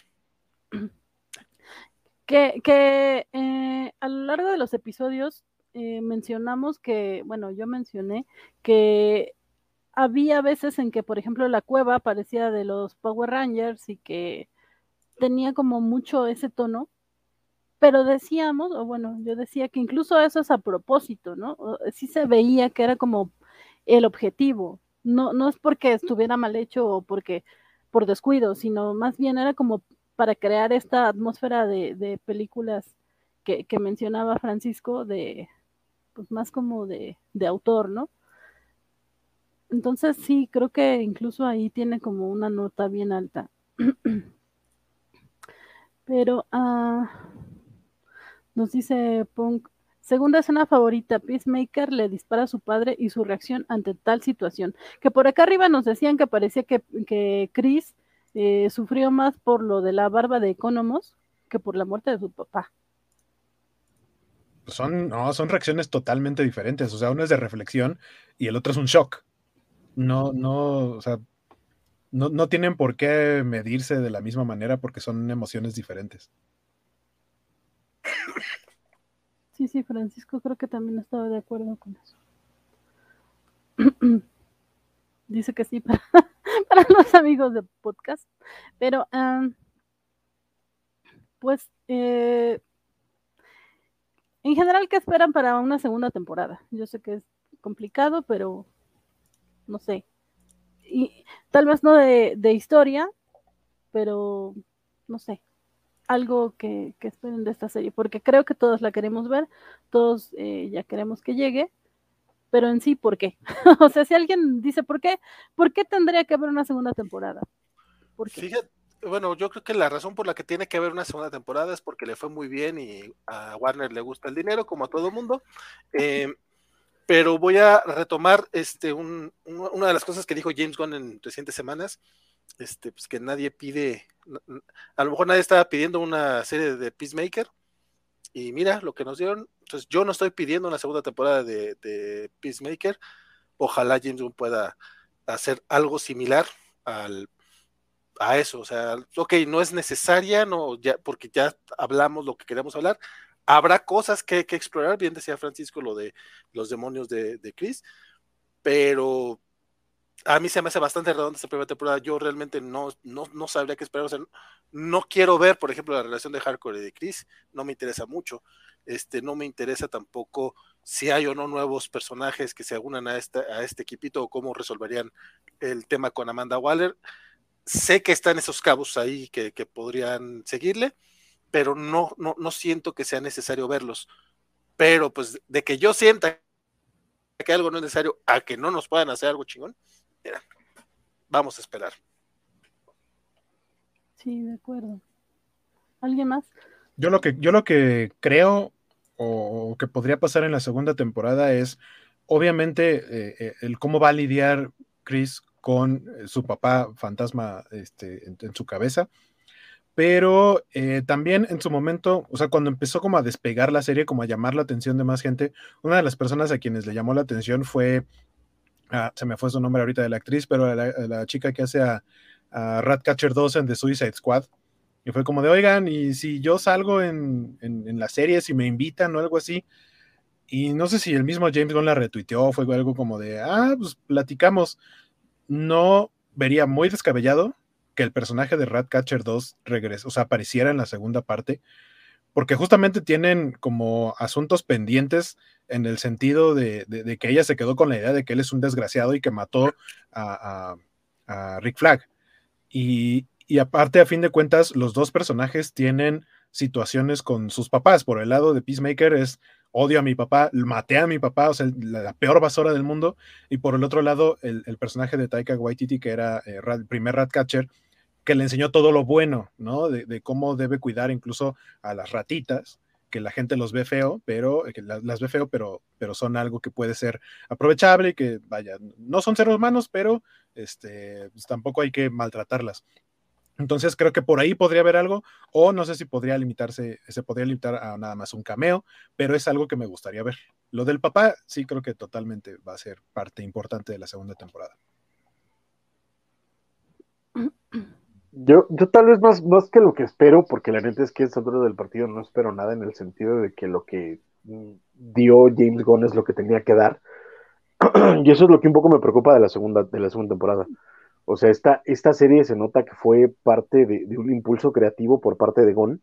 Que, que eh, a lo largo de los episodios eh, mencionamos que, bueno, yo mencioné que había veces en que, por ejemplo, la cueva parecía de los Power Rangers y que tenía como mucho ese tono, pero decíamos, o bueno, yo decía que incluso eso es a propósito, ¿no? Sí se veía que era como el objetivo, no, no es porque estuviera mal hecho o porque por descuido, sino más bien era como para crear esta atmósfera de, películas que, que, mencionaba Francisco, de pues más como de, de autor, ¿no? Entonces sí, creo que incluso ahí tiene como una nota bien alta. Pero ah, nos dice Punk, segunda escena favorita, Peacemaker le dispara a su padre y su reacción ante tal situación. Que por acá arriba nos decían que parecía que, que Chris eh, sufrió más por lo de la barba de Economos que por la muerte de su papá. Son, no, son reacciones totalmente diferentes. O sea, uno es de reflexión y el otro es un shock no, no, o sea, no, no, tienen por qué medirse de la misma manera porque son emociones diferentes. Sí, sí, Francisco creo que también estaba de acuerdo con eso. Dice que sí para, para, los amigos de podcast. Pero, pues, eh, en general, ¿qué esperan para una segunda temporada? Yo sé que es complicado, pero no sé. Y tal vez no de, historia, pero no sé, algo que, esperen de esta serie, porque creo que todos la queremos ver, todos eh, ya queremos que llegue, pero en sí, ¿por qué? o sea, si alguien dice por qué, ¿por qué tendría que haber una segunda temporada? Fíjate, bueno, yo creo que la razón por la que tiene que haber una segunda temporada es porque le fue muy bien y a Warner le gusta el dinero, como a todo mundo. Eh, pero voy a retomar este, una de las cosas que dijo James Gunn en recientes semanas, este, pues que nadie pide, a lo mejor nadie estaba pidiendo una serie de Peacemaker, y mira lo que nos dieron, entonces yo no estoy pidiendo una segunda temporada de, Peacemaker, ojalá James Gunn pueda hacer algo similar al, a eso, o sea, ok, no es necesaria, no, ya, porque ya hablamos lo que queremos hablar, habrá cosas que, que, explorar, bien decía Francisco lo de los demonios de, de Chris, pero a mí se me hace bastante redonda esta primera temporada. Yo realmente no, no, no sabría qué esperar. O sea, no, quiero ver, por ejemplo, la relación de Hardcore y de Chris. No me interesa mucho. Este, no me interesa tampoco si hay o no nuevos personajes que se unan a, a este equipito o cómo resolverían el tema con Amanda Waller. Sé que están esos cabos ahí que podrían seguirle pero no, no, no siento que sea necesario verlos. Pero pues de que yo sienta que algo no es necesario a que no nos puedan hacer algo chingón, mira, vamos a esperar. Sí, de acuerdo. ¿Alguien más? Yo lo que, yo lo que creo o que podría pasar en la segunda temporada es obviamente, eh, eh, el cómo va a lidiar Chris con su papá fantasma este, en, su cabeza. Pero también en su momento, o sea, cuando empezó como a despegar la serie, como a llamar la atención de más gente, una de las personas a quienes le llamó la atención fue, ah, se me fue su nombre ahorita de la actriz, pero la, chica que hace a, a Ratcatcher 2 en The Suicide Squad. Y fue como de, oigan, y si yo salgo en, en, la serie, si me invitan o algo así. Y no sé si el mismo James Gunn la retuiteó, fue algo como de, ah, pues platicamos. No vería muy descabellado que el personaje de Ratcatcher 2 regrese, o sea, apareciera en la segunda parte, porque justamente tienen como asuntos pendientes en el sentido de, que ella se quedó con la idea de que él es un desgraciado y que mató a, Rick Flag. Y, y aparte, a fin de cuentas, los dos personajes tienen situaciones con sus papás. Por el lado de Peacemaker es odio a mi papá, maté a mi papá, o sea, la, peor basura del mundo. Y por el otro lado, el, personaje de Taika Waititi, que era eh, el primer Ratcatcher, que le enseñó todo lo bueno, ¿no? De, cómo debe cuidar incluso a las ratitas, que la gente los ve feo, pero eh, las, ve feo, pero, pero son algo que puede ser aprovechable y que, vaya, no son seres humanos, pero este, pues tampoco hay que maltratarlas. Entonces creo que por ahí podría haber algo, o no sé si podría limitarse, se podría limitar a nada más un cameo, pero es algo que me gustaría ver. Lo del papá sí creo que totalmente va a ser parte importante de la segunda temporada. Yo, yo tal vez más, más que lo que espero, porque la neta es que es otro del partido, no espero nada en el sentido de que lo que mm, dio James Gunn es lo que tenía que dar. y eso es lo que un poco me preocupa de la segunda, de la segunda temporada. O sea, esta, esta serie se nota que fue parte de, un impulso creativo por parte de Gon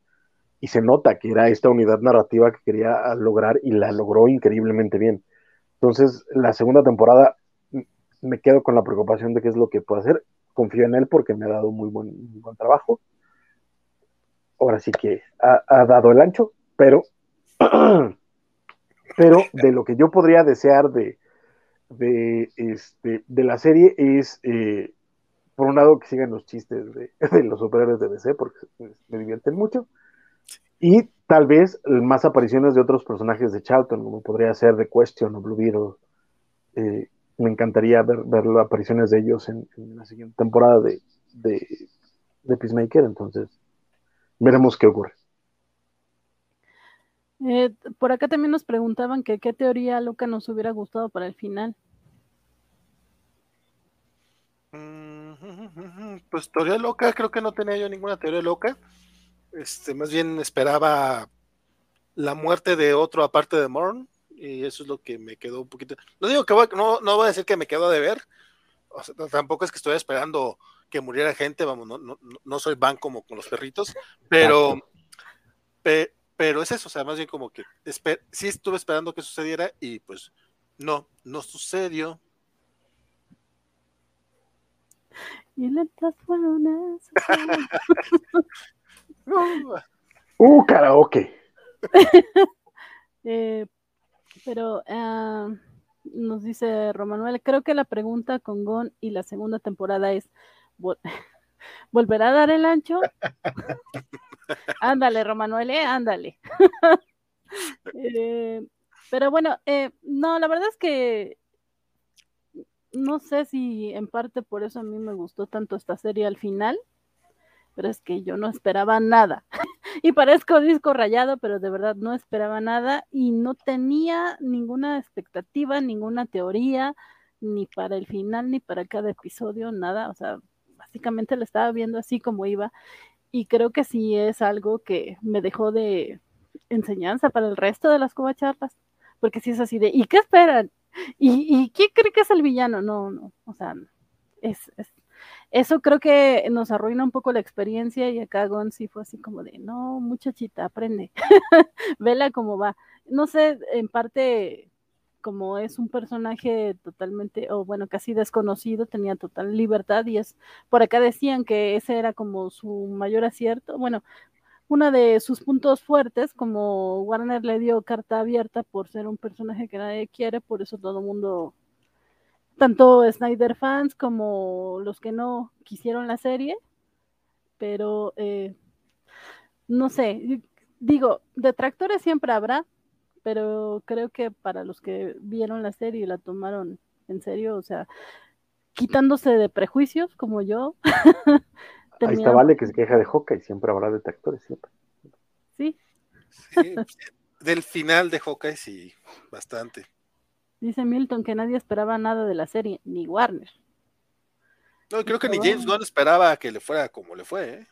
y se nota que era esta unidad narrativa que quería lograr y la logró increíblemente bien. Entonces, la segunda temporada me quedo con la preocupación de qué es lo que puede hacer. Confío en él porque me ha dado muy buen, buen trabajo. Ahora sí que ha, dado el ancho, pero, pero de lo que yo podría desear de, de, este, de la serie es eh, por un lado, que sigan los chistes de, los superhéroes de DC, porque me divierten mucho. Y tal vez más apariciones de otros personajes de Charlton, como podría ser The Question o Blue Beetle. Eh, me encantaría ver, ver las apariciones de ellos en, la siguiente temporada de, de, Peacemaker. Entonces, veremos qué ocurre. Eh, por acá también nos preguntaban que qué teoría loca nos hubiera gustado para el final. Pues teoría loca, creo que no tenía yo ninguna teoría loca. Este, más bien esperaba la muerte de otro aparte de Morn, y eso es lo que me quedó un poquito. No digo que no, no voy a decir que me quedó de ver, tampoco es que estoy esperando que muriera gente, vamos, no, no, soy van como con los perritos, pero, pero es eso, o sea, más bien como que sí estuve esperando que sucediera y pues no, no sucedió. Y uh, karaoke. eh, pero uh, nos dice Romanuel, creo que la pregunta con Gon y la segunda temporada es, ¿volverá a dar el ancho? ándale, Romanuel, eh, ándale. eh, pero bueno, eh, no, la verdad es que no sé si en parte por eso a mí me gustó tanto esta serie al final, pero es que yo no esperaba nada. y parezco disco rayado, pero de verdad no esperaba nada y no tenía ninguna expectativa, ninguna teoría, ni para el final, ni para cada episodio, nada. O sea, básicamente lo estaba viendo así como iba. Y creo que sí es algo que me dejó de enseñanza para el resto de las covacharlas. Porque si es así de, ¿y qué esperan? ¿Y, ¿Y quién cree que es el villano? No, no, o sea, es, eso creo que nos arruina un poco la experiencia y acá Gon fue así como de, no, muchachita, aprende, vela cómo va. No sé, en parte como es un personaje totalmente, o bueno, casi desconocido, tenía total libertad y es, por acá decían que ese era como su mayor acierto, bueno, uno de sus puntos fuertes, como Warner le dio carta abierta por ser un personaje que nadie quiere, por eso todo el mundo, tanto Snyder fans como los que no quisieron la serie, pero eh, no sé, digo, detractores siempre habrá, pero creo que para los que vieron la serie y la tomaron en serio, o sea, quitándose de prejuicios como yo. Ahí está Vale que se queja de Hawkeye, siempre habrá detractores, siempre. Sí. sí. Del final de Hawkeye, sí, bastante. Dice Milton que nadie esperaba nada de la serie, ni Warner. No, creo que ni James Gunn esperaba que le fuera como le fue, ¿eh?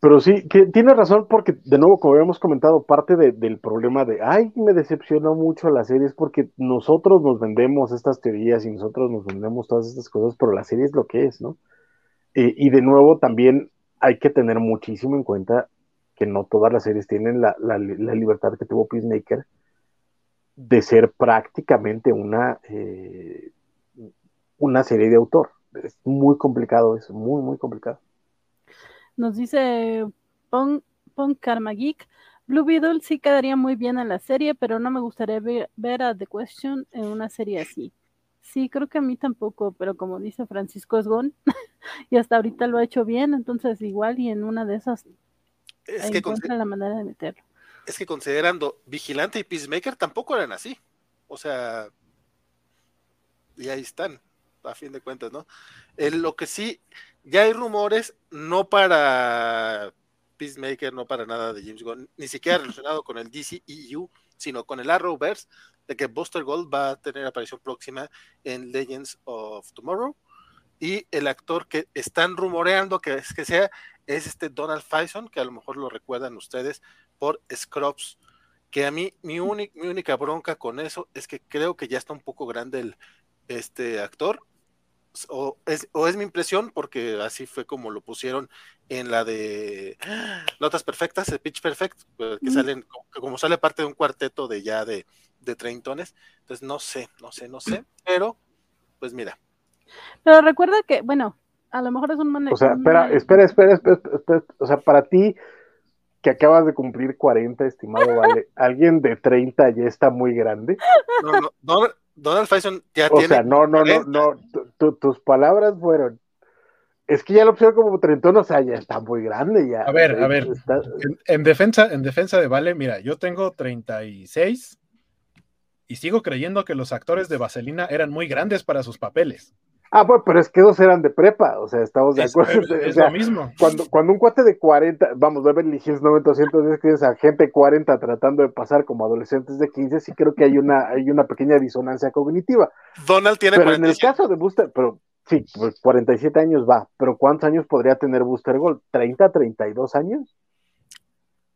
Pero sí, que tiene razón porque, de nuevo, como habíamos comentado, parte del problema de, ay, me decepcionó mucho la serie es porque nosotros nos vendemos estas teorías y nosotros nos vendemos todas estas cosas, pero la serie es lo que es, ¿no? y de nuevo, también hay que tener muchísimo en cuenta que no todas las series tienen la, la, libertad que tuvo Peacemaker de ser prácticamente una, eh, una serie de autor. Es muy complicado eso, muy, muy complicado. Nos dice Pon, Pon Karma Geek. Blue Beetle sí quedaría muy bien en la serie, pero no me gustaría ver, a The Question en una serie así. Sí, creo que a mí tampoco, pero como dice Francisco Esgón, y hasta ahorita lo ha hecho bien, entonces igual y en una de esas es que la manera de meterlo. Es que considerando Vigilante y Peacemaker tampoco eran así. O sea, y ahí están, a fin de cuentas, ¿no? lo que sí, ya hay rumores, no para Peacemaker, no para nada de James Gunn, ni siquiera relacionado con el DCEU, sino con el Arrowverse, de que Buster Gold va a tener aparición próxima en Legends of Tomorrow. Y el actor que están rumoreando que, es, que sea es este Donald Faison, que a lo mejor lo recuerdan ustedes por Scrubs. Que a mí, mi, mi única bronca con eso es que creo que ya está un poco grande el, este actor o es, o es mi impresión, porque así fue como lo pusieron en la de Notas Perfectas, el Pitch Perfect, pues, que salen, como sale parte de un cuarteto de ya de, de treintones, entonces no sé, no sé, no sé, pero pues mira. Pero recuerda que, bueno, a lo mejor es un manejo. O sea, espera, espera, espera, espera, o sea, para ti que acabas de cumplir 40, estimado Vale, ¿alguien de 30 ya está muy grande? No, no, no Donald Faison ya o tiene. O sea, no, no, no, no. tus palabras fueron. Es que ya lo opción como trentón, o sea, ya está muy grande ya. A ver, a ver. En, defensa, en defensa de Vale, mira, yo tengo 36 y sigo creyendo que los actores de Vaselina eran muy grandes para sus papeles. Ah, pues, pero es que dos eran de prepa, o sea, estamos de acuerdo. Es, lo mismo. Cuando, cuando un cuate de 40, vamos, Beverly Hills 900 que es a gente de 40 tratando de pasar como adolescentes de 15, sí creo que hay una, hay una pequeña disonancia cognitiva. Donald tiene Pero en el caso de Booster, pero sí, pues 47 años va, pero ¿cuántos años podría tener Booster Gold? ¿30, 32 años?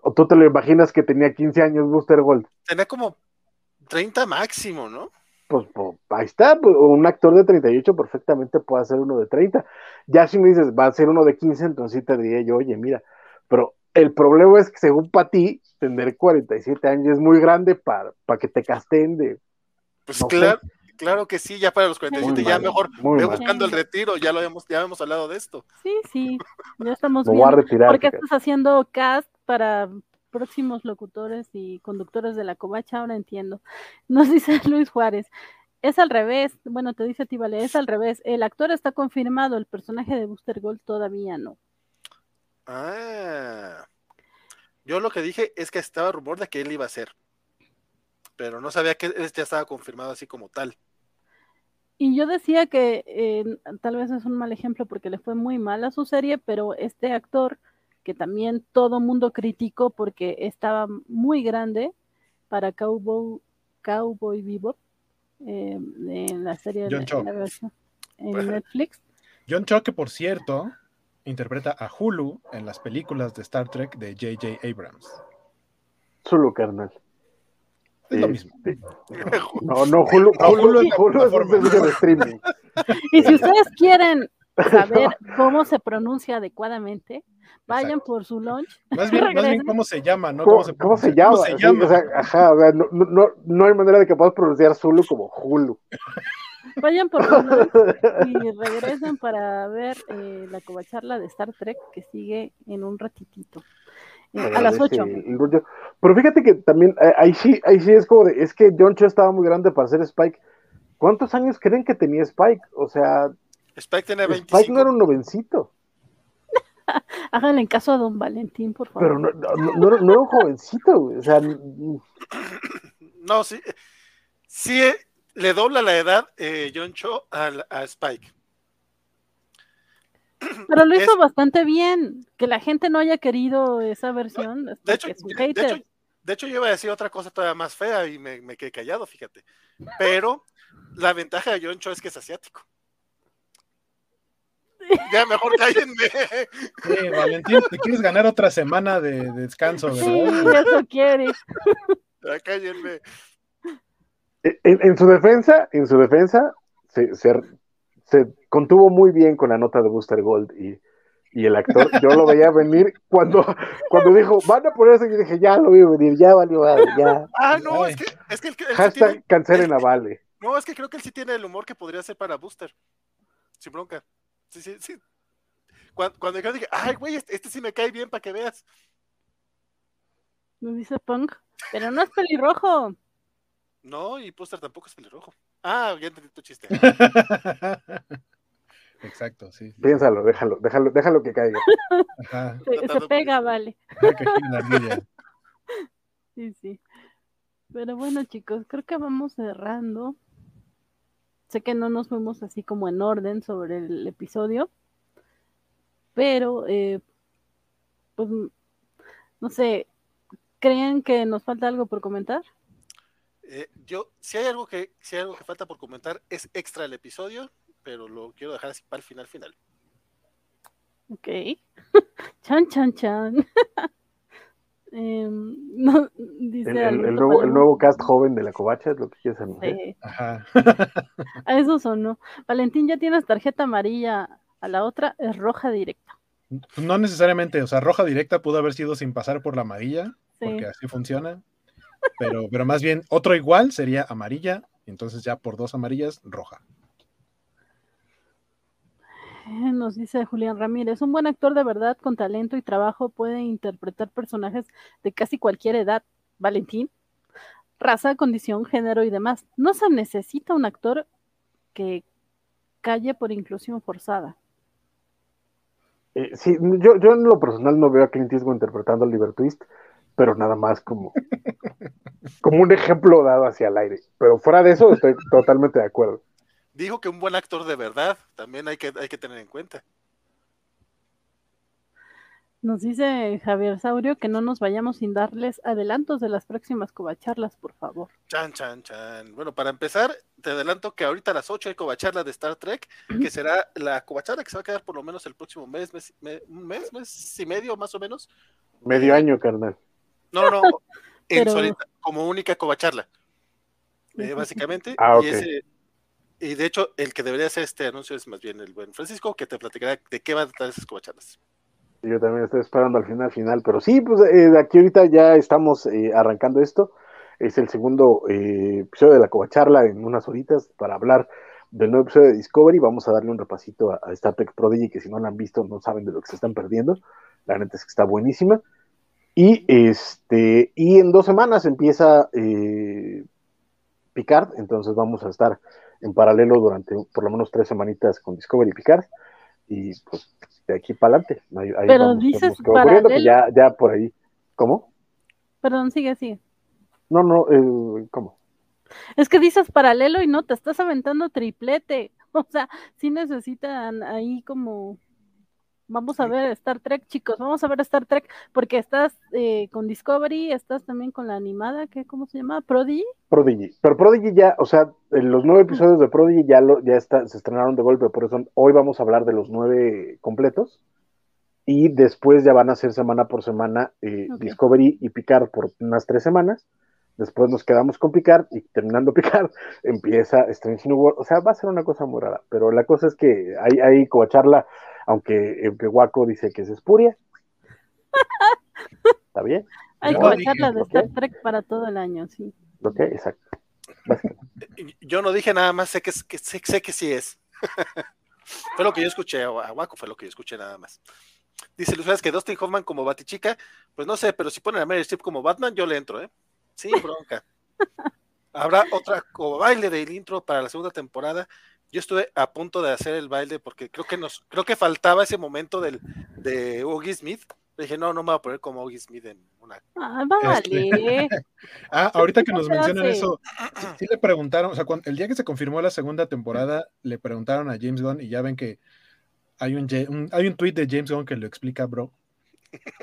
¿O tú te lo imaginas que tenía 15 años Booster Gold? Tenía como 30 máximo, ¿no? Pues, pues, ahí está, pues, un actor de 38 perfectamente puede ser uno de 30. Ya si me dices, va a ser uno de 15, entonces sí te diría yo, oye, mira, pero el problema es que según para ti, tener 47 años es muy grande para, para que te casten de... Pues claro, claro que sí, ya para los 47 ya mejor ve buscando el retiro, ya lo habíamos, ya hemos hablado de esto. Sí, sí, ya estamos viendo. ¿Por qué estás haciendo cast para próximos locutores y conductores de la covacha, ahora entiendo. Nos dice Luis Juárez, es al revés, bueno, te dice a ti, vale, es al revés. El actor está confirmado, el personaje de Booster Gold todavía no. Ah, yo lo que dije es que estaba rumor de que él iba a ser, pero no sabía que él ya estaba confirmado así como tal. Y yo decía que eh, tal vez es un mal ejemplo porque le fue muy mal a su serie, pero este actor que también todo mundo criticó porque estaba muy grande para Cowboy, Cowboy Bebop eh, en la serie de, en Netflix. John Cho, que por cierto interpreta a Hulu en las películas de Star Trek de J.J. Abrams. Solo carnal. Es lo mismo. No, no, Hulu, Hulu, Hulu es un servicio de streaming. Y si ustedes quieren saber cómo se pronuncia adecuadamente, Vayan por su lunch. Más bien, más bien, cómo se llama, ¿no? ¿Cómo, se, ¿cómo se, llama? ¿Cómo se llama? o sea, ajá, o sea, no, no, no, hay manera de que puedas pronunciar Zulu como Hulu. Vayan por su lunch y regresen para ver eh, la covacharla de Star Trek que sigue en un ratitito. Eh, a las 8. Pero fíjate que también eh, ahí sí, ahí sí es como de, es que John Cho estaba muy grande para ser Spike. ¿Cuántos años creen que tenía Spike? O sea, Spike tiene 25. Spike no era un novencito. Háganle caso a don Valentín, por favor. Pero no, no, no, no era un jovencito, güey. O sea, No, sí. Sí, eh, le dobla la edad eh, John Cho al- a, Spike. Pero lo hizo es- bastante bien. Que la gente no haya querido esa versión. es De hecho, es un de, hecho, de hecho, yo iba a decir otra cosa todavía más fea y me, me quedé callado, fíjate. Pero la ventaja de John Cho es que es asiático. Ya, mejor cállenme. Sí, Valentín, te quieres ganar otra semana de, de descanso, sí, ¿verdad? eso quiere. Ya, cállenme. en, en su defensa, en su defensa, se, se, se contuvo muy bien con la nota de Booster Gold y, y el actor, yo lo veía venir cuando, cuando dijo, van a ponerse, yo dije, ya lo vi venir, ya valió, ya. Ah, no, Ay. es que, es que él sí Hashtag tiene, cancelen a Vale. no, es que creo que él sí tiene el humor que podría ser para Booster. Sin bronca. Sí, sí, sí. Cuando, cuando yo dije, ay, güey, este, este sí me cae bien para que veas. Nos dice Punk. Pero no es pelirrojo. No, y Booster tampoco es pelirrojo. Ah, ya entendí tu chiste. Exacto, sí. Piénsalo, déjalo, déjalo, déjalo que caiga. Ajá. Se, se pega, vale. Ardilla. Sí, sí. Pero bueno, chicos, creo que vamos cerrando. Sé que no nos fuimos así como en orden sobre el episodio, pero eh, pues no sé, ¿creen que nos falta algo por comentar? Eh, yo, si hay algo que, si hay algo que falta por comentar, es extra el episodio, pero lo quiero dejar así para el final final. Ok. chan, chan, chan. Em, no, dice El, el- el Alberto nuevo, el nuevo cast joven de la covacha es lo que quieres anunciar. Sí, Ajá. a eso sonó. Valentín, ya tienes tarjeta amarilla, a la otra es roja directa. No necesariamente, o sea, roja directa pudo haber sido sin pasar por la amarilla, Sí. porque así funciona. Pero, pero más bien, otro igual sería amarilla, entonces ya por dos amarillas, roja. Nos dice Julián Ramírez, un buen actor de verdad con talento y trabajo puede interpretar personajes de casi cualquier edad. Valentín, raza, condición, género y demás. No se necesita un actor que calle por inclusión forzada. Eh, sí, yo, yo en lo personal no veo a Clint Eastwood interpretando al Liber Twist, pero nada más como, como un ejemplo dado hacia el aire. Pero fuera de eso, estoy totalmente de acuerdo. Dijo que un buen actor de verdad también hay que, hay que tener en cuenta. Nos dice Javier Saurio que no nos vayamos sin darles adelantos de las próximas covacharlas, por favor. Chan, chan, chan. Bueno, para empezar, te adelanto que ahorita a las 8 hay covacharla de Star Trek, que será la covacharla que se va a quedar por lo menos el próximo mes, mes, mes, mes y medio más o menos. Medio año, carnal. No, no, no, en Pero- solita- como única covacharla, eh, básicamente. Ah, ok. y, ese- y de hecho, el que debería hacer este anuncio es más bien el buen Francisco, que te platicará de qué van a tratar esas covacharlas. Yo también estoy esperando al final, final. Pero sí, pues eh, aquí ahorita ya estamos eh, arrancando esto. Es el segundo eh, episodio de la covacharla en unas horitas para hablar del nuevo episodio de Discovery. Vamos a darle un repasito a, a Star Trek Prodigy, que si no la han visto no saben de lo que se están perdiendo. La neta es que está buenísima. Y este, y en dos semanas empieza eh, Picard, entonces vamos a estar en paralelo durante por lo menos tres semanitas con Discovery Picard. Y pues de aquí para adelante. Ahí, ahí Pero vamos, dices ocurriendo que paralelo. ya, ya por ahí. ¿Cómo? Perdón, sigue, sigue. No, no, eh, ¿cómo? Es que dices paralelo y no, te estás aventando triplete. O sea, sí necesitan ahí como... Vamos a ver Star Trek, chicos, vamos a ver Star Trek, porque estás eh, con Discovery, estás también con la animada, que ¿cómo se llama? Prodigy. Prodigy. Pero Prodigy ya, o sea, los nueve episodios de Prodigy ya, lo, ya está, se estrenaron de golpe, por eso hoy vamos a hablar de los nueve completos. Y después ya van a ser semana por semana eh. Discovery y Picard por unas tres semanas. Después nos quedamos con Picard y terminando Picard empieza Strange New World. O sea, va a ser una cosa muy rara. Pero la cosa es que hay, hay covacharla, aunque, aunque Waco dice que es espuria. ¿Está bien? Hay dije, echarla de. Star Trek para todo el año, sí. Ok, exacto. Yo no dije nada más, sé que, es- que- sé, sé que sí es. fue lo que yo escuché, a Waco fue lo que yo escuché nada más. Dice Luis que Dustin Hoffman como Batichica, pues no sé, pero si ponen a Meryl Streep como Batman, yo le entro, ¿eh? Sí, bronca. Habrá otra como baile del intro para la segunda temporada yo estuve a punto de hacer el baile porque creo que nos, creo que faltaba ese momento del, de Oggy Smith. dije, no, no me voy a poner como Oggy Smith en una. Ah, vale. Este, ah, ahorita que nos mencionan eso, sí le preguntaron, o sea, el día que se confirmó la segunda temporada, le preguntaron a James Gunn y ya ven que hay un, un hay un tweet de James Gunn que lo explica, bro.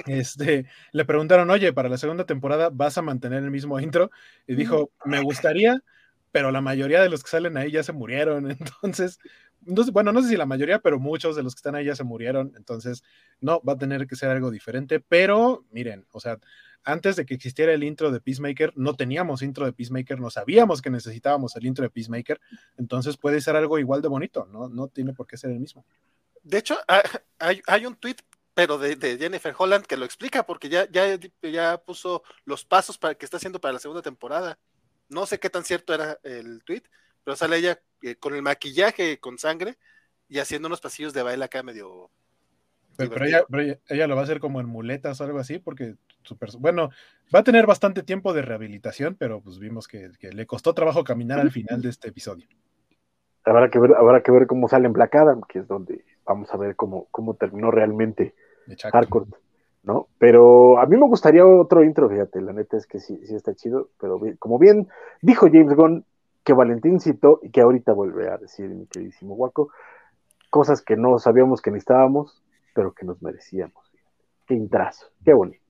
Este, le preguntaron, oye, para la segunda temporada vas a mantener el mismo intro, y dijo, me gustaría, pero la mayoría de los que salen ahí ya se murieron, entonces, bueno, no sé si la mayoría, pero muchos de los que están ahí ya se murieron, entonces, no, va a tener que ser algo diferente, pero miren, o sea, antes de que existiera el intro de Peacemaker, no teníamos intro de Peacemaker, no sabíamos que necesitábamos el intro de Peacemaker, entonces puede ser algo igual de bonito, no, no tiene por qué ser el mismo. De hecho, hay, hay un tweet pero de, Jennifer Holland que lo explica porque ya, ya, ya puso los pasos para que está haciendo para la segunda temporada. No sé qué tan cierto era el tweet, pero sale ella eh, con el maquillaje con sangre y haciendo unos pasillos de baile acá medio. Pero, ella, lo va a hacer como en muletas o algo así, porque bueno, va a tener bastante tiempo de rehabilitación, pero pues vimos que, le costó trabajo caminar al final de este episodio. Habrá que ver, habrá que ver cómo sale en Black Adam, que es donde vamos a ver cómo, cómo terminó realmente hardcore, ¿no? Pero a mí me gustaría otro intro, fíjate, la neta es que sí, sí está chido, pero como bien dijo James Gunn, que Valentín citó y que ahorita vuelve a decir mi queridísimo Guaco, cosas que no sabíamos que necesitábamos, pero que nos merecíamos. Qué intrazo, qué bonito.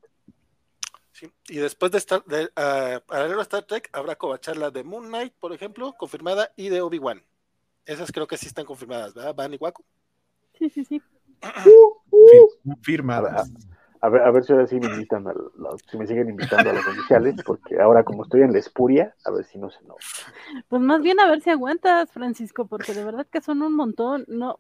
Sí, y después de estar de, uh, paralelo a Star Trek, habrá covacharla de Moon Knight, por ejemplo, confirmada, y de Obi-Wan. Esas creo que sí están confirmadas, ¿verdad? ¿Van y Guaco? Sí, sí, sí. Firmadas. A ver, a ver si ahora sí me invitan, si me siguen invitando a los oficiales, porque ahora como estoy en la espuria, a ver si no se no. Pues más bien a ver si aguantas, Francisco, porque de verdad que son un montón. No,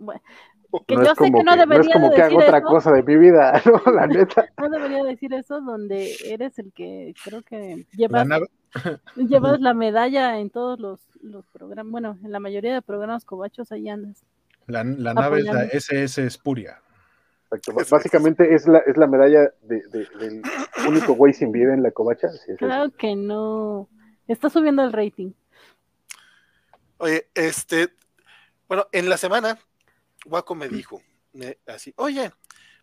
que yo sé que no debería no es como que hago otra cosa de mi vida, no, la neta. No debería decir eso donde eres el que creo que llevas la, llevas la medalla en todos los, los programas, bueno, en la mayoría de programas cobachos ahí andas. La, nave es la SS Espuria. Básicamente es la, es la medalla de, del único güey sin vida en la covacha. claro que no. Está subiendo el rating. Oye, este, bueno, en la semana, Waco me dijo, así, oye,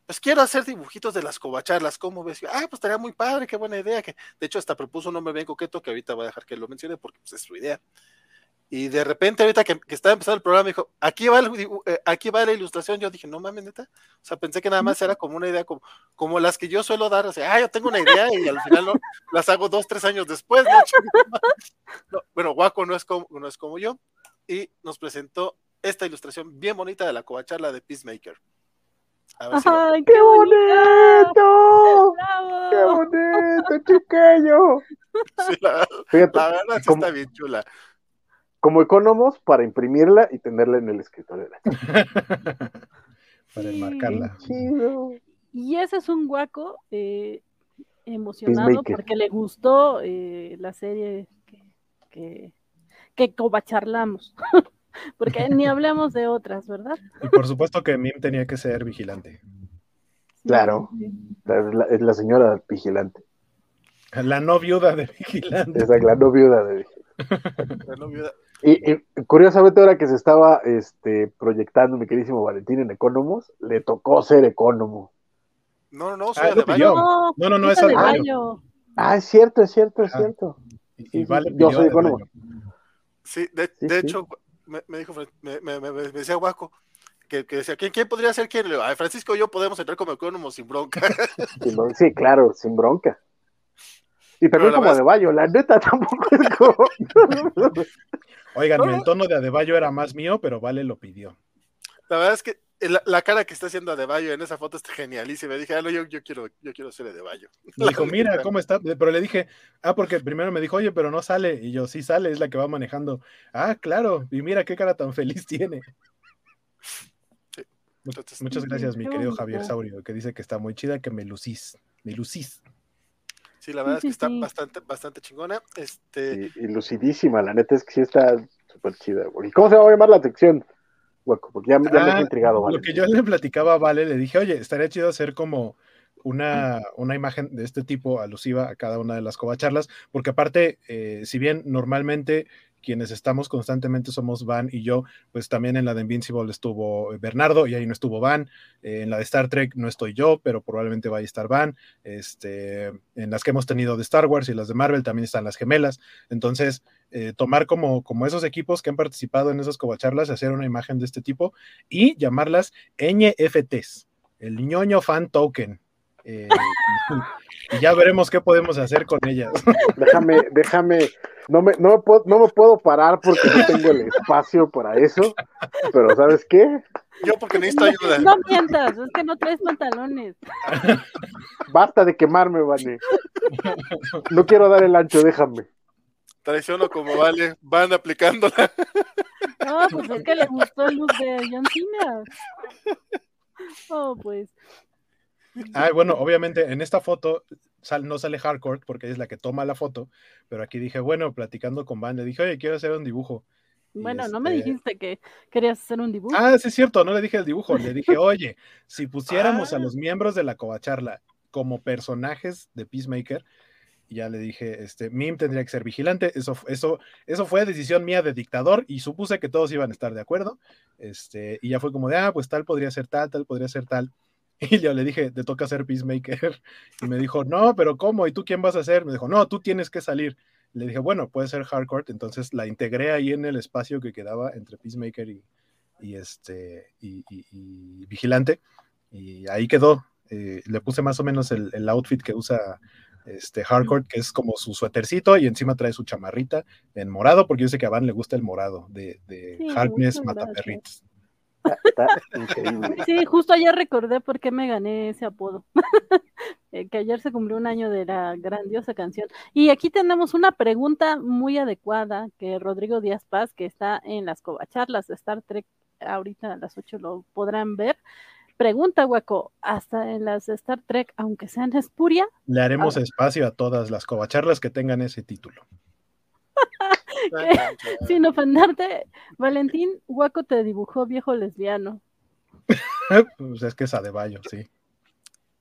pues quiero hacer dibujitos de las covacharlas, ¿cómo ves? Ah, pues estaría muy padre, qué buena idea. Que, de hecho, hasta propuso un nombre bien coqueto que ahorita voy a dejar que lo mencione porque pues, es su idea. Y de repente, ahorita que, estaba empezando el programa, dijo, aquí va, eh, aquí va la ilustración. Yo dije, no mames, neta. O sea, pensé que nada más era como una idea, como, como las que yo suelo dar. O sea, ah, yo tengo una idea y al final no, las hago dos, tres años después. ¿no? bueno, Waco no es, como, no es como yo. Y nos presentó esta ilustración bien bonita de la covacharla de Peacemaker. ¡Ay, qué bonito! ¡Qué bonito, chiquillo! Sí, la, verdad sí está bien chula como economos para imprimirla y tenerla en el escritorio. para enmarcarla. Y ese es un guaco eh, emocionado porque le gustó eh, la serie que, que, cobacharlamos. porque ni hablamos de otras, ¿verdad? Y por supuesto que Mim tenía que ser vigilante. Claro, es la, señora vigilante. La no viuda de vigilante. Esa, la no viuda de vigilante. Y, curiosamente ahora que se estaba este, proyectando mi queridísimo Valentín en Economos, le tocó ser Economo. No, no, no, soy ah, No, no, no, es Adebayo. Ah, es cierto, es cierto, es cierto. Y, vale, yo soy Economo. Sí, de, de hecho, me, me, dijo, me, me, me, decía Guaco, que, que, decía, ¿quién, ¿quién, podría ser quién? Le Ay, Francisco y yo podemos entrar como Economos sin bronca. Sí, claro, sin bronca. Y también como Adebayo, la neta tampoco es como... Oigan, el tono de Adebayo era más mío, pero Vale lo pidió. La verdad es que la, cara que está haciendo Adebayo en esa foto está genialísima. Dije, ah, no, yo, yo, quiero, yo quiero ser Adebayo. Le dijo, mira cómo está. Pero le dije, ah, porque primero me dijo, oye, pero no sale. Y yo, sí sale, es la que va manejando. Ah, claro. Y mira qué cara tan feliz tiene. Muchas gracias, mi querido Javier Saurio, que dice que está muy chida, que me lucís. Me lucís. Sí, la verdad es que está bastante, bastante chingona. Este... y lucidísima, la neta es que sí está súper chida. ¿Y cómo se va a llamar la sección? Hueco, porque ya, me he ah, intrigado, ¿vale? Lo que yo le platicaba a Vale, le dije, oye, estaría chido hacer como una, una, imagen de este tipo alusiva a cada una de las covacharlas, porque aparte, eh, si bien normalmente quienes estamos constantemente somos Van y yo, pues también en la de Invincible estuvo Bernardo y ahí no estuvo Van, eh, en la de Star Trek no estoy yo, pero probablemente va a estar Van, este, en las que hemos tenido de Star Wars y las de Marvel también están las gemelas, entonces eh, tomar como, como esos equipos que han participado en esas covacharlas, hacer una imagen de este tipo y llamarlas NFTs, el ñoño fan token. Eh, y ya veremos qué podemos hacer con ellas. Déjame, déjame, no me, no, me puedo, no me puedo parar porque no tengo el espacio para eso, pero ¿sabes qué? Yo porque necesito ayuda. No mientas, es que no traes pantalones. Basta de quemarme, Vane. No quiero dar el ancho, déjame. Traiciono como vale, van aplicándola. No, pues es que le gustó el look de John Cena. Oh, pues. Ah, bueno, obviamente en esta foto sal, no sale Hardcore porque es la que toma la foto, pero aquí dije, bueno, platicando con Van, le dije, oye, quiero hacer un dibujo. Bueno, no me este- dijiste que querías hacer un dibujo. Ah, sí es cierto, no le dije el dibujo, le dije, oye, si pusiéramos a Ah. los miembros de la covacharla como personajes de Peacemaker, y ya le dije, este, Mim tendría que ser vigilante, eso, eso, eso fue decisión mía de dictador y supuse que todos iban a estar de acuerdo, este, y ya fue como de, ah, pues tal podría ser tal, tal podría ser tal, y yo le dije, te toca ser Peacemaker, y me dijo, no, pero ¿cómo? ¿Y tú quién vas a ser? Me dijo, no, tú tienes que salir. Le dije, bueno, puede ser Hardcore, entonces la integré ahí en el espacio que quedaba entre Peacemaker y, y este y, y- y vigilante. Y ahí quedó. Eh, le puse más o menos el, el outfit que usa este hardcore que es como su suétercito y encima trae su chamarrita en morado porque yo sé que a Van le gusta el morado de, de Sí, Harkness Mataperritos Está, está increíble. Sí, justo ayer recordé por qué me gané ese apodo. Eh, que ayer se cumplió un año de la grandiosa canción. Y aquí tenemos una pregunta muy adecuada que Rodrigo Díaz Paz, que está en las covacharlas de Star Trek, ahorita a las 8 lo podrán ver. Pregunta, Hueco, hasta en las de Star Trek, aunque sean espuria, le haremos Ah. espacio a todas las covacharlas que tengan ese título sin ofenderte, Valentín, Hueco te dibujó viejo lesbiano. pues es que es Adebayo, sí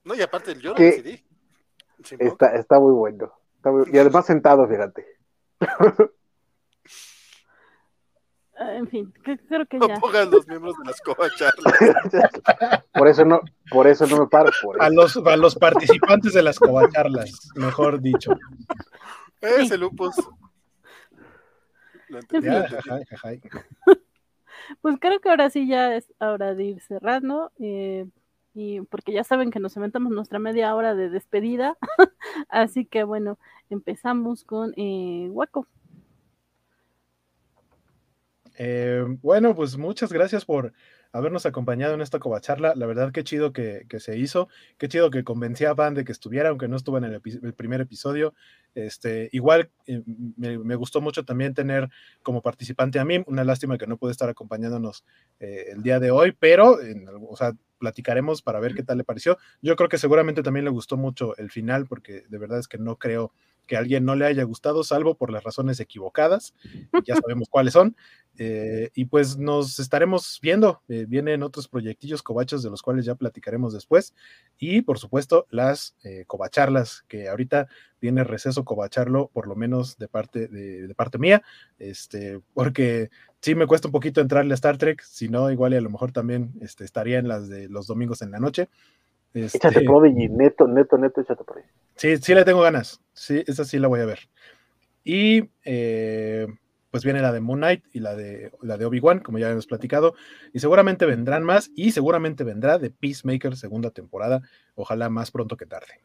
No, y aparte yo lo ¿Qué? decidí. Está, está muy bueno. Está muy- Y además sentado, fíjate. Ah, En fin, que- creo que No ya. pongan los miembros de las covacharlas. Por eso no, por eso no me paro. Por a los, a los participantes de las covacharlas mejor dicho Ese lupus. Lo entendí, Ya, lo entendí. ajá, ajá. Pues creo que ahora sí ya es hora de ir cerrando. eh, y porque ya saben que nos inventamos nuestra media hora de despedida. Así que bueno, empezamos con eh, Waco. Eh, bueno, pues muchas gracias por habernos acompañado en esta covacharla. La verdad, qué chido que, que se hizo. Qué chido que convencí a Van de que estuviera, aunque no estuvo en el, epi- el primer episodio. Este, igual eh, me, me gustó mucho también tener como participante a mí. Una lástima que no puede estar acompañándonos eh, el día de hoy, pero, en o sea, platicaremos para ver qué tal le pareció. Yo creo que seguramente también le gustó mucho el final, porque de verdad es que no creo que alguien no le haya gustado, salvo por las razones equivocadas. Ya sabemos cuáles son. Eh, y pues nos estaremos viendo. eh, vienen otros proyectillos covachos de los cuales ya platicaremos después. Y por supuesto, las eh, covacharlas, que ahorita viene receso covacharlo, por lo menos de parte, de, de parte mía. Este, porque sí me cuesta un poquito entrarle a Star Trek, si no, igual y a lo mejor también este, estaría en las de los domingos en la noche. Este, Échate Prodigy, neto, neto, neto, échate por ahí. Sí, sí le tengo ganas. Sí, esa sí la voy a ver. Y eh, pues viene la de Moon Knight y la de, la de Obi-Wan, como ya hemos platicado. Y seguramente vendrán más. Y seguramente vendrá de Peacemaker segunda temporada. Ojalá más pronto que tarde.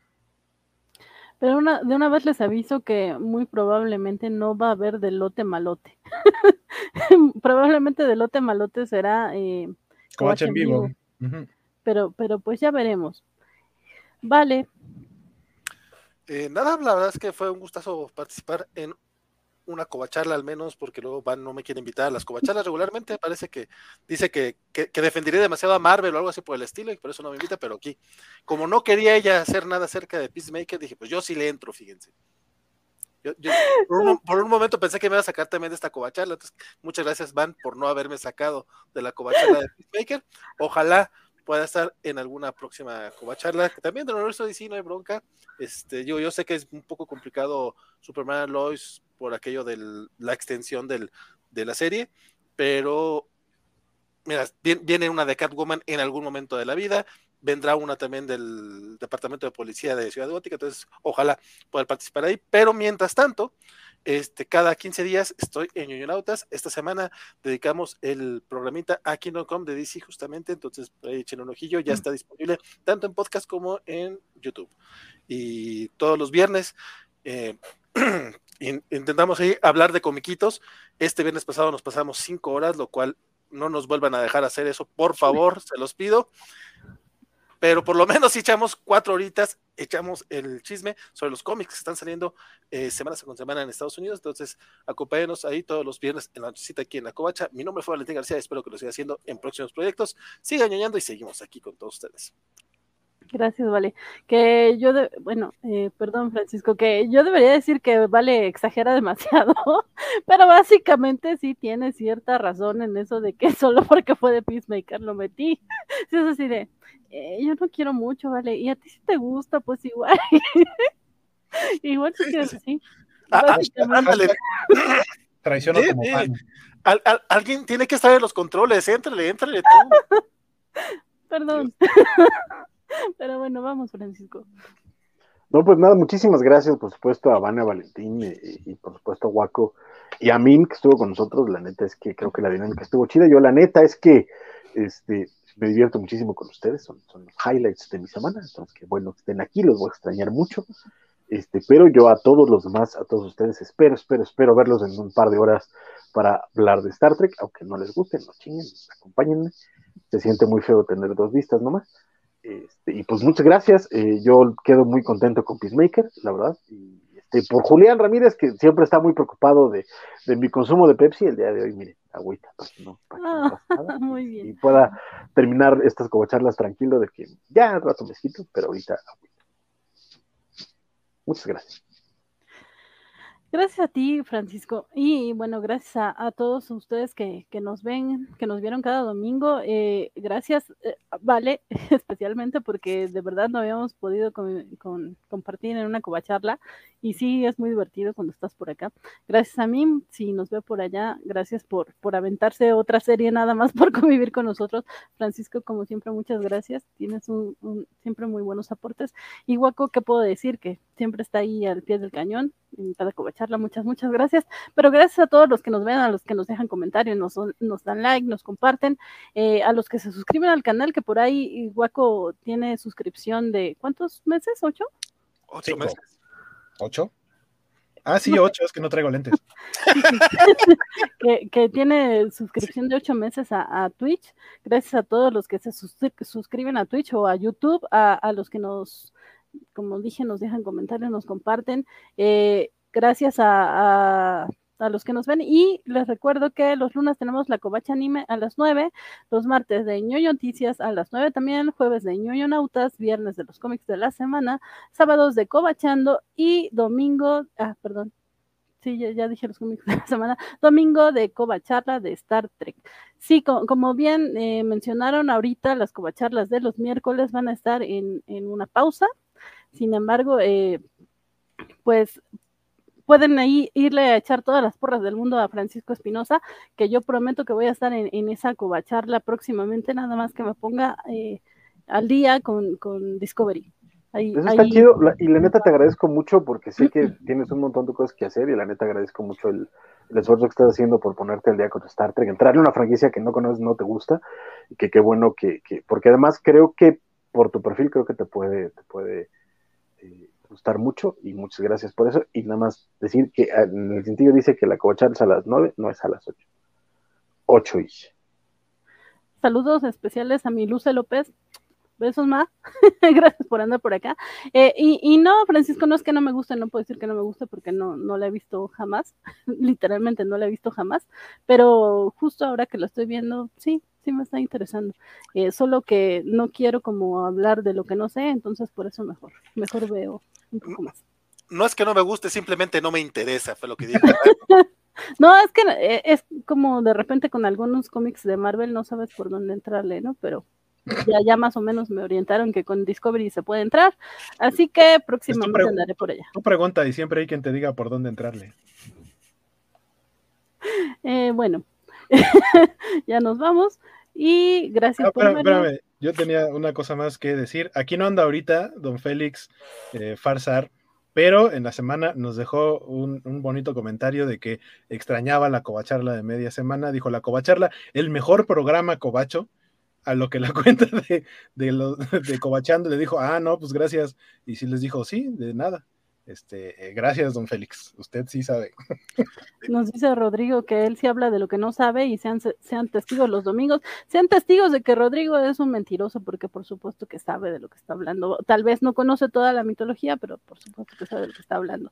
Pero una, de una vez les aviso que muy probablemente no va a haber de lote malote. probablemente de lote malote será eh, Covacha en vivo. Ujú. Pero, pero pues ya veremos. Vale, Eh, nada, la verdad es que fue un gustazo participar en una covacharla al menos, porque luego Van no me quiere invitar a las covacharlas regularmente. Parece que dice que, que, defendería demasiado a Marvel o algo así por el estilo, y por eso no me invita, pero aquí, como no quería ella hacer nada acerca de Peacemaker, dije, pues yo sí le entro, fíjense. Por, un, momento pensé que me iba a sacar también de esta covacharla, muchas gracias Van por no haberme sacado de la covacharla de Peacemaker. Ojalá pueda estar en alguna próxima covacharla, que también del universo DC no hay bronca. Este, yo, yo sé que es un poco complicado Superman, Lois, por aquello de la extensión del, de la serie, pero mira, viene una de Catwoman en algún momento de la vida, vendrá una también del Departamento de Policía de Ciudad Gótica, entonces ojalá pueda participar ahí, pero mientras tanto, este, cada 15 días estoy en Ñoñonautas. Esta semana dedicamos el programita a Kingdom de DC justamente, entonces ahí echen un ojillo, ya mm. está disponible tanto en podcast como en YouTube. Y todos los viernes eh, intentamos ahí hablar de comiquitos. Este viernes pasado nos pasamos cinco horas, lo cual no nos vuelvan a dejar hacer eso, por favor, se los pido pero por lo menos si echamos cuatro horitas, echamos el chisme sobre los cómics que están saliendo eh, semana con semana en Estados Unidos. Entonces, acompáñenos ahí todos los viernes en la cita aquí en la Covacha. Mi nombre fue Valentín García, espero que lo siga haciendo en próximos proyectos. Sigan ñoñando y seguimos aquí con todos ustedes. Gracias, Vale. Que yo, de, bueno, eh, perdón, Francisco, que yo debería decir que Vale exagera demasiado, pero básicamente sí tiene cierta razón en eso de que solo porque fue de Peacemaker lo metí. Sí, es así de, eh, yo no quiero mucho, Vale, y a ti si te gusta, pues igual. igual si quieres así. Traiciono como pan. alguien tiene que estar en los controles, éntrale, éntrale tú. Perdón. Pero bueno, vamos, Francisco. No, pues nada, muchísimas gracias, por supuesto, a Vania Valentín y, por supuesto a Waco y a Mim que estuvo con nosotros. La neta es que creo que la dinámica estuvo chida. Yo, la neta es que este, me divierto muchísimo con ustedes, son, son highlights de mi semana. Entonces, que bueno estén aquí, los voy a extrañar mucho. Este, pero yo a todos los demás, a todos ustedes, espero, espero, espero verlos en un par de horas para hablar de Star Trek, aunque no les guste, no chinguen, acompáñenme. Se siente muy feo tener dos vistas nomás. Este, y pues muchas gracias. Eh, yo quedo muy contento con Peacemaker, la verdad. Y este, por Julián Ramírez, que siempre está muy preocupado de, mi consumo de Pepsi, el día de hoy, mire, agüita, no, ah, muy bien. Y pueda terminar estas como charlas tranquilo de que ya rato me pero ahorita agüita. Muchas gracias. Gracias a ti, Francisco. Y bueno, gracias a, todos ustedes que, nos ven, que nos vieron cada domingo. Eh, gracias, eh, Vale, especialmente porque de verdad no habíamos podido compartir en una covacharla. Y sí, es muy divertido cuando estás por acá. Gracias a mí, si nos ve por allá, gracias por, por aventarse otra serie nada más por convivir con nosotros. Francisco, como siempre, muchas gracias. Tienes un, siempre muy buenos aportes. Y Guaco, ¿qué puedo decir? Que siempre está ahí al pie del cañón en cada covacharla. Muchas, muchas gracias. Pero gracias a todos los que nos ven, a los que nos dejan comentarios, nos, nos dan like, nos comparten, eh, a los que se suscriben al canal, que por ahí Guaco tiene suscripción de ¿cuántos meses? ¿Ocho? Ocho meses. ¿Ocho? Ah, sí, ocho, es que no traigo lentes. que, tiene suscripción de ocho meses a, Twitch. Gracias a todos los que se suscriben a Twitch o a YouTube, a, los que nos, como dije, nos dejan comentarios, nos comparten. Eh, gracias a a los que nos ven. Y les recuerdo que los lunes tenemos la covacha anime a las 9, los martes de ñoño noticias a las 9 también, jueves de ñoño nautas, viernes de los cómics de la semana, sábados de covachando y domingo, ah, perdón. Sí, ya, dije los cómics de la semana. Domingo de covacharla de Star Trek. Sí, como bien eh, mencionaron ahorita, las covacharlas de los miércoles van a estar en, en una pausa. Sin embargo, eh, pues pueden ahí irle a echar todas las porras del mundo a Francisco Espinosa, que yo prometo que voy a estar en, esa covacharla próximamente, nada más que me ponga eh, al día con, Discovery. Eso está chido, y la neta te agradezco mucho porque sé que tienes un montón de cosas que hacer y la neta agradezco mucho el, esfuerzo que estás haciendo por ponerte al día con Star Trek, entrarle a una franquicia que no conoces, no te gusta, y que qué bueno que, que, porque además creo que por tu perfil creo que te puede, te puede gustar mucho y muchas gracias por eso. Y nada más decir que ah, en el sentido dice que la covachar es a las 9, no es a las 8. 8 y. Saludos especiales a mi Luce López. Besos más. gracias por andar por acá. Eh, y, no, Francisco, no es que no me guste, no puedo decir que no me guste porque no, no la he visto jamás. Literalmente no la he visto jamás. Pero justo ahora que lo estoy viendo, sí, sí me está interesando. Eh, solo que no quiero como hablar de lo que no sé, entonces por eso mejor, mejor veo un poco más. No es que no me guste, simplemente no me interesa, fue lo que dije. no, es que eh, es como de repente con algunos cómics de Marvel no sabes por dónde entrarle, ¿no? Pero ya, ya más o menos me orientaron que con Discovery se puede entrar, así que próximamente andaré por allá. Tu pregunta y siempre hay quien te diga por dónde entrarle. Eh, bueno, ya nos vamos. Y gracias ah, por espérame, yo tenía una cosa más que decir. Aquí no anda ahorita don Félix eh, Farsar, pero en la semana nos dejó un, bonito comentario de que extrañaba la covacharla de media semana. Dijo la covacharla, el mejor programa covacho. A lo que la cuenta de, de, de Covachando le dijo, ah, no, pues gracias. Y sí les dijo, sí, de nada. Este, eh, gracias, don Félix. Usted sí sabe. Nos dice Rodrigo que él sí habla de lo que no sabe y sean, sean testigos los domingos. Sean testigos de que Rodrigo es un mentiroso, porque por supuesto que sabe de lo que está hablando. Tal vez no conoce toda la mitología, pero por supuesto que sabe de lo que está hablando.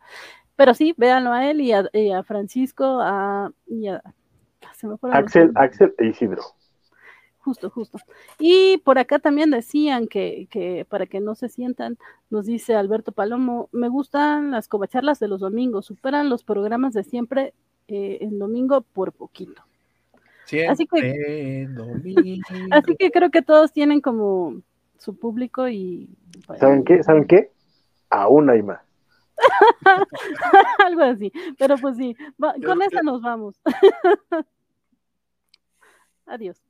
Pero sí, véanlo a él y a, Francisco, a, y a, Axel, Axel e Isidro justo, justo. Y por acá también decían que, que, para que no se sientan, nos dice Alberto Palomo, me gustan las covacharlas de los domingos, superan los programas de siempre eh, en domingo por poquito. así que, así que creo que todos tienen como su público y... ¿Saben qué? ¿Saben qué? Aún hay más. Algo así, pero pues sí, con esta nos vamos. Adiós.